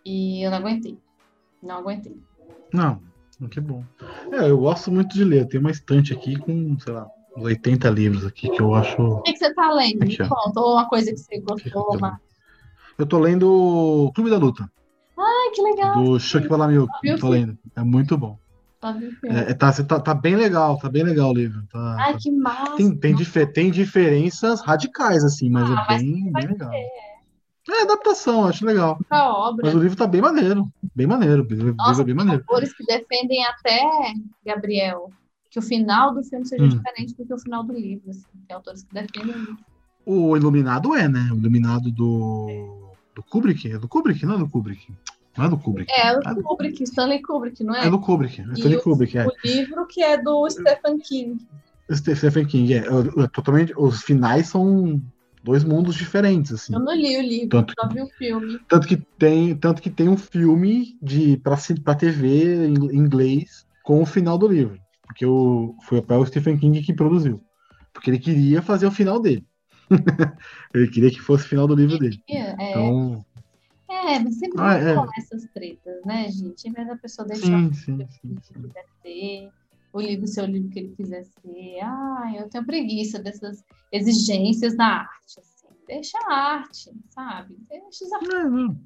E eu não aguentei. Não aguentei. Não, que bom. É, eu gosto muito de ler. Tem uma estante aqui com, sei lá, 80 livros aqui que eu acho. O que, que você tá lendo? Aqui, Me conta. Ou uma coisa que você gostou. Eu tô lendo Clube da Luta. Ai, que legal. Do Chuck Palahniuk. Tô lendo. É muito bom. É, tá, tá, tá, bem legal, tá bem legal o livro. Tá, Ai, tá... que massa. Tem, tem, dif tem diferenças radicais, assim, mas ah, é bem, bem legal. É adaptação, acho legal. obra. Mas o livro tá bem maneiro. Bem maneiro. O livro Nossa, é bem maneiro. autores que defendem até, Gabriel, que o final do filme seja hum. diferente do que o final do livro. Assim. Tem autores que defendem isso. O Iluminado é, né? O Iluminado do, do Kubrick. É do Kubrick, não é do Kubrick. Não é do Kubrick. É, do é Kubrick, Stanley Kubrick, não é? É do Kubrick, é Stanley Kubrick, é. O livro que é do Stephen King. Stephen King, é. Totalmente, os finais são dois mundos diferentes, assim. Eu não li o livro, tanto só vi o filme. Tanto que tem, tanto que tem um filme de para TV em inglês com o final do livro, porque o foi o Stephen King que produziu, porque ele queria fazer o final dele. ele queria que fosse o final do livro dele. É, então, é, sempre ah, é. essas tretas, né, gente? Em vez da pessoa deixar sim, o sim, que quiser ter, o livro ser o livro que ele quiser ser. Ah, eu tenho preguiça dessas exigências na arte. Assim. Deixa a arte, sabe? Deixa os é, não.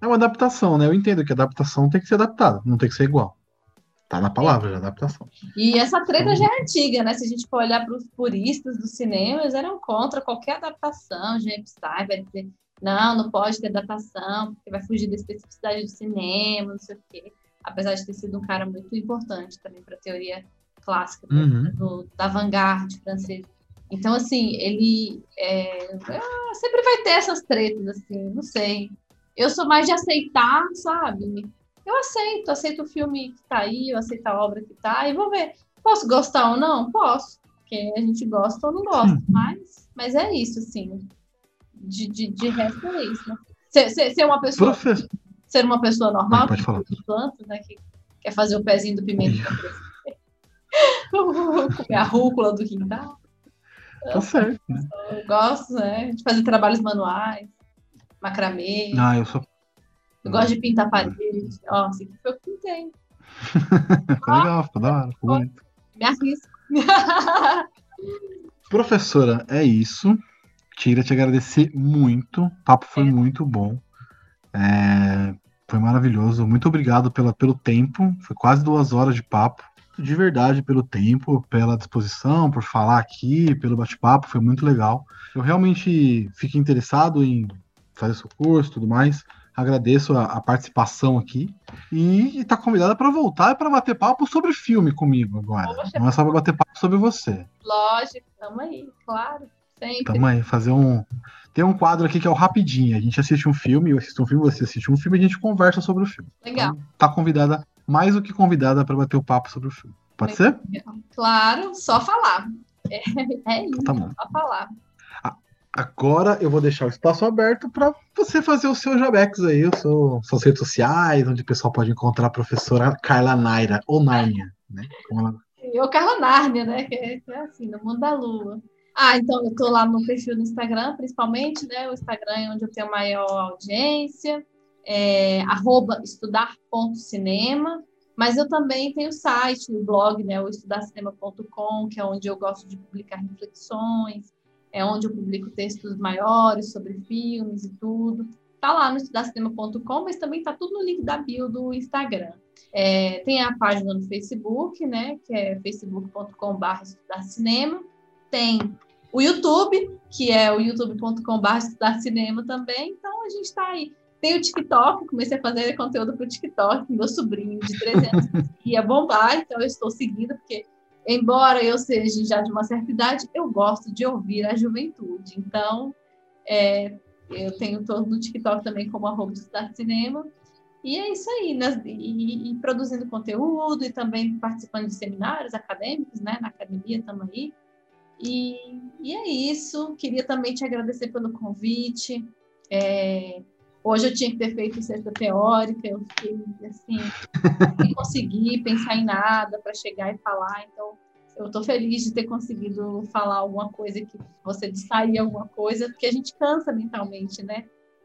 é uma adaptação, né? Eu entendo que a adaptação tem que ser adaptada, não tem que ser igual. Tá na palavra, adaptação. E essa treta já é antiga, né? Se a gente for olhar para os puristas do cinema, eles eram contra qualquer adaptação. James Stein vai dizer não, não pode ter datação, porque vai fugir da especificidade do cinema, não sei o quê. Apesar de ter sido um cara muito importante também para a teoria clássica uhum. do, da vanguarda francesa. Então, assim, ele é, ah, sempre vai ter essas tretas, assim, não sei. Eu sou mais de aceitar, sabe? Eu aceito, aceito o filme que tá aí, eu aceito a obra que tá, e vou ver. Posso gostar ou não? Posso, porque a gente gosta ou não gosta, uhum. mas, mas é isso, assim de, de, de resto é isso, né? Ser, ser, ser uma pessoa. Professor. Ser uma pessoa normal, pode falar. plantas, né? Que quer fazer o pezinho do pimenta comer a rúcula do quintal. Tá certo, né? Eu gosto, né? De fazer trabalhos manuais, macramê. Ah, eu sou. Eu gosto de pintar parede. Ó, assim que foi que pintei. legal, ficou da hora, ficou bonito. Me arrisco. Professora, é isso. Queria te agradecer muito. O papo foi é. muito bom. É, foi maravilhoso. Muito obrigado pela, pelo tempo. Foi quase duas horas de papo. De verdade, pelo tempo, pela disposição, por falar aqui, pelo bate-papo. Foi muito legal. Eu realmente fiquei interessado em fazer seu curso e tudo mais. Agradeço a, a participação aqui. E está convidada para voltar e para bater papo sobre filme comigo agora. Poxa, Não é só para bater papo sobre você. Lógico, estamos aí, claro. Sempre. Tamo aí, fazer um. Tem um quadro aqui que é o Rapidinho. A gente assiste um filme, eu assisto um filme, você assiste um filme e a gente conversa sobre o filme. Legal. Então, tá convidada, mais do que convidada, para bater o papo sobre o filme. Pode Legal. ser? Claro, só falar. É, é isso, então, tá só falar. Agora eu vou deixar o espaço aberto para você fazer o seu Jabex aí, o seu, suas redes sociais, onde o pessoal pode encontrar a professora Carla Naira, ou Nárnia, né? Como ela... Eu, Carla Nárnia, né? Que é, é assim, no mundo da lua. Ah, então eu tô lá no perfil do Instagram, principalmente, né? O Instagram é onde eu tenho maior audiência, é, estudar.cinema, mas eu também tenho o site, o blog, né? O estudarcinema.com, que é onde eu gosto de publicar reflexões, é onde eu publico textos maiores sobre filmes e tudo. Tá lá no estudarcinema.com, mas também tá tudo no link da bio do Instagram. É, tem a página no Facebook, né? Que é facebook.com.br estudarcinema tem o YouTube, que é o youtube.com.br estudar cinema também. Então a gente está aí Tem o TikTok, comecei a fazer conteúdo para o TikTok, meu sobrinho de 3 anos ia bombar, então eu estou seguindo, porque embora eu seja já de uma certa idade, eu gosto de ouvir a juventude. Então, é, eu tenho todo no TikTok também como arroba de Start Cinema. E é isso aí, né? e, e, produzindo conteúdo e também participando de seminários acadêmicos, né? Na academia estamos aí. E, e, é isso. Queria também te agradecer pelo convite. É, hoje eu tinha que ter feito certa teórica, eu fiquei assim, sem conseguir pensar em nada para chegar e falar. Então, eu estou feliz de ter conseguido falar alguma coisa que você distrair alguma coisa, porque a gente cansa mentalmente, né?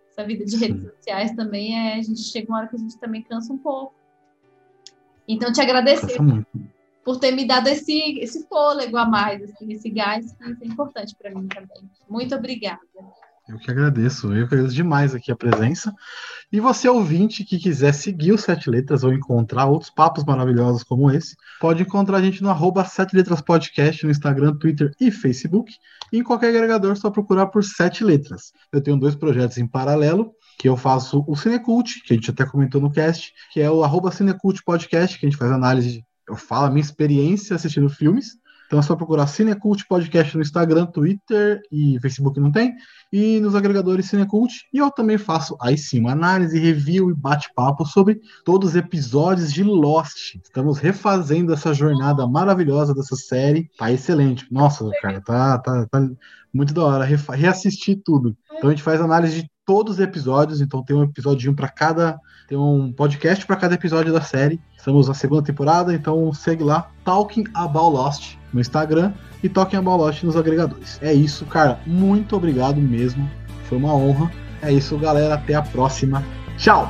Essa vida de redes sociais também é. A gente chega uma hora que a gente também cansa um pouco. Então, te agradecer por ter me dado esse, esse fôlego a mais, assim, esse gás, que é importante para mim também. Muito obrigada. Eu que agradeço, eu agradeço demais aqui a presença. E você, ouvinte, que quiser seguir o Sete Letras ou encontrar outros papos maravilhosos como esse, pode encontrar a gente no arroba Sete Letras Podcast no Instagram, Twitter e Facebook. E em qualquer agregador, só procurar por Sete Letras. Eu tenho dois projetos em paralelo, que eu faço o Cinecult, que a gente até comentou no cast, que é o arroba Cinecult Podcast, que a gente faz análise, eu falo a minha experiência assistindo filmes. Então é só procurar Cinecult Podcast no Instagram, Twitter e Facebook não tem, e nos agregadores Cinecult. E eu também faço aí sim uma análise, review e bate-papo sobre todos os episódios de Lost. Estamos refazendo essa jornada maravilhosa dessa série. Tá excelente. Nossa, cara, tá, tá, tá muito da hora. Reassistir tudo. Então a gente faz análise de todos os episódios, então tem um episódio para cada, tem um podcast para cada episódio da série. Estamos na segunda temporada, então segue lá, Talking About Lost no Instagram e Talking About Lost nos agregadores. É isso, cara. Muito obrigado mesmo. Foi uma honra. É isso, galera. Até a próxima. Tchau!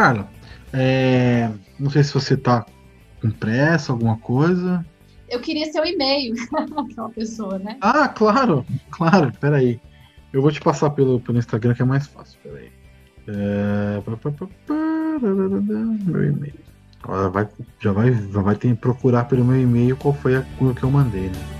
Carla, é... não sei se você tá com pressa, alguma coisa. Eu queria seu e-mail, aquela pessoa, né? Ah, claro, claro, peraí. Eu vou te passar pelo, pelo Instagram que é mais fácil, peraí. É... Meu e-mail. Vai, já vai, já vai ter que procurar pelo meu e-mail qual foi a que eu mandei, né?